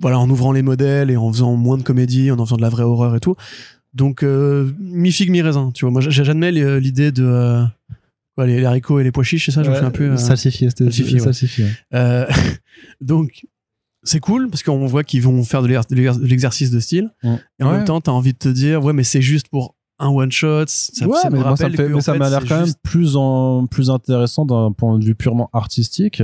voilà en ouvrant les modèles et en faisant moins de comédie en faisant de la vraie horreur et tout donc euh, mi figue mi raisin tu vois moi j'admets les- l'idée de euh, quoi, les, les haricots et les pois chiches c'est ça? Je me souviens plus euh, Salsifié, c'était salsifié, ouais. salsifié. euh, donc c'est cool parce qu'on voit qu'ils vont faire de l'exer- de l'exer- de l'exercice de style et en Ouais. même temps t'as envie de te dire ouais mais c'est juste pour un one shot ça, ouais, ça me mais moi, ça me fait, mais m'a l'air c'est quand même plus en, plus intéressant d'un point de vue purement artistique,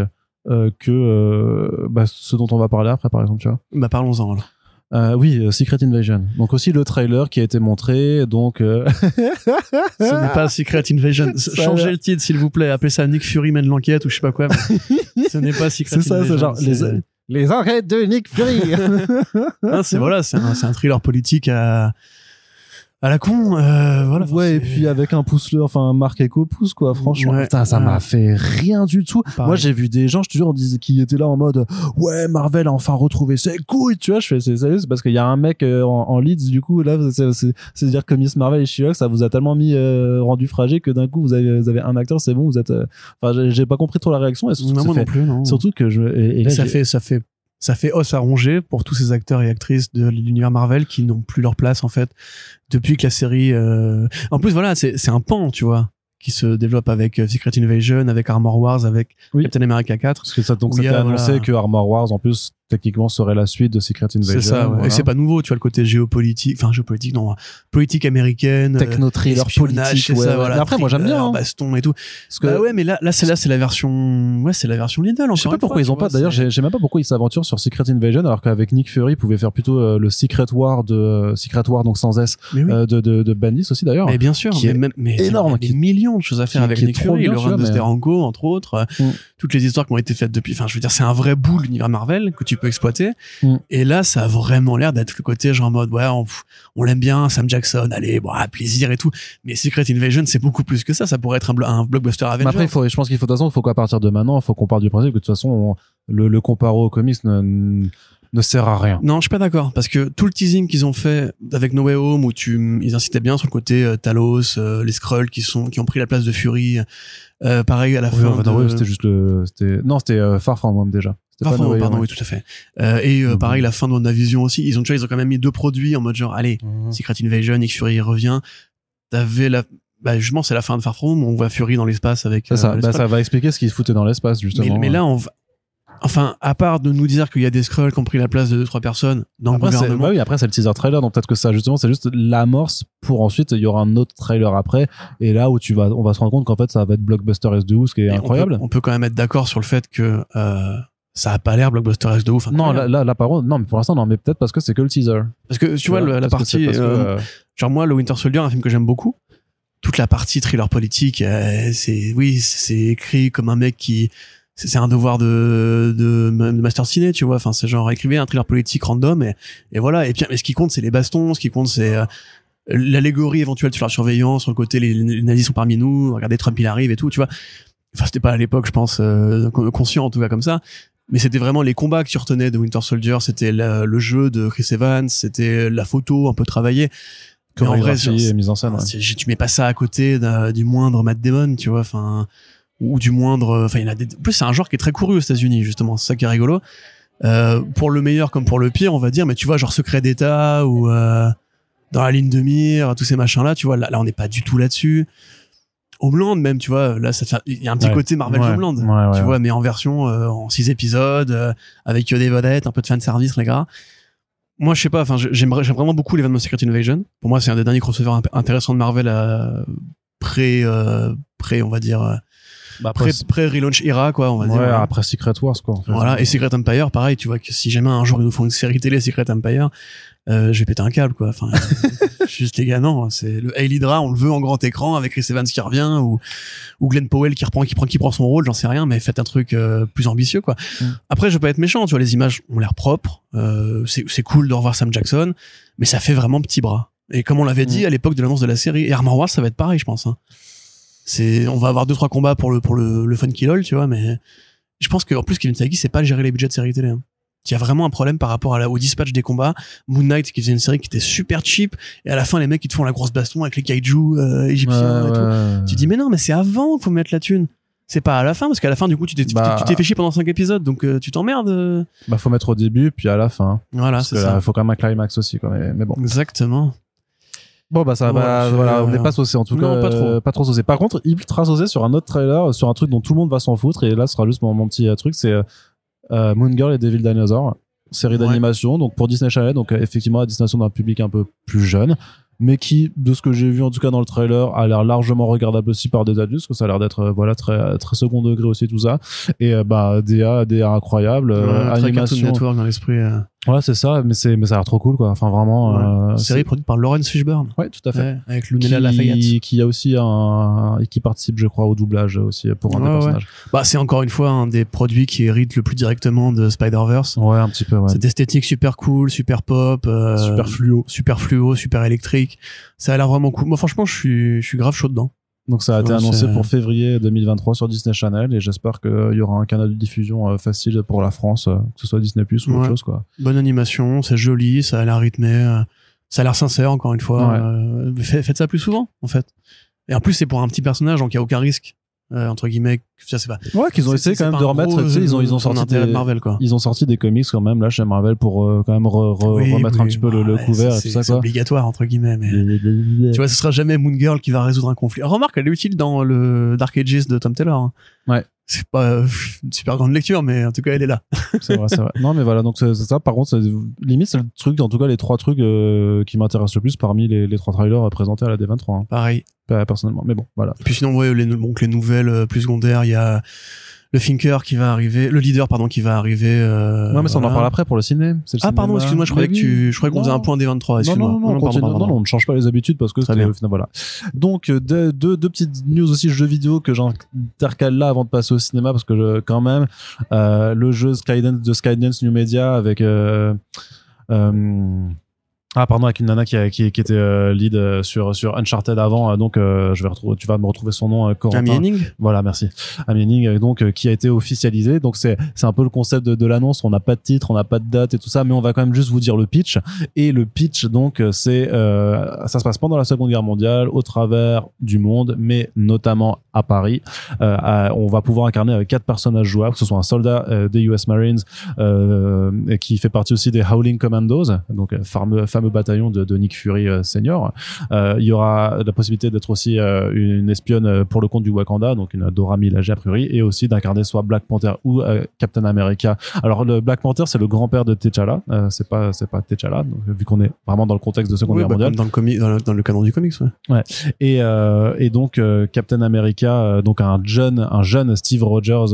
euh, que, euh, bah, ce dont on va parler après, par exemple, tu vois. bah parlons-en alors Euh, oui, euh, Secret Invasion. Donc aussi le trailer qui a été montré, donc, euh, ce n'est pas Secret Invasion Ça changez va. le titre s'il vous plaît appelez ça Nick Fury mène l'enquête ou je sais pas quoi ce n'est pas Secret c'est ça, Invasion c'est genre, c'est- les, les enquêtes de Nick Fury. Hein, c'est voilà, c'est un, un thriller politique à à la con. Euh, voilà. ouais, et puis avec un pouce le, enfin un marque éco pouce quoi. Franchement, Ouais, putain, ça ouais. m'a fait rien du tout. Pareil. Moi, j'ai vu des gens, je te jure, qui étaient là en mode ouais, Marvel a enfin retrouvé ses couilles, tu vois. Je fais c'est sérieux, c'est parce qu'il y a un mec euh, en, en leads du coup là, c'est c'est c'est dire que Miss Marvel et She-Hulk, ça vous a tellement mis euh, rendu fragile que d'un coup vous avez vous avez un acteur, c'est bon, vous êtes. euh, Enfin, j'ai- j'ai pas compris trop la réaction et surtout, non, que moi ça non fait- plus, non. surtout que je et, et là, ça fait, ça fait, ça fait os à ronger pour tous ces acteurs et actrices de l'univers Marvel qui n'ont plus leur place en fait depuis que la série. euh, En plus, voilà, c'est c'est un pan, tu vois, qui se développe avec euh, Secret Invasion, avec Armor Wars, avec Oui. Captain America 4. parce que ça donc où il y c'était a, annoncé que Armor Wars en plus techniquement serait la suite de Secret Invasion. C'est ça, ouais. voilà. et c'est pas nouveau, tu vois le côté géopolitique, enfin géopolitique, non, politique américaine, euh, techno-thriller politique. ouais, ça, ouais. voilà, Mais après, moi j'aime bien. hein. baston et tout. Parce que Bah ouais, mais là, là, c'est là, c'est la version, ouais, c'est la version Lidl. je sais pas pourquoi ils ont pas. D'ailleurs, j'ai même pas pourquoi ils s'aventurent sur Secret Invasion alors qu'avec Nick Fury, ils pouvaient faire plutôt euh, le Secret War de euh, Secret War donc sans S oui. euh, de de, de Bendis aussi d'ailleurs. mais bien sûr, qui mais est même, mais énorme, il y a qui- des millions de choses à faire avec Nick Fury, le run de Steranko, entre autres, Mm. toutes les histoires qui ont été faites depuis. Enfin, je veux dire, c'est un vrai bout l'univers Marvel que tu peux exploiter. Mm. Et là, ça a vraiment l'air d'être le côté genre en mode, ouais, on, on l'aime bien, Sam Jackson, allez, bon, ah, plaisir et tout. Mais Secret Invasion, c'est beaucoup plus que ça. Ça pourrait être un, blo- un blockbuster Mais Avengers. après, il faut, je pense qu'il faut de toute façon, il faut qu'à partir de maintenant, il faut qu'on parte du principe que de toute façon, on- le, le comparo aux comics ne, ne sert à rien. Non, je suis pas d'accord parce que tout le teasing qu'ils ont fait avec No Way Home où tu ils incitaient bien sur le côté euh, Talos, euh, les Skrulls qui sont qui ont pris la place de Fury. Euh, pareil à la Oui, fin. de... c'était juste le, c'était, non, c'était Far From Home déjà. Home, Way pardon, oui, tout à fait. Euh, et euh, Mhm. pareil, la fin de WandaVision aussi. Ils ont, tu vois, ils ont quand même mis deux produits en mode genre, allez, Mhm. Secret Invasion, Nick Fury revient. T'avais la, bah, justement, c'est la fin de Far From on voit Fury dans l'espace avec, euh, ça, les bah, ça va expliquer ce qu'ils se foutaient dans l'espace, justement. mais, mais là, on va, enfin, à part de nous dire qu'il y a des Skrulls qui ont pris la place de deux, trois personnes dans après, le gouvernement. bah oui, après, c'est le teaser trailer, donc peut-être que ça, justement, c'est juste l'amorce pour ensuite, il y aura un autre trailer après, et là où tu vas, on va se rendre compte qu'en fait, ça va être blockbuster S2, ce qui est Et on incroyable. peut- On peut, quand même être d'accord sur le fait que, euh, ça a pas l'air blockbuster X de ouf. non, incroyable. là, là, là, par contre, non, mais pour l'instant, non, mais peut-être parce que c'est que le teaser. parce que tu vois, la que partie, que, euh, euh, genre moi, le Winter Soldier, un film que j'aime beaucoup. Toute la partie thriller politique, euh, c'est oui, c'est écrit comme un mec qui c'est c'est un devoir de, de, de master ciné, tu vois. Enfin, c'est genre écrivez un thriller politique random et, et voilà. Et puis, mais ce qui compte, c'est les bastons. Ce qui compte, c'est euh, l'allégorie éventuelle sur la surveillance, sur le côté les, les nazis sont parmi nous. Regardez Trump, il arrive et tout, tu vois. Enfin, c'était pas à l'époque, je pense, euh, conscient en tout cas comme ça. Mais c'était vraiment les combats que tu retenais de Winter Soldier. C'était le jeu de Chris Evans, c'était la photo un peu travaillée. Mais en vrai, et mise en scène. ouais. Tu mets pas ça à côté du moindre Matt Damon, tu vois, enfin, ou du moindre, enfin, il y en a des, en plus, c'est un genre qui est très couru aux États-Unis, justement, c'est ça qui est rigolo. Euh, pour le meilleur comme pour le pire, on va dire, mais tu vois, genre Secret d'État ou, euh, dans la ligne de mire, tous ces machins-là, tu vois, là, là, on n'est pas du tout là-dessus. Homeland, même, tu vois, là, ça fait, il y a un petit Ouais. côté Marvel Ouais. Homeland, Ouais, tu vois, mais en version, euh, en six épisodes, euh, avec des vedettes, un peu de fan service, les gars. Moi, je sais pas, enfin, j'aime vraiment beaucoup l'événement Secret Invasion. Pour moi, c'est un des derniers crossovers intéressants de Marvel à pré, euh, pré, on va dire, euh, Bah, après, pré, pré relaunch era, quoi, on va ouais, dire. voilà. après Secret Wars, quoi. en fait. Voilà. Et Secret Empire, pareil, tu vois que si jamais un jour ils nous font une série télé Secret Empire, euh, je vais péter un câble, quoi. Enfin, juste les gars, non, c'est le Hail Hydra, on le veut en grand écran avec Chris Evans qui revient ou ou Glenn Powell qui reprend qui prend qui prend son rôle, j'en sais rien, mais faites un truc euh, plus ambitieux, quoi. Mm. Après, je veux pas être méchant, tu vois, les images ont l'air propres, euh, c'est c'est cool de revoir Sam Jackson, mais ça fait vraiment petit bras. Et comme on l'avait dit Mm. à l'époque de l'annonce de la série, et Armor Wars, ça va être pareil, je pense. Hein. C'est, on va avoir deux trois combats pour le pour le, le fun kill all, tu vois, mais je pense qu'en plus Kevin Feige sait pas gérer les budgets de séries télé. hein. Il y a vraiment un problème par rapport à la, au dispatch des combats. Moon Knight qui faisait une série qui était super cheap et à la fin les mecs ils te font la grosse baston avec les kaiju euh, égyptiens Ouais, et tout. ouais. Tu dis mais non mais c'est avant qu'il faut mettre la thune. C'est pas à la fin parce qu'à la fin du coup tu t'es Bah. fait chier pendant cinq épisodes donc euh, tu t'emmerdes. euh. Bah, faut mettre au début, puis à la fin. Voilà Parce c'est ça. là, faut quand même un climax aussi, quoi. Mais, mais bon. Exactement. Bon, bah, ça va, voilà, on n'est pas saucé, en tout Non, cas. pas trop. euh, pas trop saucé. Par contre, ultra saucé sur un autre trailer, sur un truc dont tout le monde va s'en foutre, et là, ce sera juste mon, mon petit euh, truc, c'est, euh, Moon Girl et Devil Dinosaur. Série Ouais. d'animation, donc pour Disney Channel, donc euh, effectivement à destination d'un public un peu plus jeune, mais qui, de ce que j'ai vu en tout cas dans le trailer, a l'air largement regardable aussi par des adultes, parce que ça a l'air d'être euh, voilà très très second degré aussi tout ça. Et euh, bah DA, DA incroyable, euh, Ouais, très Cartoon animation. Network dans l'esprit. Ouais, c'est ça, mais c'est mais ça a l'air trop cool quoi. Enfin vraiment. Ouais. euh, série produite par Lawrence Fishburne. Ouais, tout à fait. Ouais, avec Lunella Lafayette. Qui, a aussi un et qui participe, je crois, au doublage aussi pour un des Ouais, personnages. Bah, c'est encore une fois un des produits qui hérite le plus directement de Spider-Verse. Ouais, un petit peu. Ouais. Cette esthétique super cool, super pop, euh, Super fluo. super fluo, super électrique. Ça a l'air vraiment cool. Moi, franchement, je suis, je suis grave chaud dedans. Donc ça a été Ouais, annoncé pour février 2023 sur Disney Channel et j'espère qu'il y aura un canal de diffusion euh, facile pour la France, euh, que ce soit Disney Plus ou Ouais. autre chose quoi. Bonne animation, c'est joli, ça a l'air rythmé, euh, ça a l'air sincère, encore une fois. Ouais. Euh, faites ça plus souvent, en fait. Et en plus, c'est pour un petit personnage, donc il n'y a aucun risque, euh, entre guillemets. Ça, c'est pas. Ouais, qu'ils ont essayé quand même de remettre, gros, sais, ils ont ils ont sorti des, de Marvel, quoi. ils ont sorti des comics quand même là chez Marvel pour euh, quand même re- re- Oui, remettre un petit peu le, le couvert et tout ça C'est obligatoire, entre guillemets, mais. Tu vois, ce sera jamais Moon Girl qui va résoudre un conflit. Remarque, elle est utile dans le Dark Ages de Tom Taylor. hein. Ouais. C'est pas euh, une super grande lecture, mais en tout cas, elle est là. c'est vrai, c'est vrai. Non, mais voilà, donc c'est ça. Par contre, limite, c'est le truc, en tout cas, les trois trucs euh, qui m'intéressent le plus parmi les, les trois trailers euh, présentés à la D23, hein, Pareil. personnellement. Mais bon, voilà. Et puis sinon, ouais, les, donc les nouvelles plus secondaires, il y a le Thinker qui va arriver, le leader, pardon, qui va arriver. Euh, ouais, mais ça, on en parle après pour le ciné. Le Ah, pardon, excuse-moi, je croyais que tu, je croyais qu'on faisait un point des 23, Non, non, non, non, on pardon, continue. pardon, non, pardon. non, on ne change pas les habitudes parce que final, voilà. Donc, deux, deux, deux petites news aussi jeux vidéo que j'intercale là avant de passer au cinéma parce que je- quand même, euh, le jeu Skydance de Skydance New Media avec, euh, euh, ah pardon avec une nana qui, qui, qui était euh, lead euh, sur sur Uncharted avant euh, donc euh, je vais retrouver tu vas me retrouver son nom Corentin. Amy Henning Voilà, merci. Amy Henning, donc euh, qui a été officialisé. Donc c'est c'est un peu le concept de, de l'annonce. On n'a pas de titre, on n'a pas de date et tout ça, mais on va quand même juste vous dire le pitch. Et le pitch, donc, c'est ça se passe pendant la Seconde Guerre mondiale, au travers du monde, mais notamment à Paris. À- on va pouvoir incarner avec quatre personnages jouables, que ce soit un soldat des US Marines qui fait partie aussi des Howling Commandos, donc fameux fameux bataillon de, de Nick Fury euh, senior. Euh, il y aura la possibilité d'être aussi euh, une espionne pour le compte du Wakanda, donc une Dora Milaje a priori, et aussi d'incarner soit Black Panther ou Captain America. Alors le Black Panther c'est le grand-père de T'Challa, c'est pas c'est pas T'Challa, donc vu qu'on est vraiment dans le contexte de Seconde Ouais, Guerre bah, mondiale. dans le, comi- dans, le, dans le canon du comics, ouais. Et, euh, et donc euh, Captain America, euh, donc un jeune, un jeune Steve Rogers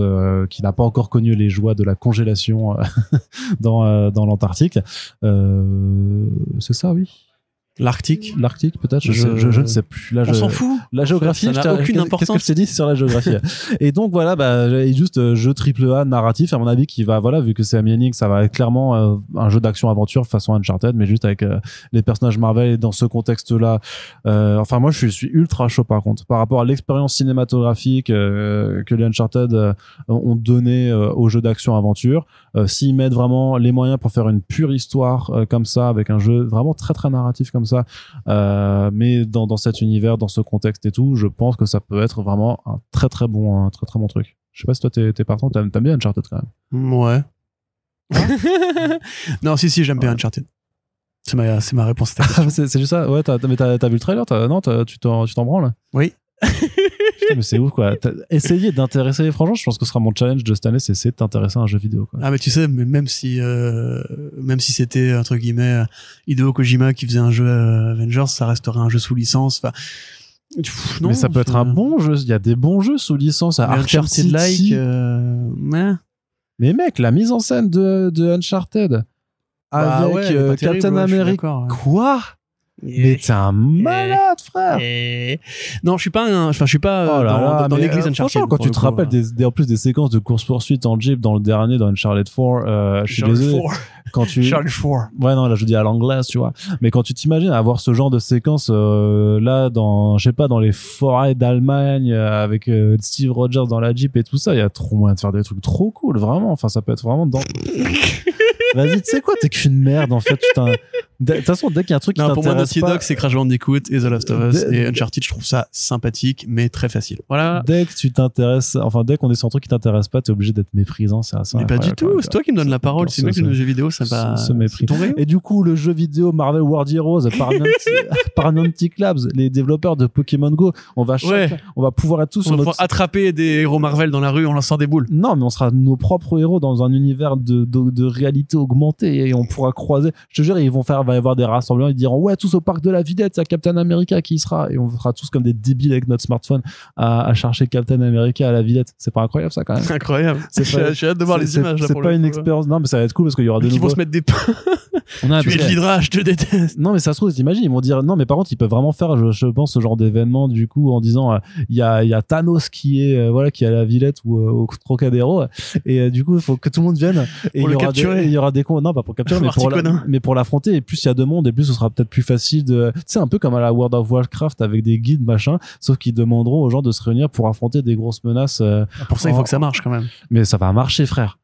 qui n'a pas encore connu les joies de la congélation dans dans l'Antarctique. C'est ça, oui. L'Arctique. L'Arctique, peut-être. Je, Je- je, je ne sais plus. Là, On je- s'en fout. La géographie, ça je n'a aucune qu'est-ce- Qu'est-ce que importance. je t'ai dit sur la géographie Et donc voilà, bah, juste euh, jeu triple A narratif, à mon avis, qui va, voilà, vu que c'est Hennig, ça va être clairement euh, un jeu d'action-aventure façon Uncharted, mais juste avec euh, les personnages Marvel et dans ce contexte-là. Euh, enfin, moi, je suis, je suis ultra chaud par contre, par rapport à l'expérience cinématographique euh, que les Uncharted euh, ont donné euh, au jeu d'action-aventure. Euh, S'ils mettent vraiment les moyens pour faire une pure histoire euh, comme ça, avec un jeu vraiment très très narratif comme ça, euh, mais dans, dans cet univers, dans ce contexte et tout, je pense que ça peut être vraiment un très très bon, un très très bon truc. Je sais pas si toi t'es, t'es partant, t'aimes, t'aimes bien Uncharted quand même. Ouais. non, si, si, j'aime bien Uncharted. C'est ma, c'est ma réponse. à ta question. c'est, c'est juste ça, ouais, t'as, mais t'as, t'as vu le trailer, t'as, non, t'as- tu t'en, tu t'en branles? Oui. Putain, mais c'est ouf quoi. T'as essayé d'intéresser, franchement, je pense que ce sera mon challenge de cette année, c'est essayer de t'intéresser à un jeu vidéo quoi. Ah mais tu sais, mais même si euh, même si c'était entre guillemets euh, Hideo Kojima qui faisait un jeu euh, Avengers, ça resterait un jeu sous licence. Enfin, pff, non, mais ça peut être un bon jeu, il y a des bons jeux sous licence à mais Arkham Uncharted like. City. euh, mais Mais mec, la mise en scène de, de Uncharted Bah avec ouais, elle est euh, pas terrible, Captain ouais, je suis America. d'accord, ouais. Quoi? Mais t'es un malade, frère. Et- Non, je suis pas, un- enfin, je suis pas Oh là dans, là, dans l'église euh, Uncharted. franchement, quand tu te rappelles euh. des, des- en plus des séquences de course poursuite en jeep dans le dernier dans Uncharted 4, euh, je suis désolé. Quand tu Charles ouais non là je dis à l'anglaise tu vois mais quand tu t'imagines avoir ce genre de séquence euh, là dans je sais pas dans les forêts d'Allemagne euh, avec euh, Steve Rogers dans la jeep et tout ça il y a trop moyen de faire des trucs trop cool vraiment enfin ça peut être vraiment dans vas-y tu sais quoi t'es qu'une merde en fait de toute façon dès qu'il y a un truc qui Non, pour moi, Naughty pas Dog, c'est Crash Bandicoot et The Last of Us. Dès- Et Uncharted, je trouve ça sympathique, mais très facile. Voilà. dès que tu t'intéresses enfin dès qu'on est sur un truc qui t'intéresse pas t'es obligé d'être méprisant c'est assez Mais pas du tout. C'est toi qui me donne la parole. C'est mec de nos jeux vidéo, c'est ce mépris. ton rayon. Et du coup, le jeu vidéo Marvel World Heroes par par Niantic Labs, les développeurs de Pokémon Go, on va Ouais. on va pouvoir être tous On va notre attraper des héros Marvel dans la rue en lançant des boules. non, mais on sera nos propres héros dans un univers de, de, de réalité augmentée et on pourra croiser. Je te jure, ils vont faire, va y avoir des rassemblements, ils diront ouais, tous au parc de la Villette, il y a Captain America qui y sera et on sera tous comme des débiles avec notre smartphone à, à chercher Captain America à la Villette. C'est pas incroyable ça quand même. Incroyable. C'est J'ai pas- j'ai hâte de voir les images. C'est pas une coup. expérience. Non, mais ça va être cool parce qu'il y aura de Ils nouveaux. Vont se mettre des pains. Non, mais Tu es de l'Hydra, je te déteste. Non, mais ça se trouve, t'imagines, ils vont dire non, mais par contre, ils peuvent vraiment faire, je, je pense, ce genre d'événement du coup en disant euh, il y a y a Thanos qui est euh, voilà qui est à la Villette ou euh, au Trocadéro et du coup il faut que tout le monde vienne et Pour il y le aura capturer. des, il y aura des cons non pas pour capturer mais pour, la- Marticonin. mais pour l'affronter et plus il y a de monde et plus ce sera peut-être plus facile de tu sais un peu comme à la World of Warcraft avec des guides machin sauf qu'ils demanderont aux gens de se réunir pour affronter des grosses menaces euh, Pour ça, il faut que ça marche quand même. mais ça va marcher frère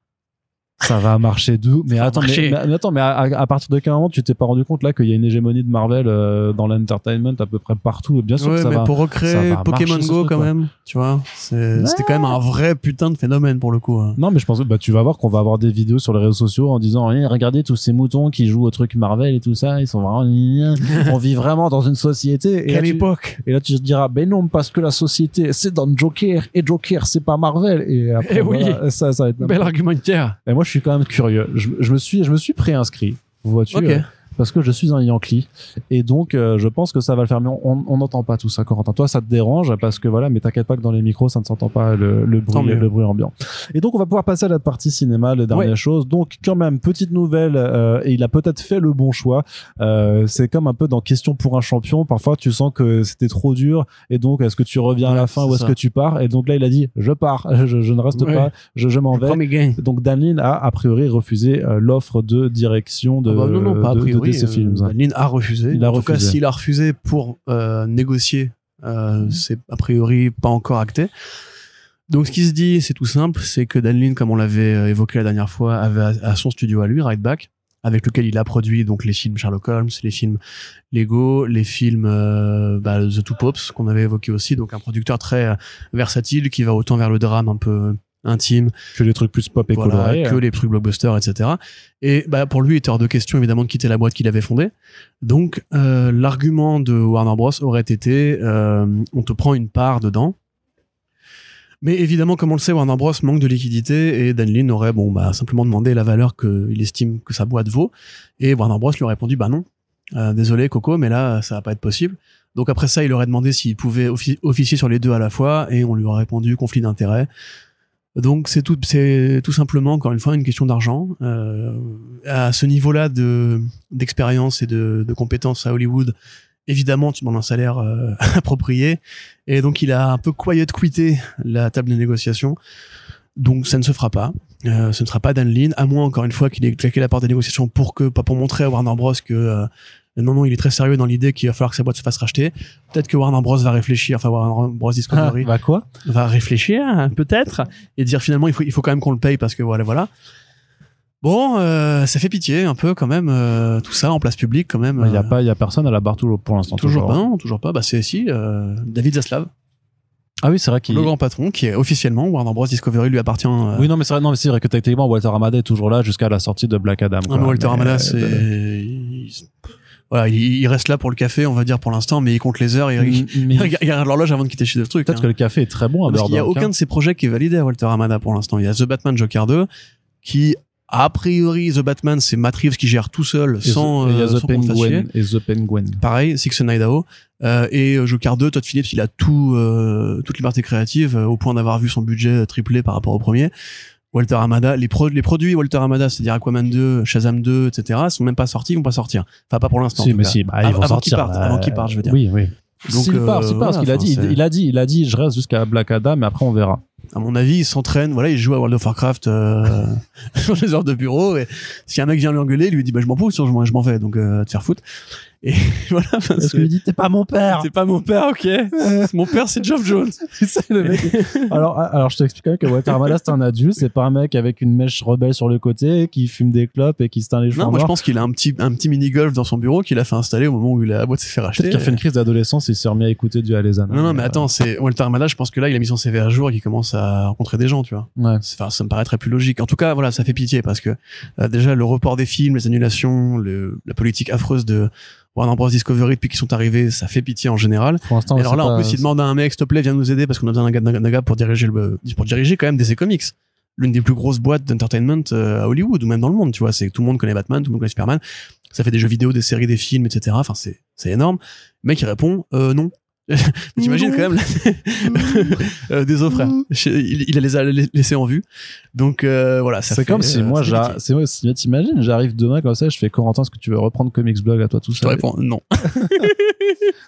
ça va marcher d'où Mais attends, mais, attends, mais à, à partir de quel moment tu t'es pas rendu compte là qu'il y a une hégémonie de Marvel euh, dans l'entertainment à peu près partout? Bien sûr Ouais, que ça mais va. pour recréer va Pokémon Go truc, quand quoi. même, tu vois, c'était quand même un vrai putain de phénomène pour le coup. hein. Non, mais je pense que bah, tu vas voir qu'on va avoir des vidéos sur les réseaux sociaux en disant Eh, regardez tous ces moutons qui jouent au truc Marvel et tout ça, ils sont vraiment on vit vraiment dans une société. Et là, Quelle tu, époque? et là tu te diras ben non parce que la société c'est dans Joker et Joker c'est pas Marvel et après Eh oui. voilà, ça ça va être Bel argumentaire. Et moi je suis quand même curieux. Je, je me suis je me suis préinscrit. Vois-tu Ok. Parce que je suis un Yankee. Et donc euh, je pense que ça va le faire mais on n'entend pas tout ça Corentin. Toi ça te dérange parce que voilà mais t'inquiète pas que dans les micros ça ne s'entend pas le, le bruit le bruit ambiant. Et donc on va pouvoir passer à la partie cinéma les dernières Ouais. choses. Donc quand même petite nouvelle euh, et il a peut-être fait le bon choix. Euh, c'est comme un peu dans question pour un champion. Parfois tu sens que c'était trop dur. Et donc est-ce que tu reviens à la fin ou est-ce que tu pars? Et donc là il a dit je pars. Je, je ne reste Ouais. pas. Je, je m'en vais. donc Dan Lin a a priori refusé euh, l'offre de direction de, Ah bah non, non, pas de- de priori. DC euh, Films. Dan Lin a refusé. Il a en tout cas, s'il a refusé pour euh, négocier, euh, c'est a priori pas encore acté. Donc, ce qui se dit, c'est tout simple, c'est que Dan Lin, comme on l'avait évoqué la dernière fois, avait à, son studio à lui, Right Back, avec lequel il a produit donc les films Sherlock Holmes, les films Lego, les films euh, bah, The Two Pops qu'on avait évoqué aussi, donc un producteur très versatile qui va autant vers le drame un peu intime que les trucs plus pop et voilà, colorés que euh. les trucs blockbusters, etc. Et bah, pour lui, il était hors de question évidemment de quitter la boîte qu'il avait fondée. Donc euh, l'argument de Warner Bros aurait été euh, on te prend une part dedans. Mais évidemment, comme on le sait, Warner Bros manque de liquidité et Dan Lin aurait bon bah simplement demandé la valeur qu'il estime que sa boîte vaut et Warner Bros lui aurait répondu bah non, Euh, désolé Coco, mais là ça va pas être possible. Donc après ça, il aurait demandé s'il pouvait offi- officier sur les deux à la fois et on lui aurait répondu conflit d'intérêts. Donc c'est tout, c'est tout simplement encore une fois une question d'argent. Euh, à ce niveau-là de d'expérience et de, de compétences à Hollywood, évidemment tu demandes un salaire euh, approprié et donc il a un peu quiet quitté la table de négociation. Donc ça ne se fera pas. Euh, ce ne sera pas Dan Lin, à moins encore une fois qu'il ait claqué la porte des négociations pour que, pas pour montrer à Warner Bros que euh, non non il est très sérieux dans l'idée qu'il va falloir que sa boîte se fasse racheter. Peut-être que Warner Bros. va réfléchir, enfin Warner Bros. Ah, Discovery bah quoi va réfléchir hein, peut-être et dire finalement il faut il faut quand même qu'on le paye parce que voilà voilà. Bon euh, ça fait pitié un peu quand même euh, tout ça en place publique quand même il y a euh, pas il y a personne à la barre pour l'instant toujours pas non, toujours pas. Bah c'est si David Zaslav. Ah oui c'est vrai qu'il le grand patron qui est officiellement Warner Bros. Discovery lui appartient euh, oui non mais c'est vrai non mais c'est vrai que techniquement Walter Amada est toujours là jusqu'à la sortie de Black Adam ah, quoi. mais Walter Mais, Amada euh, c'est voilà il, il reste là pour le café on va dire pour l'instant mais il compte les heures il, mais il regarde l'horloge avant de quitter chez le truc peut-être hein. que le café est très bon à Parce qu'il y a aucun de ces projets qui est validé à Walter Amada pour l'instant. Il y a The Batman Joker 2 qui a priori The Batman c'est Matt Reeves qui gère tout seul Et sans The- et il y a euh, The sans fasse Penguin et The Penguin Pareil, Six and Idaho euh, et euh, Joker 2 Todd Phillips, il a tout euh, toute liberté créative euh, au point d'avoir vu son budget triplé par rapport au premier. Walter Amada, les, pro- les produits Walter Amada, c'est-à-dire Aquaman 2, Shazam 2, etc., sont même pas sortis, ils vont pas sortir. Enfin, pas pour l'instant. si mais si bah, ils vont avant qu'il sortir parte, avant qu'il parte, je veux dire. oui oui Donc, s'il euh, part s'il part parce voilà, qu'il a dit il, il a dit il a dit je reste jusqu'à Black Adam mais après on verra à mon avis, il s'entraîne, voilà, il joue à World of Warcraft euh, sur les heures de bureau. Et si un mec vient lui engueuler, il lui dit bah je m'en fous, sinon je m'en- je m'en vais, donc euh, te faire foutre. Et voilà. enfin, parce c'est- qu'il dit t'es pas mon père c'est pas mon père, ok. mon père, c'est Geoff Jones. C'est ça, le mec. alors, ah, alors, je t'explique quand même que Walter Amada, c'est un adulte, c'est pas un mec avec une mèche rebelle sur le côté, qui fume des clopes et qui se teint les cheveux Non, moi je pense qu'il a un petit un petit mini golf dans son bureau qu'il a fait installer au moment où la boîte s'est fait racheter. Peut-être qu'il a fait une crise d'adolescence et il s'est remis à écouter du Alezana. Non, non, mais attends, c'est Walter Amada. Je pense que là, il a mis son CV à jour et qu'il commence à rencontrer des gens, tu vois. Ouais. Enfin, ça me paraîtrait plus logique. En tout cas, voilà, ça fait pitié parce que euh, déjà le report des films, les annulations, le, la politique affreuse de Warner Bros Discovery depuis qu'ils sont arrivés, ça fait pitié en général. Pour l'instant, Et alors là, en plus, il demande à un mec, s'il te plaît, viens nous aider parce qu'on a besoin d'un gars, d'un gars pour diriger le, pour diriger quand même DC Comics. L'une des plus grosses boîtes d'entertainment euh, à Hollywood ou même dans le monde, tu vois. C'est tout le monde connaît Batman, tout le monde connaît Superman. Ça fait des jeux vidéo, des séries, des films, etc. Enfin, c'est, c'est énorme. Le mec, il répond, euh, non. T'imagines quand même, euh, désolé frère. Je- Il, il les a laissés en vue. Donc, euh, voilà. ça C'est fait, comme si euh, moi, c'est, t'imagines, j'arrive demain comme ça, je fais Corentin, est-ce que tu veux reprendre Comics Blog à toi tout Je te seul? réponds, non.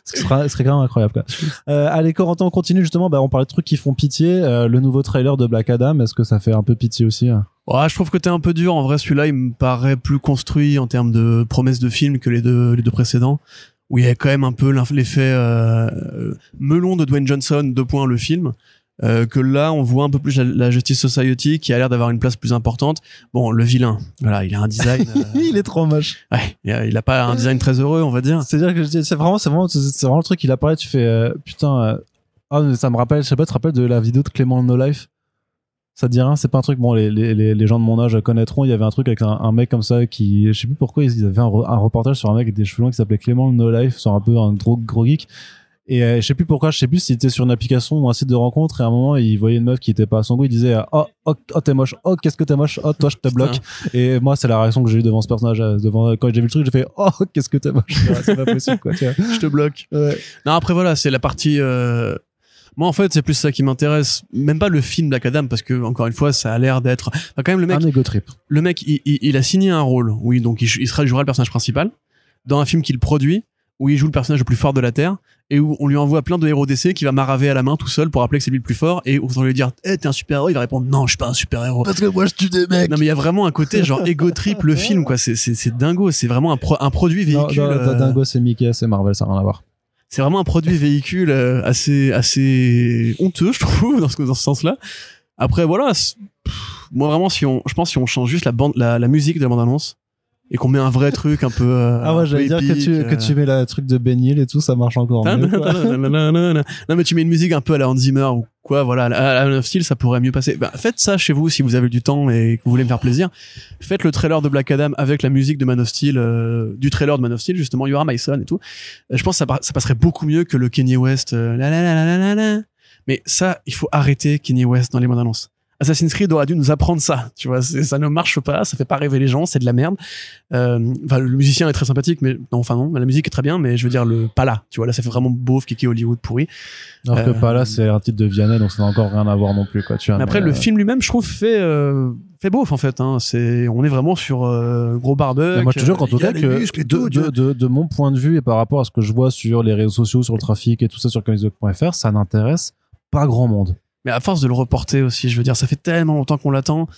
Ce serait, ce serait quand même incroyable, quoi. Euh, allez, Corentin, on continue justement, bah, on parlait de trucs qui font pitié, euh, le nouveau trailer de Black Adam, est-ce que ça fait un peu pitié aussi? hein Ouais, je trouve que t'es un peu dur. En vrai, celui-là, il me paraît plus construit en termes de promesses de film que les deux, les deux précédents. Où il y a quand même un peu l'effet euh, euh, melon de Dwayne Johnson, deux points le film. Euh, que là, on voit un peu plus la, la Justice Society qui a l'air d'avoir une place plus importante. Bon, le vilain, voilà, il a un design. euh, il est trop moche. ouais, il a, il a pas un design très heureux, on va dire. C'est-à-dire que c'est vraiment, c'est vraiment, c'est c'est vraiment le truc. Il apparaît, tu fais, euh, putain. euh, ah, mais ça me rappelle, je sais pas, tu te rappelles de la vidéo de Clément No Life? Ça te dit rien? C'est pas un truc. Bon, les, les, les, gens de mon âge connaîtront. Il y avait un truc avec un, un mec comme ça qui, je sais plus pourquoi, ils avaient un, re- un reportage sur un mec avec des cheveux longs qui s'appelait Clément No Life, sur un peu un gros, gros geek. Et euh, je sais plus pourquoi, je sais plus s'il était sur une application ou un site de rencontre. Et à un moment, il voyait une meuf qui était pas à son goût. Il disait, oh, oh, oh t'es moche. Oh, qu'est-ce que t'es moche. Oh, toi, je te bloque. Et moi, c'est la réaction que j'ai eue devant ce personnage. euh, Devant, quand j'ai vu le truc, j'ai fait, oh, qu'est-ce que t'es moche. C'est pas possible, quoi. Tu vois. Je te bloque. Ouais. Non, après voilà, c'est la partie. euh, Moi, en fait, c'est plus ça qui m'intéresse. Même pas le film Black Adam, parce que encore une fois, ça a l'air d'être. Enfin, quand même, le mec, Un ego trip. le mec, il, il- il a signé un rôle. Oui, donc il, il sera jouera le personnage principal dans un film qu'il produit où il joue le personnage le plus fort de la terre et où on lui envoie plein de héros d'essai qui va maraver à la main tout seul pour rappeler que c'est lui le plus fort et où on va lui dire eh t'es un super héros il va répondre non je suis pas un super héros Parce que moi, je tue des mecs. non mais il y a vraiment un côté genre ego trip le film quoi c'est c'est c'est dingo c'est vraiment un, pro- un produit Non, véhicule non, euh, Dingo, c'est Mickey, c'est Marvel, ça n'a rien à voir. C'est vraiment un produit véhicule euh, assez assez honteux je trouve dans ce dans ce sens-là. Après voilà pff, moi vraiment si on je pense si on change juste la bande la, la musique de la bande annonce et qu'on met un vrai truc un peu euh, Ah ouais, j'allais dire que tu, que euh, tu mets le truc de Ben Hill et tout, ça marche encore mieux. non mais tu mets une musique un peu à la Hans Zimmer ou quoi voilà à of Steel ça pourrait mieux passer. Bah, faites ça chez vous si vous avez du temps et que vous voulez me faire plaisir. Faites le trailer de Black Adam avec la musique de Man of Steel euh, du trailer de Man of Steel justement You Are My Son et tout. Euh, je pense que ça, ça passerait beaucoup mieux que le Kanye West euh, la la la. mais ça il faut arrêter Kanye West dans les bandes annonces Assassin's Creed aurait dû nous apprendre ça, tu vois, ça ne marche pas, ça fait pas rêver les gens, c'est de la merde. Euh, Enfin, le musicien est très sympathique, mais non, enfin non, la musique est très bien, mais je veux dire le pas là, tu vois, là ça fait vraiment beauf, kiki Hollywood pourri. Alors que Euh, pas là, c'est un titre de Vianney, donc ça n'a encore rien à voir non plus, quoi. Tu vois, Mais après, mais, le euh, film lui-même, je trouve, fait, euh, fait beauf, en fait. Hein. C'est, on est vraiment sur euh, gros barbecue. mais moi, je te jure qu'en tout cas, que muscles et de, tout, tu de, vois. de, de mon point de vue et par rapport à ce que je vois sur les réseaux sociaux, sur le trafic et tout ça sur comicsdoc.fr, ça n'intéresse pas grand monde. Mais à force de le reporter aussi, je veux dire, ça fait tellement longtemps qu'on l'attend.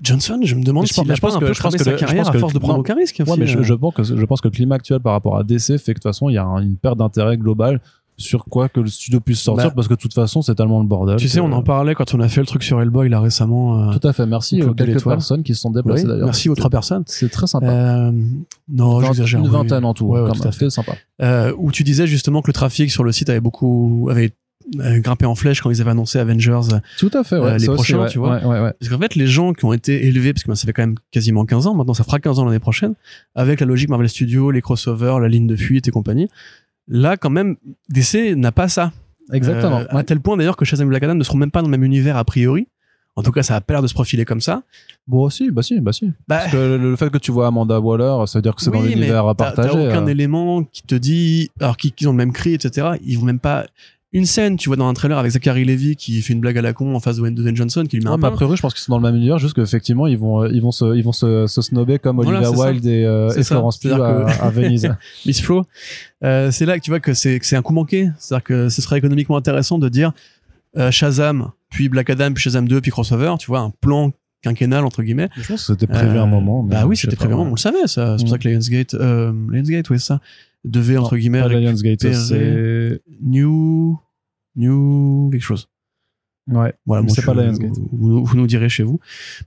Johnson, je me demande s'il a pas un peu cramé sa carrière à force de prendre aucun risque. Ouais, mais je, euh. je pense que je pense que le climat actuel par rapport à DC fait que de toute façon il y a un- une perte d'intérêt global sur quoi que le studio puisse sortir Bah, parce que de toute façon c'est tellement le bordel. Tu sais, on en parlait quand on a fait le truc sur Hellboy là récemment. euh, Tout à fait. Merci aux quelques Delétoile. personnes qui se sont oui, déplacées d'ailleurs. merci aux trois personnes. C'est très sympa. Euh, non, Vingt- j'exagère. une oui. vingtaine en tout. Ouais, ouais, quand tout à fait. Sympa. Euh, où tu disais justement que le trafic sur le site avait beaucoup avait euh, grimpé en flèche quand ils avaient annoncé Avengers Tout à fait. Ouais. Euh, les aussi, prochains, ouais. tu vois. Ouais. Parce qu'en fait, les gens qui ont été élevés, parce que ben, ça fait quand même quasiment 15 ans, maintenant ça fera 15 ans l'année prochaine, avec la logique Marvel Studios, les crossovers, la ligne de fuite et compagnie, là quand même, DC n'a pas ça. Exactement. Euh, À tel point d'ailleurs que Shazam et Black Adam ne seront même pas dans le même univers a priori. En tout cas, ça a pas l'air de se profiler comme ça. Bon, si, bah si, bah si. Bah, Parce que le, le fait que tu vois Amanda Waller, ça veut dire que c'est dans oui, mais l'univers à partager. T'as aucun euh. élément qui te dit, alors qu'ils qu'ils ont le même cri, etc. Ils vont même pas. Une scène, tu vois, dans un trailer avec Zachary Levy qui fait une blague à la con en face de Dwayne Johnson, qui lui met Ouais, un pain. priori, je pense qu'ils sont dans le même univers, juste qu'effectivement, ils vont, euh, ils vont se, ils vont se, se snobber comme Olivia. Wilde et, euh, et. Florence Pugh à, à Venise. Miss Flo, euh, c'est là que tu vois que c'est que c'est un coup manqué. C'est-à-dire que ce serait économiquement intéressant de dire euh, Shazam, puis Black Adam, puis Shazam 2, puis crossover. Tu vois, un plan quinquennal entre guillemets. je pense que c'était prévu Euh, un moment. mais Bah oui, c'était pas, prévu un ouais. moment. On le savait. Ça. C'est pour Mm. ça que Lionsgate, euh, Lionsgate, oui, c'est ça devait entre guillemets c'est. New, New quelque chose. Ouais. Voilà, bon, c'est pas Lionsgate. Vous, vous- vous nous direz chez vous.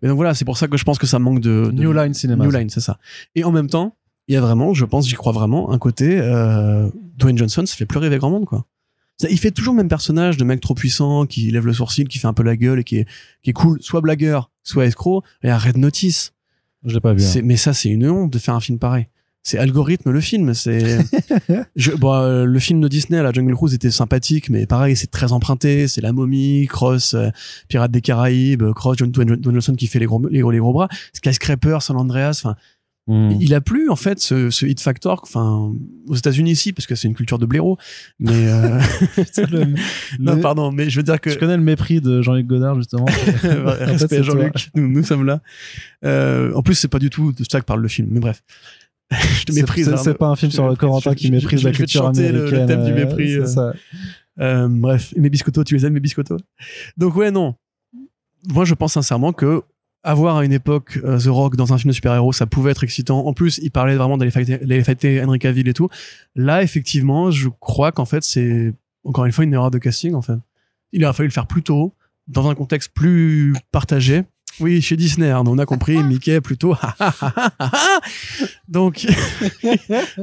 Mais donc voilà, c'est pour ça que je pense que ça manque de, de New Line Cinema. New Line, c'est ça. Et en même temps, il y a vraiment, je pense, j'y crois vraiment, un côté euh, Dwayne Johnson, ça fait plus rêver grand monde, quoi. Ça, il fait toujours le même personnage de mec trop puissant, qui lève le sourcil, qui fait un peu la gueule et qui est, qui est cool, soit blagueur, soit escroc. Et un Red Notice. Je l'ai pas vu. hein. Mais ça, c'est une honte de faire un film pareil. C'est algorithme le film. C'est Je- bon, euh, le film de Disney, la Jungle Cruise, était sympathique, mais pareil, c'est très emprunté. C'est la momie, Cross, euh, Pirates des Caraïbes, Cross, John Dwayne Johnson qui fait les gros, les gros, les gros bras, Skyscraper, San Andreas. Enfin, Hmm. il a plus en fait ce, ce hit factor. Enfin, aux États-Unis ici, parce que c'est une culture de blaireau. Mais euh, Le- non, le- pardon, mais je veux dire que Tu connais le mépris de Jean-Luc Godard, justement. respect Jean-Luc, nous, nous sommes là. Euh, en plus, c'est pas du tout de ça que parle le film, mais bref. je te méprise. c'est- Arnaud. C'est pas un film sur le. Corentin qui méprise la culture chanter le- le américaine. thème du euh, mépris, euh. ça. Bref, mes biscottos, tu les aimes mes biscottos? Donc ouais, non. Moi, je pense sincèrement que avoir à une époque euh, The Rock dans un film de super-héros, ça pouvait être excitant. En plus, il parlait vraiment d'aller fighter, fighter Henry Cavill et tout. Là, effectivement, je crois qu'en fait, c'est encore une fois une erreur de casting, en fait. il a fallu le faire plus tôt, dans un contexte plus partagé. Oui, chez Disney, hein, on a compris, Mickey plutôt. Donc,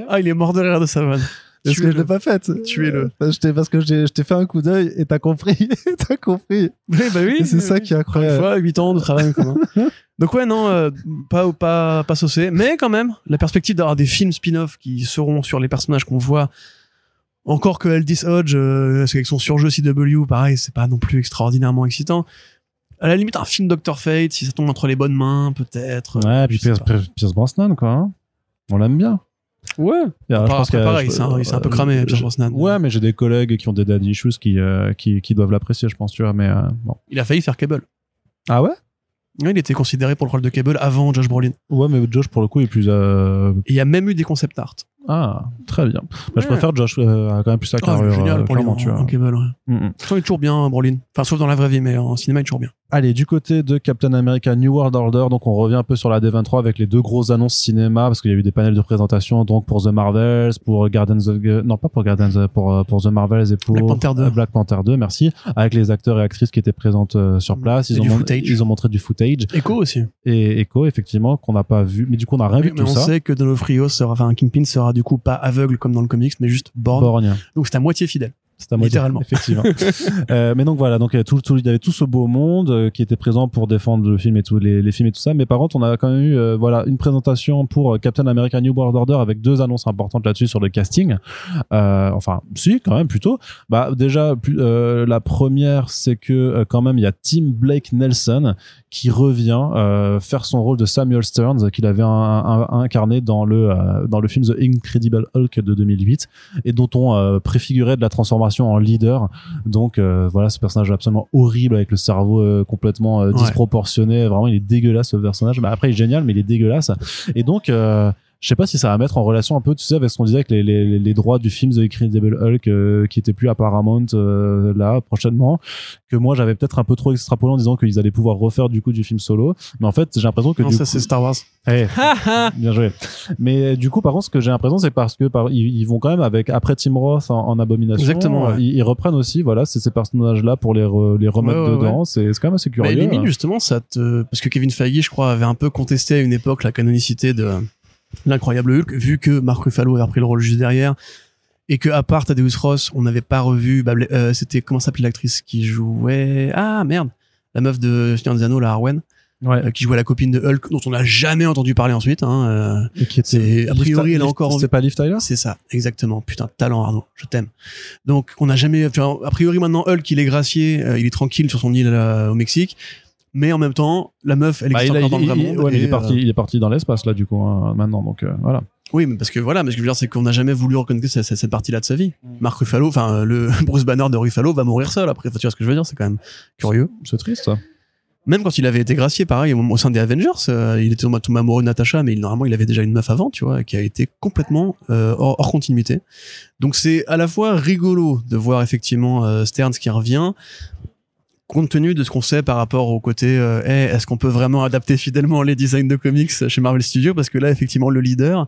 ah, il est mort de rire de sa vanne. Parce que je l'ai pas faite? Que je t'ai- parce que je t'ai fait un coup d'œil et t'as compris. t'as compris. Oui, bah oui. C'est ça qui est Une incroyable. fois, 8 ans de travail en commun. Donc ouais, non, euh, pas, pas, pas saucé. Mais quand même, la perspective d'avoir des films spin-off qui seront sur les personnages qu'on voit, encore que Aldis Hodge, euh, avec son surjeu CW, pareil, c'est pas non plus extraordinairement excitant. À la limite, un film Doctor Fate, si ça tombe entre les bonnes mains, peut-être. Ouais, puis Pierce. Pierce Brosnan, quoi. hein. On l'aime bien. Ouais. Et alors, Après- je pense après, que- pareil, c'est un- il s'est un peu euh, cramé, Pierce je- Brosnan. Ouais, mais j'ai des collègues qui ont des daddy issues qui, euh, qui, qui doivent l'apprécier, je pense, tu vois. Mais euh, bon. Il a failli faire Cable. Ah ouais il était considéré pour le rôle de Cable avant Josh Brolin. Ouais, mais Josh, pour le coup, est plus. euh, Et il y a même eu des concept art. Ah, très bien. Bah, Je préfère Josh, euh, quand même plus sa Ah, carrure. génial euh, en, tu vois. en Cable. Ouais. Mm, mm. Est toujours bien, Brolin. Enfin, sauf dans la vraie vie, mais en cinéma, il est toujours bien. Allez, du côté de Captain America New World Order, donc on revient un peu sur la D23 avec les deux grosses annonces cinéma parce qu'il y a eu des panels de présentation donc pour The Marvels, pour Guardians of the- non pas pour Guardians euh, pour euh, pour The Marvels et pour Black Panther 2. euh, Black Panther 2, merci, avec les acteurs et actrices qui étaient présentes euh, sur place, Et ils ont ils montré du footage Echo aussi. et Echo effectivement qu'on n'a pas vu mais du coup on n'a rien vu de mais tout on ça. sait que Donofrio sera, enfin, Kingpin sera du coup pas aveugle comme dans le comics, mais juste borne. Borgne. Donc c'est à moitié fidèle. C'est à moitié, Littéralement. Effectivement. euh, mais donc voilà, donc il y avait tout, tout- il y avait tout ce beau monde euh, qui était présent pour défendre le film et tous les, les films et tout ça. Mais par contre, on a quand même eu euh, voilà une présentation pour euh, Captain America New World Order avec deux annonces importantes là-dessus sur le casting. Euh, enfin, si quand même plutôt. Bah déjà, plus- euh, la première, c'est que euh, quand même il y a Tim Blake Nelson qui revient euh, faire son rôle de Samuel Stearns qu'il avait un- un- un- incarné dans le euh, dans le film The Incredible Hulk de 2008 et dont on euh, préfigurait de la transformation en leader. Donc euh, voilà, ce personnage absolument horrible avec le cerveau euh, complètement euh, Ouais. disproportionné. Vraiment, il est dégueulasse ce personnage. Mais après, il est génial, mais il est dégueulasse. Et donc, euh, je sais pas si ça va mettre en relation un peu, tu sais, avec ce qu'on disait avec les, les, les droits du film The Incredible Hulk euh, qui était plus à Paramount euh, là prochainement. Que moi, j'avais peut-être un peu trop extrapolé en disant qu'ils allaient pouvoir refaire du coup du film solo. Mais en fait, j'ai l'impression que Non, du ça coup, c'est Star Wars. Eh, bien joué. Mais euh, du coup, par contre, ce que j'ai l'impression, c'est parce que par, ils, ils vont quand même avec après Tim Roth en, en abomination. Exactement, ouais. euh, ils, ils reprennent aussi, voilà, c'est ces personnages-là pour les re- les remettre Ouais, ouais, dedans. C'est c'est quand même assez Mais curieux. limite, hein. justement, ça te, parce que Kevin Feige, je crois, avait un peu contesté à une époque la canonicité de l'incroyable Hulk, vu que Mark Ruffalo avait repris le rôle juste derrière. Et que, à part Thaddeus Ross, on n'avait pas revu, bah, euh, c'était, comment s'appelait l'actrice qui jouait, ah, merde. La meuf de Seigneur des Anneaux, la Arwen, Ouais. euh, qui jouait la copine de Hulk, dont on n'a jamais entendu parler ensuite, hein, euh, Et qui était- a priori, elle est Liv- encore en C'est pas Liv Tyler? C'est ça, exactement. Putain, talent Arnaud, je t'aime. Donc, on n'a jamais. a priori, maintenant, Hulk, il est gracié, euh, il est tranquille sur son île au Mexique. Mais en même temps, la meuf, elle Bah, existe il, dans il- le vrai il- monde. ouais, mais il et, est parti, euh, il est parti dans l'espace là du coup hein, maintenant. Donc euh, voilà. oui, mais parce que voilà, mais ce que je veux dire, c'est qu'on n'a jamais voulu reconnaître cette, partie-là de sa vie. Mark Ruffalo, enfin, le Bruce Banner de Ruffalo va mourir seul après. Tu vois ce que je veux dire, c'est quand même curieux. C'est triste. Ça. Même quand il avait été gracié, pareil, au, au sein des Avengers, euh, il était tout amoureux de Natasha, mais il- normalement, il avait déjà une meuf avant, tu vois, qui a été complètement euh, hors, hors continuité. Donc c'est à la fois rigolo de voir effectivement euh, Stearns qui revient, compte tenu de ce qu'on sait par rapport au côté, euh, est-ce qu'on peut vraiment adapter fidèlement les designs de comics chez Marvel Studios? Parce que là, effectivement, le leader,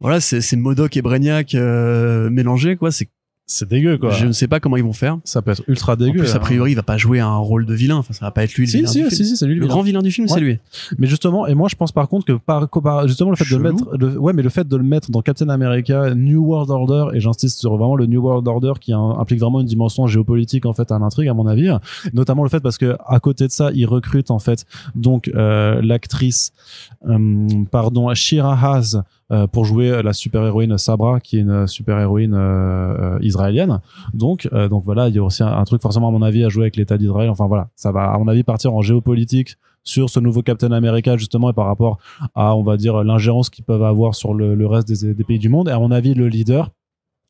voilà, c'est c'est Modoc et Brainiac euh, mélangés, quoi. C'est, C'est dégueu quoi. je ne sais pas comment ils vont faire. Ça peut être ultra En dégueu. plus, a hein. priori, il va pas jouer un rôle de vilain. Enfin, ça va pas être lui le Si vilain si, du si film. si c'est lui le grand vilain du film, Ouais. c'est lui. Mais justement, et moi je pense par contre que par, justement le fait de le mettre, le- ouais, mais le fait de le mettre dans Captain America New World Order, et j'insiste sur vraiment le New World Order qui un- implique vraiment une dimension géopolitique en fait à l'intrigue à mon avis, notamment le fait parce que à côté de ça, il recrute en fait donc euh, l'actrice, euh, pardon, Shira Haas pour jouer la super héroïne Sabra qui est une super héroïne euh, euh, israélienne. Donc euh, donc voilà, il y a aussi un, un truc forcément à mon avis à jouer avec l'État d'Israël. Enfin voilà, ça va à mon avis partir en géopolitique sur ce nouveau Captain America justement et par rapport à on va dire l'ingérence qu'ils peuvent avoir sur le, le reste des, des pays du monde et à mon avis le leader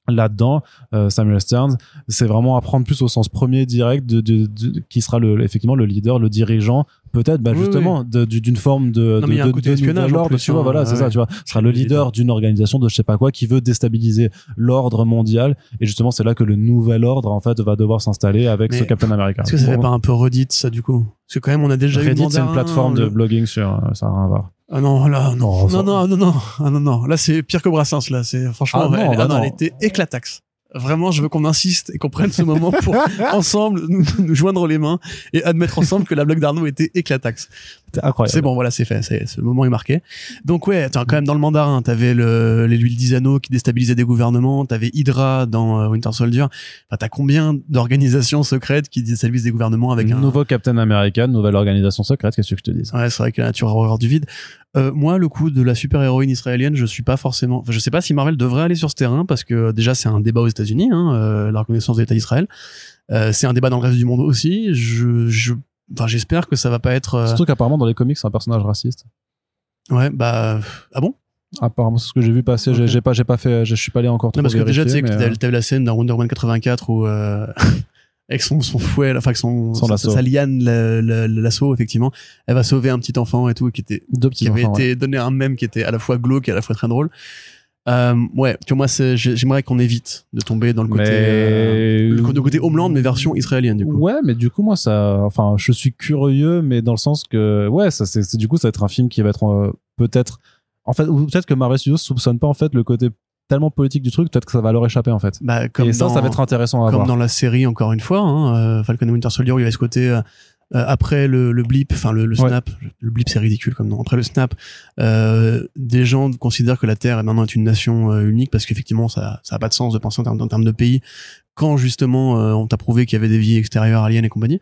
là-dedans euh, Samuel Stearns. C'est vraiment à prendre plus au sens premier direct de, de, de- qui sera le effectivement le leader le dirigeant peut-être bah, Oui, justement du- d'une forme de Non, de, de- de nouvel ordre, plus, tu vois hein. voilà c'est Ouais. ça tu vois. Sera le leader d'une organisation de je sais pas quoi qui veut déstabiliser l'ordre mondial. Et justement c'est là que le nouvel ordre en fait va devoir s'installer avec Mais ce Captain America. Est-ce que ça fait pas un peu Reddit, ça, du coup? Parce que quand même, on a déjà Reddit c'est une plateforme de blogging sur euh, ça a rien à voir Ah non, là, non. Non, Non, non, non, non. Ah non, non. Là, c'est pire que Brassens, là. C'est, franchement, Ah non, elle, bah ah non, non. elle était éclataxe. Vraiment, je veux qu'on insiste et qu'on prenne ce moment pour ensemble nous, nous joindre les mains et admettre ensemble que la blague d'Arnaud était éclataxe. C'était incroyable. C'est bon, voilà, c'est fait. C'est, ce moment est marqué. Donc ouais, attends, quand même dans le mandarin, t'avais le, les l'huile d'Isano qui déstabilisait des gouvernements, t'avais Hydra dans euh, Winter Soldier. Enfin, t'as combien d'organisations secrètes qui déstabilisent des gouvernements avec un nouveau Captain America, nouvelle organisation secrète, qu'est-ce que je te dis Ouais, c'est vrai que la nature a horreur du vide. Euh, moi, le coup de la super héroïne israélienne, je suis pas forcément. Enfin, je sais pas si Marvel devrait aller sur ce terrain parce que déjà c'est un débat aux États-Unis, hein, euh, la reconnaissance de l'État d'Israël. Euh, c'est un débat dans le reste du monde aussi. Je, je, enfin, j'espère que ça va pas être. euh, Surtout qu'apparemment dans les comics c'est un personnage raciste. Ouais, bah ah bon? Apparemment c'est ce que j'ai vu passer. J'ai- Ok. J'ai pas, j'ai pas fait, je suis pas allé encore trop Non, parce que déjà, tu sais que t'avais euh, la scène dans Wonder Woman 84 où euh, avec son son fouet, enfin avec son, Son sa, lasso. sa liane, la- la- l'assaut effectivement, elle va sauver un petit enfant et tout, qui était deux qui petits avait enfants. ouais. été donné un mème qui était à la fois glauque et à la fois très drôle. Euh, ouais, tu vois, moi, j'aimerais qu'on évite de tomber dans le côté, euh, le, le côté Homeland, mais version israélienne, du coup. Ouais, mais du coup, moi, ça, enfin, je suis curieux, mais dans le sens que, ouais, ça, c'est, du coup, ça va être un film qui va être euh, peut-être, en fait, ou peut-être que Marvel Studios soupçonne pas en fait le côté tellement politique du truc, peut-être que ça va leur échapper en fait. Bah, comme Et ça, dans, ça va être intéressant à comme voir. dans la série, encore une fois, hein, euh, Falcon et Winter Soldier, où il y avait ce côté, euh, après le, le blip, enfin le, le Ouais. snap, le blip c'est ridicule comme nom. Après le snap, euh, des gens considèrent que la Terre est maintenant est une nation euh, unique parce qu'effectivement ça ça a pas de sens de penser en termes, en termes de pays quand justement euh, on t'a prouvé qu'il y avait des vies extérieures aliens et compagnie.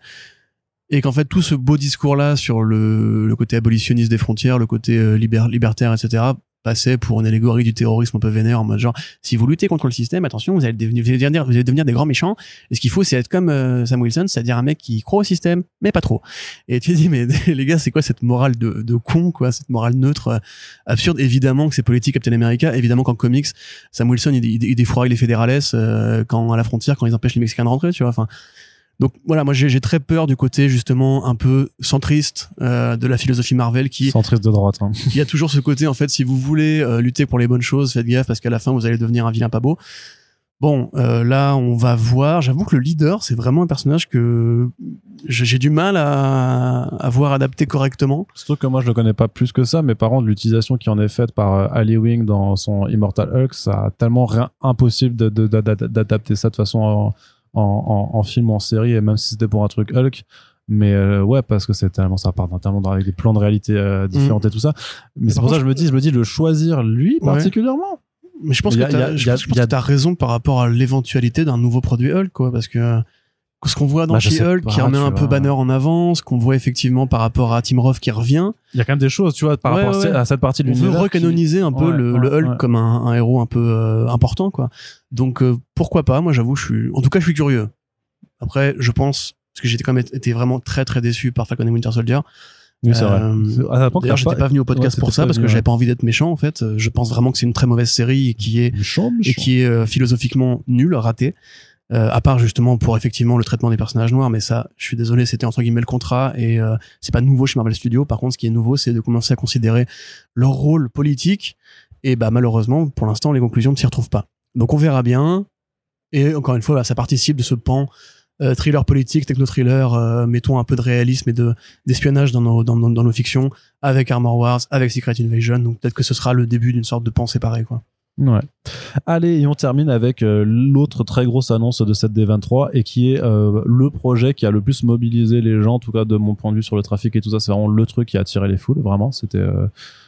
Et qu'en fait tout ce beau discours là sur le, le côté abolitionniste des frontières, le côté euh, liber- libertaire, etc. passait pour une allégorie du terrorisme un peu vénère en mode genre si vous luttez contre le système attention vous allez devenir vous allez devenir, vous allez devenir des grands méchants et ce qu'il faut, c'est être comme euh, Sam Wilson, c'est-à-dire un mec qui croit au système, mais pas trop. Et tu te dis, mais les gars, c'est quoi cette morale de, de con, quoi, cette morale neutre, euh, absurde? Évidemment que c'est politique, Captain America. Évidemment qu'en comics, Sam Wilson, il, il, il défouraille les fédérales euh, quand à la frontière, quand ils empêchent les Mexicains de rentrer, tu vois. Enfin, donc voilà, moi j'ai très peur du côté justement un peu centriste euh, de la philosophie Marvel qui Centriste de droite. hein. il y a toujours ce côté en fait si vous voulez euh, lutter pour les bonnes choses faites gaffe parce qu'à la fin vous allez devenir un vilain pas beau bon euh, là on va voir j'avoue que le leader c'est vraiment un personnage que j'ai du mal à, à voir adapté correctement Surtout que moi, je le connais pas plus que ça, mais par contre, l'utilisation qui en est faite par Ali Wing dans son Immortal Hulk, ça a tellement rien impossible d'adapter ça de façon en, en, en, en film ou en série, et même si c'était pour un truc Hulk. Mais euh, ouais, parce que c'est tellement ça part d'un tellement avec des plans de réalité euh, différents et tout ça. Mais c'est pour ça que je me dis, je me dis le choisir lui Ouais. particulièrement. mais je pense que t'as il y a- je il y a- pense- je pense il y a- que t'as raison par rapport à l'éventualité d'un nouveau produit Hulk quoi parce que ce qu'on voit dans Bah, She-Hulk qui remet un peu. Banner en avant ce qu'on voit effectivement par rapport à Tim Roth qui revient Il y a quand même des choses, tu vois, par Ouais, rapport à ouais. ce- à cette partie de on veut l'univers. qui- recanoniser un peu Ouais, le, ouais, le Hulk ouais. comme un, un héros un peu euh, important quoi donc euh, pourquoi pas? Moi j'avoue je suis en tout cas je suis curieux après je pense parce que j'étais quand même été vraiment très très déçu par Falcon et Winter Soldier Oui, c'est vrai. Euh, que d'ailleurs j'étais pas venu au podcast Ouais, pour ça parce que venu, j'avais ouais. pas envie d'être méchant en fait je pense vraiment que c'est une très mauvaise série et qui est Méchant, et qui est euh, philosophiquement nul raté euh, à part justement pour effectivement le traitement des personnages noirs mais ça je suis désolé c'était entre guillemets le contrat et euh, c'est pas nouveau chez Marvel Studios. Par contre ce qui est nouveau c'est de commencer à considérer leur rôle politique et bah malheureusement pour l'instant les conclusions ne s'y retrouvent pas. Donc on verra bien. Et encore une fois bah, ça participe de ce pan euh, thriller politique techno-thriller euh, mettons un peu de réalisme et de d'espionnage dans nos, dans, nos- fictions avec Armor Wars avec Secret Invasion. Donc peut-être que ce sera le début d'une sorte de pan séparé quoi Ouais. Allez, et on termine avec euh, l'autre très grosse annonce de cette D23 et qui est euh, le projet qui a le plus mobilisé les gens, en tout cas de mon point de vue sur le trafic et tout ça. C'est vraiment le truc qui a attiré les foules, vraiment. C'était euh,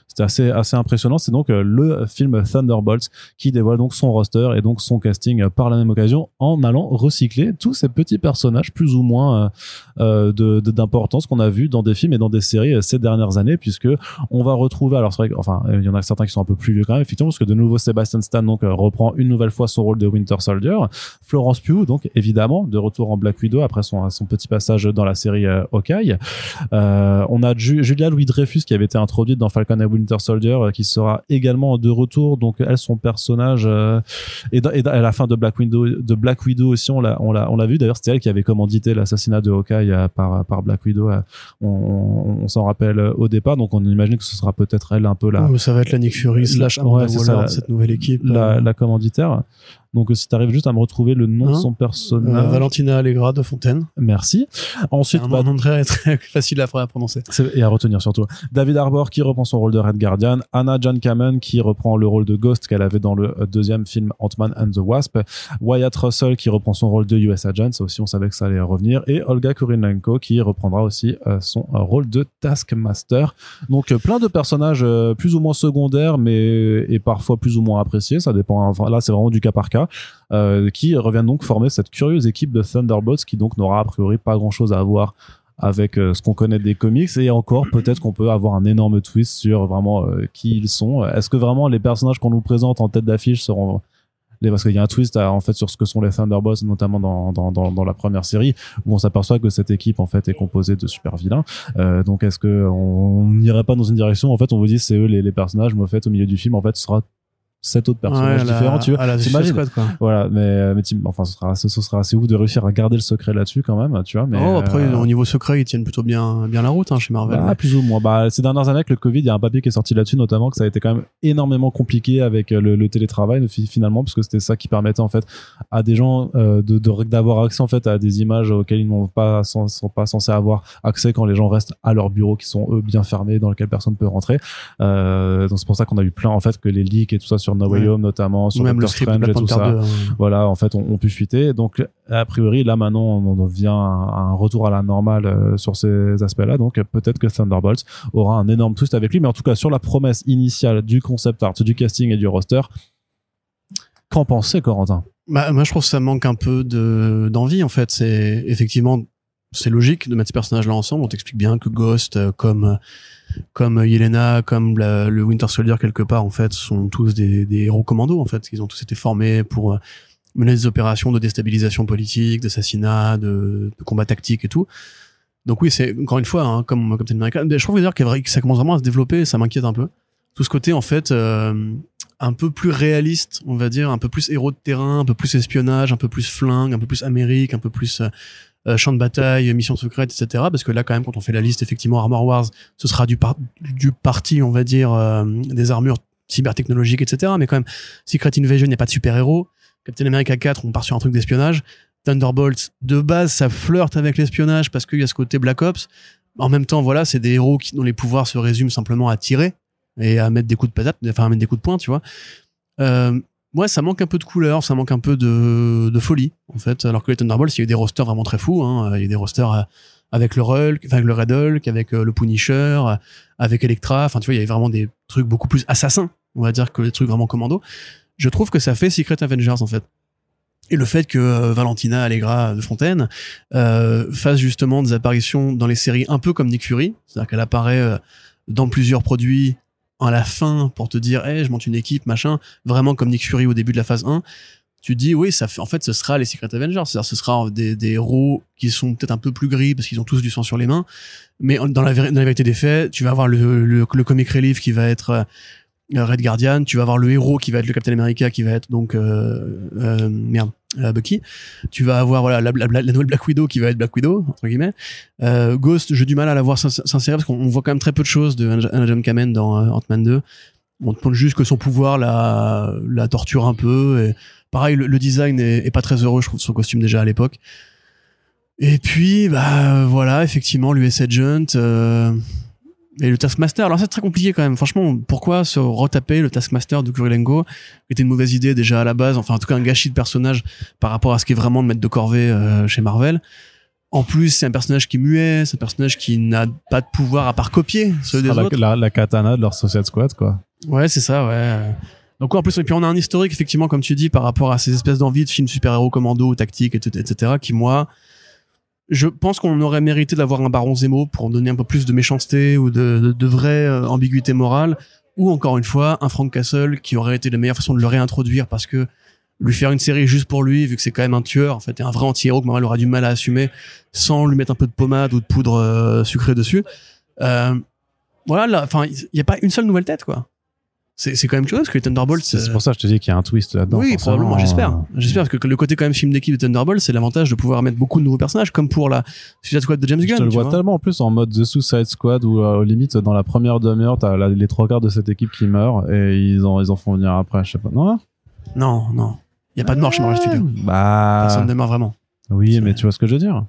c'était assez assez impressionnant. C'est donc euh, le film Thunderbolts qui dévoile donc son roster et donc son casting euh, par la même occasion en allant recycler tous ces petits personnages plus ou moins euh, euh, d'importance qu'on a vu dans des films et dans des séries ces dernières années, puisque on va retrouver alors c'est vrai enfin il y en a certains qui sont un peu plus vieux quand même effectivement parce que de nouveau Sebastian Stan donc reprend une nouvelle fois son rôle de Winter Soldier Florence Pugh donc évidemment de retour en Black Widow après son son petit passage dans la série Hawkeye on a Ju- Julia Louis Dreyfus qui avait été introduite dans Falcon and Winter Soldier euh, qui sera également de retour. Donc elle son personnage euh, et, à la fin de Black Widow de Black Widow aussi on l'a on l'a on l'a vu. D'ailleurs c'était elle qui avait commandité l'assassinat de Hawkeye euh, par par Black Widow on, on- on s'en rappelle au départ. Donc on imagine que ce sera peut-être elle un peu la Oh, ça va être la Nick Fury slash Ouais, Amanda Waller, ça, la- cette nouvelle équipe la, Euh, la commanditaire. Donc, euh, si tu arrives juste à me retrouver le nom de Hein son Euh, personnage. Valentina Allegra de Fontaine. Merci. Ensuite, un bah, nom très, très facile à, à prononcer. et à retenir surtout. David Harbour qui reprend son rôle de Red Guardian, Anna John Kamen qui reprend le rôle de Ghost qu'elle avait dans le euh, deuxième film Ant-Man and the Wasp, Wyatt Russell qui reprend son rôle de US Agent, ça aussi on savait que ça allait revenir, et Olga Kurylenko qui reprendra aussi euh, son euh, rôle de Taskmaster. Donc euh, plein de personnages euh, plus ou moins secondaires, mais et parfois plus ou moins appréciés, ça dépend. Enfin, là c'est vraiment du cas par cas, euh, qui reviennent donc former cette curieuse équipe de Thunderbolts qui donc n'aura a priori pas grand chose à voir avec euh, ce qu'on connaît des comics et encore peut-être qu'on peut avoir un énorme twist sur vraiment euh, qui ils sont. Est-ce que vraiment les personnages qu'on nous présente en tête d'affiche seront les parce qu'il y a un twist à- en fait sur ce que sont les Thunderbolts notamment dans, dans, dans, dans la première série où on s'aperçoit que cette équipe en fait est composée de super vilains. Euh, donc est-ce que on n'irait pas dans une direction en fait on vous dit c'est eux les, les personnages mais au fait au milieu du film en fait ce sera sept autres personnages la- différents tu vois la t'imagines voilà mais mais t'im- enfin ce sera ce, ce sera assez ouf de réussir à garder le secret là-dessus quand même tu vois mais oh, après, euh, au niveau secret, ils tiennent plutôt bien, bien la route hein, chez Marvel. bah, plus ou moins. Bah, ces dernières années, avec le Covid, il y a un papier qui est sorti là-dessus, notamment que ça a été quand même énormément compliqué avec euh, le, le télétravail fi- finalement, parce que c'était ça qui permettait en fait à des gens euh, de de- d'avoir accès en fait à des images auxquelles ils n'ont pas sont, sont pas censés avoir accès quand les gens restent à leur bureau, qui sont eux bien fermés, dans lequel personne peut rentrer. Euh, donc c'est pour ça qu'on a eu plein en fait que les leaks et tout ça sur No Way Ouais. Home notamment, sur Même le script Strange et tout ça 2. hein. voilà, en fait, on, on pu fuiter. Donc, a priori, là, maintenant, on en vient à un retour à la normale euh, sur ces aspects-là. Donc, peut-être que Thunderbolts aura un énorme twist avec lui. Mais en tout cas, sur la promesse initiale du concept art, du casting et du roster, qu'en pensez, Corentin? Bah, moi, je trouve que ça manque un peu de d'envie. En fait, c'est effectivement c'est logique de mettre ces personnages-là ensemble. On t'explique bien que Ghost, euh, comme euh, comme Yelena, comme le Winter Soldier quelque part, en fait, sont tous des, des héros commando. En fait, ils ont tous été formés pour euh, mener des opérations de déstabilisation politique, d'assassinat, de, de combat tactique et tout. Donc oui, c'est encore une fois hein, comme Captain America. Je trouve d'ailleurs que ça commence vraiment à se développer. Ça m'inquiète un peu. Tout ce côté en fait. euh, un peu plus réaliste, on va dire, un peu plus héros de terrain, un peu plus espionnage, un peu plus flingue, un peu plus Amérique, un peu plus euh, euh, champ de bataille, mission secrète, etc. Parce que là, quand même, quand on fait la liste, effectivement, Armor Wars, ce sera du, par du parti, on va dire, euh, des armures cybertechnologiques, etc. Mais quand même, Secret Invasion, il n'y a pas de super-héros. Captain America 4, on part sur un truc d'espionnage. Thunderbolts, de base, ça flirte avec l'espionnage parce qu'il y a ce côté Black Ops. En même temps, voilà, c'est des héros qui, dont les pouvoirs se résument simplement à tirer et à mettre des coups de patate, enfin à mettre des coups de poing, tu vois. Euh, ouais, ça manque un peu de couleur, ça manque un peu de, folie, en fait. Alors que les Thunderbolts, il y a eu des rosters vraiment très fous. Hein. Il y a eu des rosters euh, avec le Hulk, avec le Red Hulk, avec euh, le Punisher, euh, avec Elektra. Enfin, tu vois, il y avait vraiment des trucs beaucoup plus assassins, on va dire, que les trucs vraiment commando. Je trouve que ça fait Secret Avengers, en fait. Et le fait que Valentina Allegra de Fontaine fasse justement des apparitions dans les séries un peu comme Nick Fury, c'est-à-dire qu'elle apparaît dans plusieurs produits à la fin pour te dire hey, je monte une équipe machin vraiment comme Nick Fury au début de la phase 1 tu dis oui ça fait en fait ce sera les Secret Avengers c'est-à-dire ce sera des, des héros qui sont peut-être un peu plus gris parce qu'ils ont tous du sang sur les mains mais dans la, véri- dans la vérité des faits tu vas avoir le, le, le comic relief qui va être euh, Red Guardian tu vas avoir le héros qui va être le Captain America qui va être donc euh, euh, merde euh, Bucky tu vas avoir voilà la, nouvelle Black Widow qui va être Black Widow entre guillemets. Euh, Ghost j'ai du mal à la voir s'insérer parce qu'on voit quand même très peu de choses de John Kamen dans euh, Ant-Man 2 on te montre juste que son pouvoir la, torture un peu pareil le, design est, est pas très heureux je trouve son costume déjà à l'époque. Et puis bah voilà effectivement l'US Agent euh, et le Taskmaster alors c'est très compliqué quand même franchement pourquoi se retaper le Taskmaster de Kurilenko qui était une mauvaise idée déjà à la base? Enfin en tout cas un gâchis de personnage par rapport à ce qui est vraiment de mettre de corvée euh, chez Marvel en plus c'est un personnage qui est muet c'est un personnage qui n'a pas de pouvoir à part copier ceux des la, autres la, la katana de leur Suicide Squad, quoi. Ouais, c'est ça, ouais. Donc en plus, et puis on a un historique, effectivement, comme tu dis, par rapport à ces espèces d'envie de films super-héros commando, tactiques, etc., qui, moi, je pense qu'on aurait mérité d'avoir un Baron Zemo pour donner un peu plus de méchanceté ou de, vraie euh, ambiguïté morale, ou encore une fois, un Frank Castle qui aurait été la meilleure façon de le réintroduire parce que lui faire une série juste pour lui, vu que c'est quand même un tueur, en fait, et un vrai anti-héros que Marvel aura du mal à assumer, sans lui mettre un peu de pommade ou de poudre euh, sucrée dessus. Euh, voilà, là, enfin, il n'y a pas une seule nouvelle tête, quoi. C'est quand même curieux parce que les Thunderbolts. C'est euh, pour ça que je te dis qu'il y a un twist là-dedans. oui, probablement, j'espère. Euh, J'espère parce que le côté quand même film d'équipe de Thunderbolts, c'est l'avantage de pouvoir mettre beaucoup de nouveaux personnages, comme pour la Suicide Squad de James Je Gunn. te le vois vois. tellement en plus en mode The Suicide Squad où euh, au limite dans la première demi-heure t'as les trois quarts de cette équipe qui meurt et ils en ils en font venir après je sais pas non Non, non. Il y a pas de mort chez Marvel Studios. Bah. Personne ne meurt vraiment. Oui, mais tu vois ce que je veux dire.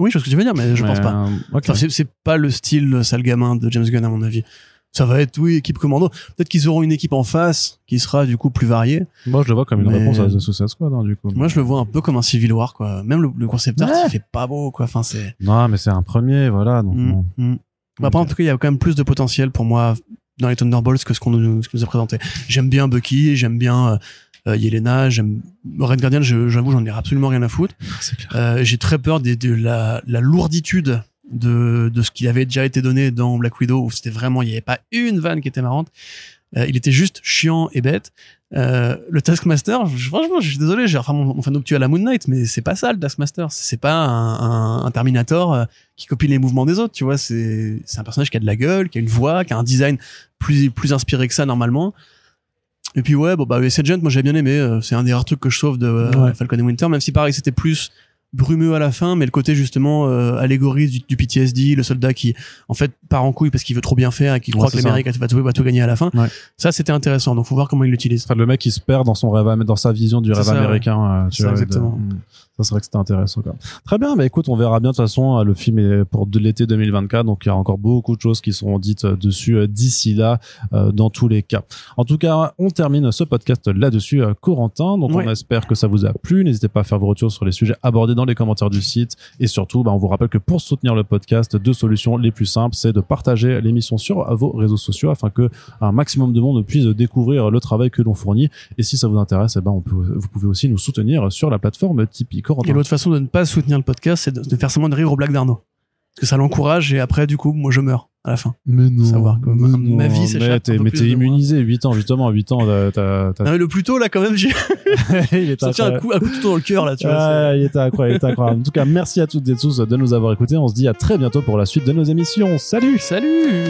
Oui, je vois ce que tu veux dire, mais je pense Mais, pas. euh, ok. Enfin, c'est- c'est pas le style sale gamin de James Gunn à mon avis. Ça va être oui équipe commando. Peut-être qu'ils auront une équipe en face qui sera du coup plus variée. Moi, je le vois comme une Mais- réponse à The Suicide Squad, hein, du coup. Moi, je le vois un peu comme un Civil War quoi. Même le, le concept art, Ouais. il fait pas beau quoi. Enfin, c'est. Non, mais c'est un premier, voilà. Donc, Mm, bon. mm. Bah, Après, en tout cas, il y a quand même plus de potentiel pour moi dans les Thunderbolts que ce qu'on nous, a présenté. J'aime bien Bucky, j'aime bien euh, euh, Yelena, j'aime Red Guardian. J'avoue, j'en ai absolument rien à foutre. clair. Euh, J'ai très peur des- de, la, la lourditude de, de ce qui avait déjà été donné dans Black Widow, où c'était vraiment, il n'y avait pas une vanne qui était marrante. Euh, il était juste chiant et bête. Euh, le Taskmaster, je- franchement, je suis désolé, j'ai enfin mon, fan à la Moon Knight, mais c'est pas ça le Taskmaster. C'est pas un, un, un Terminator euh, qui copie les mouvements des autres, tu vois. C'est c'est un personnage qui a de la gueule, qui a une voix, qui a un design plus plus inspiré que ça normalement. Et puis ouais, bon bah Agent, moi j'ai bien aimé. C'est un des rares trucs que je sauve de Ouais. Falcon et Winter, même si pareil c'était plus brumeux à la fin, mais le côté justement euh, du, du PTSD, le soldat qui en fait part en couille parce qu'il veut trop bien faire et qu'il Ouais, croit que l'Amérique va tout, va tout gagner à la fin. Ouais. Ça c'était intéressant, donc faut voir comment il l'utilise. Enfin, le mec, il se perd dans son rêve, dans sa vision du rêve ça, ouais. américain. euh, tu vois, exactement. Ça, c'est vrai que c'était intéressant. Quoi. Très bien, mais écoute, on verra bien de toute façon. euh, Le film est pour de l'été 2024, donc il y a encore beaucoup de choses qui seront dites euh, dessus euh, d'ici là, euh, dans tous les cas. En tout cas, on termine ce podcast là-dessus, Corentin. Donc, Ouais. on espère que ça vous a plu. N'hésitez pas à faire vos retours sur les sujets abordés dans les commentaires du site. Et surtout, bah, on vous rappelle que pour soutenir le podcast, deux solutions les plus simples, c'est de partager l'émission sur vos réseaux sociaux afin que un maximum de monde puisse découvrir le travail que l'on fournit. Et si ça vous intéresse, eh ben, vous pouvez aussi nous soutenir sur la plateforme Tipeee. Et l'autre façon de ne pas soutenir le podcast, c'est de, faire seulement de rire au blagues d'Arnaud. Parce que ça l'encourage et après, du coup, moi je meurs à la fin. Mais non. Savoir que ma- ma vie s'échappe Mais t'es, immunisé, 8 ans, justement, 8 ans, t'as, Non, mais le plus tôt là quand même, j'ai il était senti un incroyable. coup, un coup couteau dans le cœur là, tu vois. Ah, il était incroyable, il était incroyable. En tout cas, merci à toutes et tous de nous avoir écoutés. On se dit à très bientôt pour la suite de nos émissions. Salut! Salut